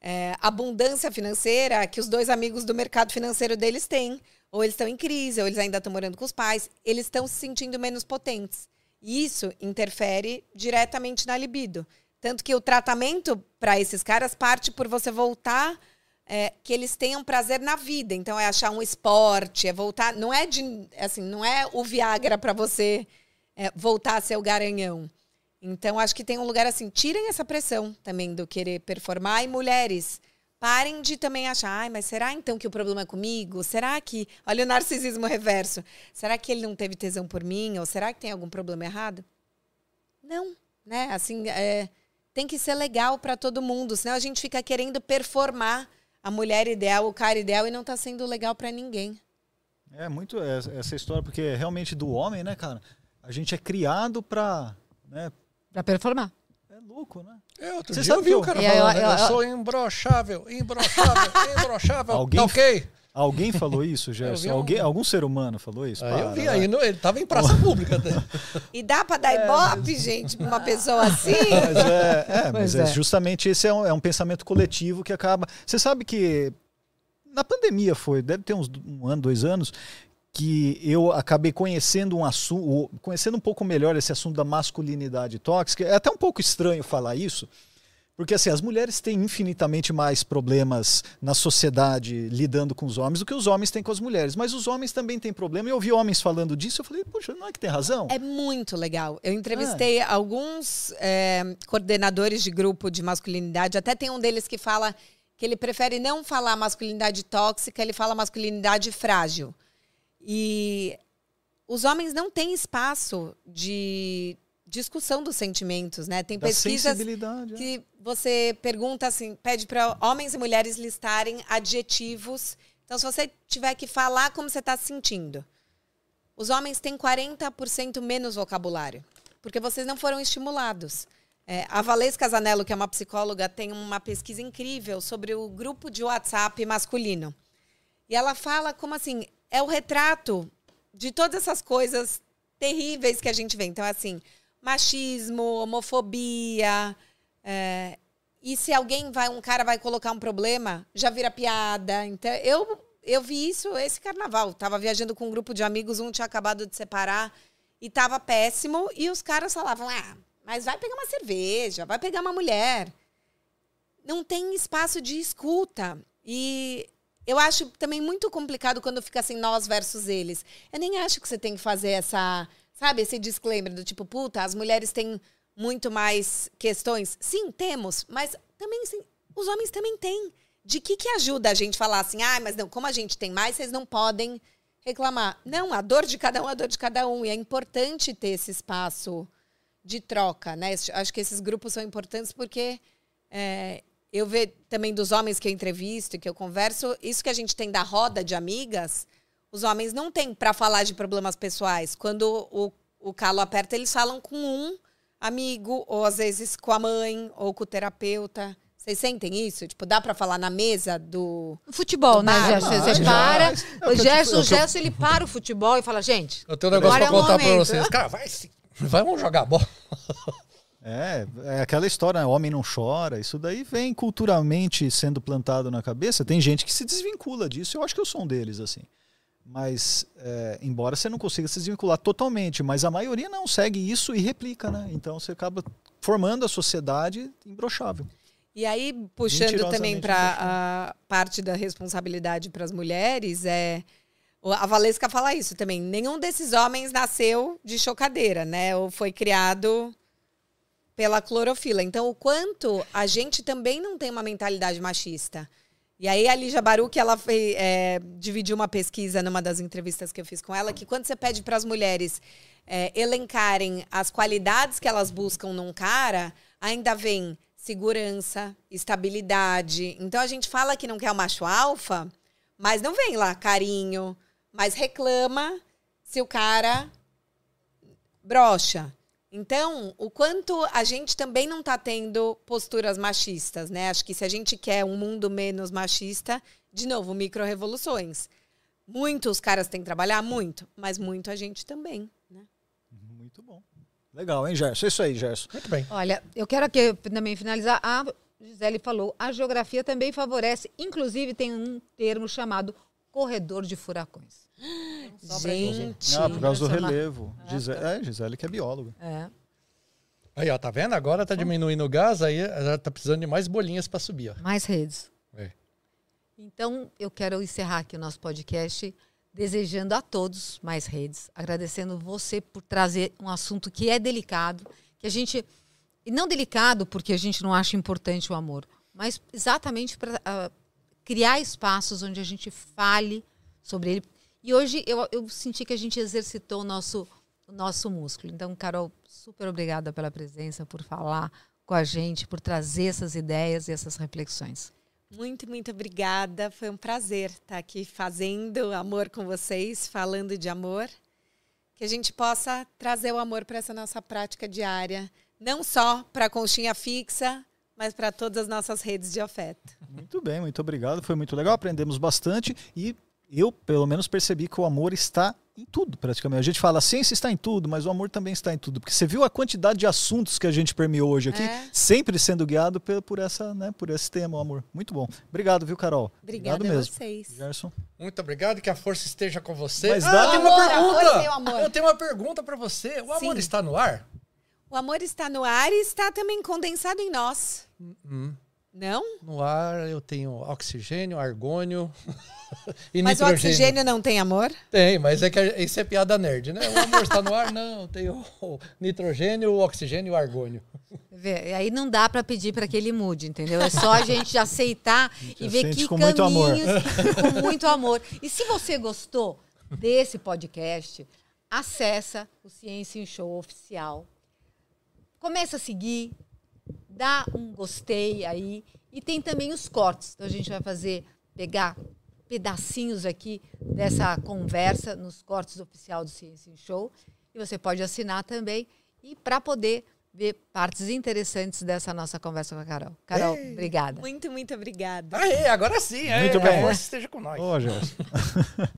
é, abundância financeira que os dois amigos do mercado financeiro deles têm. Ou eles estão em crise, ou eles ainda estão morando com os pais. Eles estão se sentindo menos potentes. E isso interfere diretamente na libido. Tanto que o tratamento para esses caras parte por você voltar é, que eles tenham prazer na vida. Então é achar um esporte, é voltar. Não é de assim, não é o Viagra para você é, voltar a ser o garanhão. Então acho que tem um lugar assim. Tirem essa pressão também do querer performar e mulheres parem de também achar, ai, mas será então que o problema é comigo? Será que. Olha o narcisismo reverso. Será que ele não teve tesão por mim? Ou será que tem algum problema errado? Não, né? Assim, é, tem que ser legal para todo mundo, senão a gente fica querendo performar a mulher ideal, o cara ideal e não tá sendo legal para ninguém. É muito essa história, porque realmente do homem, né, cara? A gente é criado para. Né, para performar. É louco, né? É, outro Você dia eu vi o cara falando, eu, eu, eu, eu, sou imbrochável, imbrochável, imbrochável. Alguém, tá ok? Alguém falou isso, Gerson? Alguém, algum ser humano falou isso? Para, eu vi aí, no, ele tava em praça pública até. E dá para dar é, ibope, mas... gente, pra uma pessoa assim? Mas é, é mas é, é. justamente esse é um, é um pensamento coletivo que acaba... Você sabe que na pandemia foi, deve ter uns um ano, dois anos, que eu acabei conhecendo um assunto, conhecendo um pouco melhor esse assunto da masculinidade tóxica. É até um pouco estranho falar isso, porque assim, as mulheres têm infinitamente mais problemas na sociedade lidando com os homens do que os homens têm com as mulheres. Mas os homens também têm problema. Eu ouvi homens falando disso, eu falei, puxa, não é que tem razão? É muito legal. Eu entrevistei ah. alguns é, coordenadores de grupo de masculinidade, até tem um deles que fala que ele prefere não falar masculinidade tóxica, ele fala masculinidade frágil. E os homens não têm espaço de discussão dos sentimentos, né? Tem da pesquisas é. que você pergunta assim, pede para homens e mulheres listarem adjetivos. Então, se você tiver que falar como você está se sentindo, os homens têm 40% menos vocabulário, porque vocês não foram estimulados. É, a Valesca Casanello, que é uma psicóloga, tem uma pesquisa incrível sobre o grupo de WhatsApp masculino. E ela fala como assim, é o retrato de todas essas coisas terríveis que a gente vê. Então, assim, machismo, homofobia. É, e se alguém vai, um cara vai colocar um problema, já vira piada. Então, eu, eu vi isso esse carnaval. Tava viajando com um grupo de amigos, um tinha acabado de separar e tava péssimo. E os caras falavam: ah, mas vai pegar uma cerveja, vai pegar uma mulher. Não tem espaço de escuta. E eu acho também muito complicado quando fica assim, nós versus eles. Eu nem acho que você tem que fazer essa, sabe, esse disclaimer do tipo, puta, as mulheres têm muito mais questões. Sim, temos, mas também sim, os homens também têm. De que que ajuda a gente falar assim, ah, mas não, como a gente tem mais, vocês não podem reclamar. Não, a dor de cada um é a dor de cada um. E é importante ter esse espaço de troca, né? Acho que esses grupos são importantes porque é, eu vejo também dos homens que eu entrevisto, que eu converso, isso que a gente tem da roda de amigas, os homens não têm para falar de problemas pessoais. Quando o, o calo aperta, eles falam com um amigo, ou às vezes com a mãe, ou com o terapeuta. Vocês sentem isso? Tipo, dá para falar na mesa do. Futebol, do né, Gerson? Você para. É o Gerson, o Gerson, ele para o futebol e fala, gente. Eu tenho um negócio pra é contar pra vocês. Cara, vai sim. Vamos jogar bola. É, é aquela história, né? homem não chora. Isso daí vem culturalmente sendo plantado na cabeça. Tem gente que se desvincula disso. Eu acho que eu sou um deles, assim. Mas, é, embora você não consiga se desvincular totalmente, mas a maioria não segue isso e replica, né? Então você acaba formando a sociedade imbrochável. E aí, puxando também para a parte da responsabilidade para as mulheres, é a Valesca fala isso também. Nenhum desses homens nasceu de chocadeira, né? Ou foi criado pela clorofila. Então, o quanto a gente também não tem uma mentalidade machista. E aí, a Lígia Baruch, ela fez, é, dividiu uma pesquisa numa das entrevistas que eu fiz com ela, que quando você pede para as mulheres é, elencarem as qualidades que elas buscam num cara, ainda vem segurança, estabilidade. Então, a gente fala que não quer o macho alfa, mas não vem lá carinho, mas reclama se o cara brocha. Então, o quanto a gente também não está tendo posturas machistas, né? Acho que se a gente quer um mundo menos machista, de novo, micro-revoluções. Muitos caras têm que trabalhar muito, mas muito a gente também, né? Muito bom. Legal, hein, Gerson? Isso aí, Gerson. Muito bem. Olha, eu quero aqui também finalizar. A Gisele falou, a geografia também favorece. Inclusive, tem um termo chamado corredor de furacões. Gente. Ah, por causa do Somar. relevo. Gisele, é, Gisele que é bióloga. É. Aí, ó, tá vendo? Agora tá diminuindo o gás, aí ela tá precisando de mais bolinhas para subir, ó. Mais redes. É. Então, eu quero encerrar aqui o nosso podcast desejando a todos mais redes, agradecendo você por trazer um assunto que é delicado, que a gente e não delicado porque a gente não acha importante o amor, mas exatamente para criar espaços onde a gente fale sobre ele. E hoje eu, eu senti que a gente exercitou o nosso o nosso músculo. Então, Carol, super obrigada pela presença, por falar com a gente, por trazer essas ideias e essas reflexões. Muito, muito obrigada. Foi um prazer estar aqui fazendo amor com vocês, falando de amor. Que a gente possa trazer o amor para essa nossa prática diária, não só para a conchinha fixa, mas para todas as nossas redes de afeto. Muito bem, muito obrigado. Foi muito legal, aprendemos bastante e eu, pelo menos, percebi que o amor está em tudo, praticamente. A gente fala, a ciência está em tudo, mas o amor também está em tudo. Porque você viu a quantidade de assuntos que a gente permeou hoje aqui, É. sempre sendo guiado por, por essa, né, por esse tema, o amor. Muito bom. Obrigado, viu, Carol? Obrigada Obrigado a mesmo. vocês. Gerson. Muito obrigado, que a força esteja com você. Mas ah, dá- tem uma pergunta! oi, meu amor. Eu tenho uma pergunta para você. O amor Sim. está no ar? O amor está no ar e está também condensado em nós. Hum, Não? no ar eu tenho oxigênio, argônio e Mas o nitrogênio. oxigênio não tem amor? Tem, mas é que isso é piada nerd, né? O amor está no ar? Não, tem o, o nitrogênio, o oxigênio e o argônio. Vê, Aí não dá para pedir para que ele mude, entendeu? É só a gente aceitar e ver que com muito amor. caminhos com muito amor. E se você gostou desse podcast, acessa o Ciência em Show oficial. Começa a seguir, dá um gostei aí e tem também os cortes. Então a gente vai fazer pegar pedacinhos aqui dessa conversa nos cortes oficial do Ciência em Show e você pode assinar também e para poder ver partes interessantes dessa nossa conversa com a Carol. Carol, obrigada. Muito, muito obrigada. Aê, agora sim. Muito é, bem. A força esteja com nós. Ô.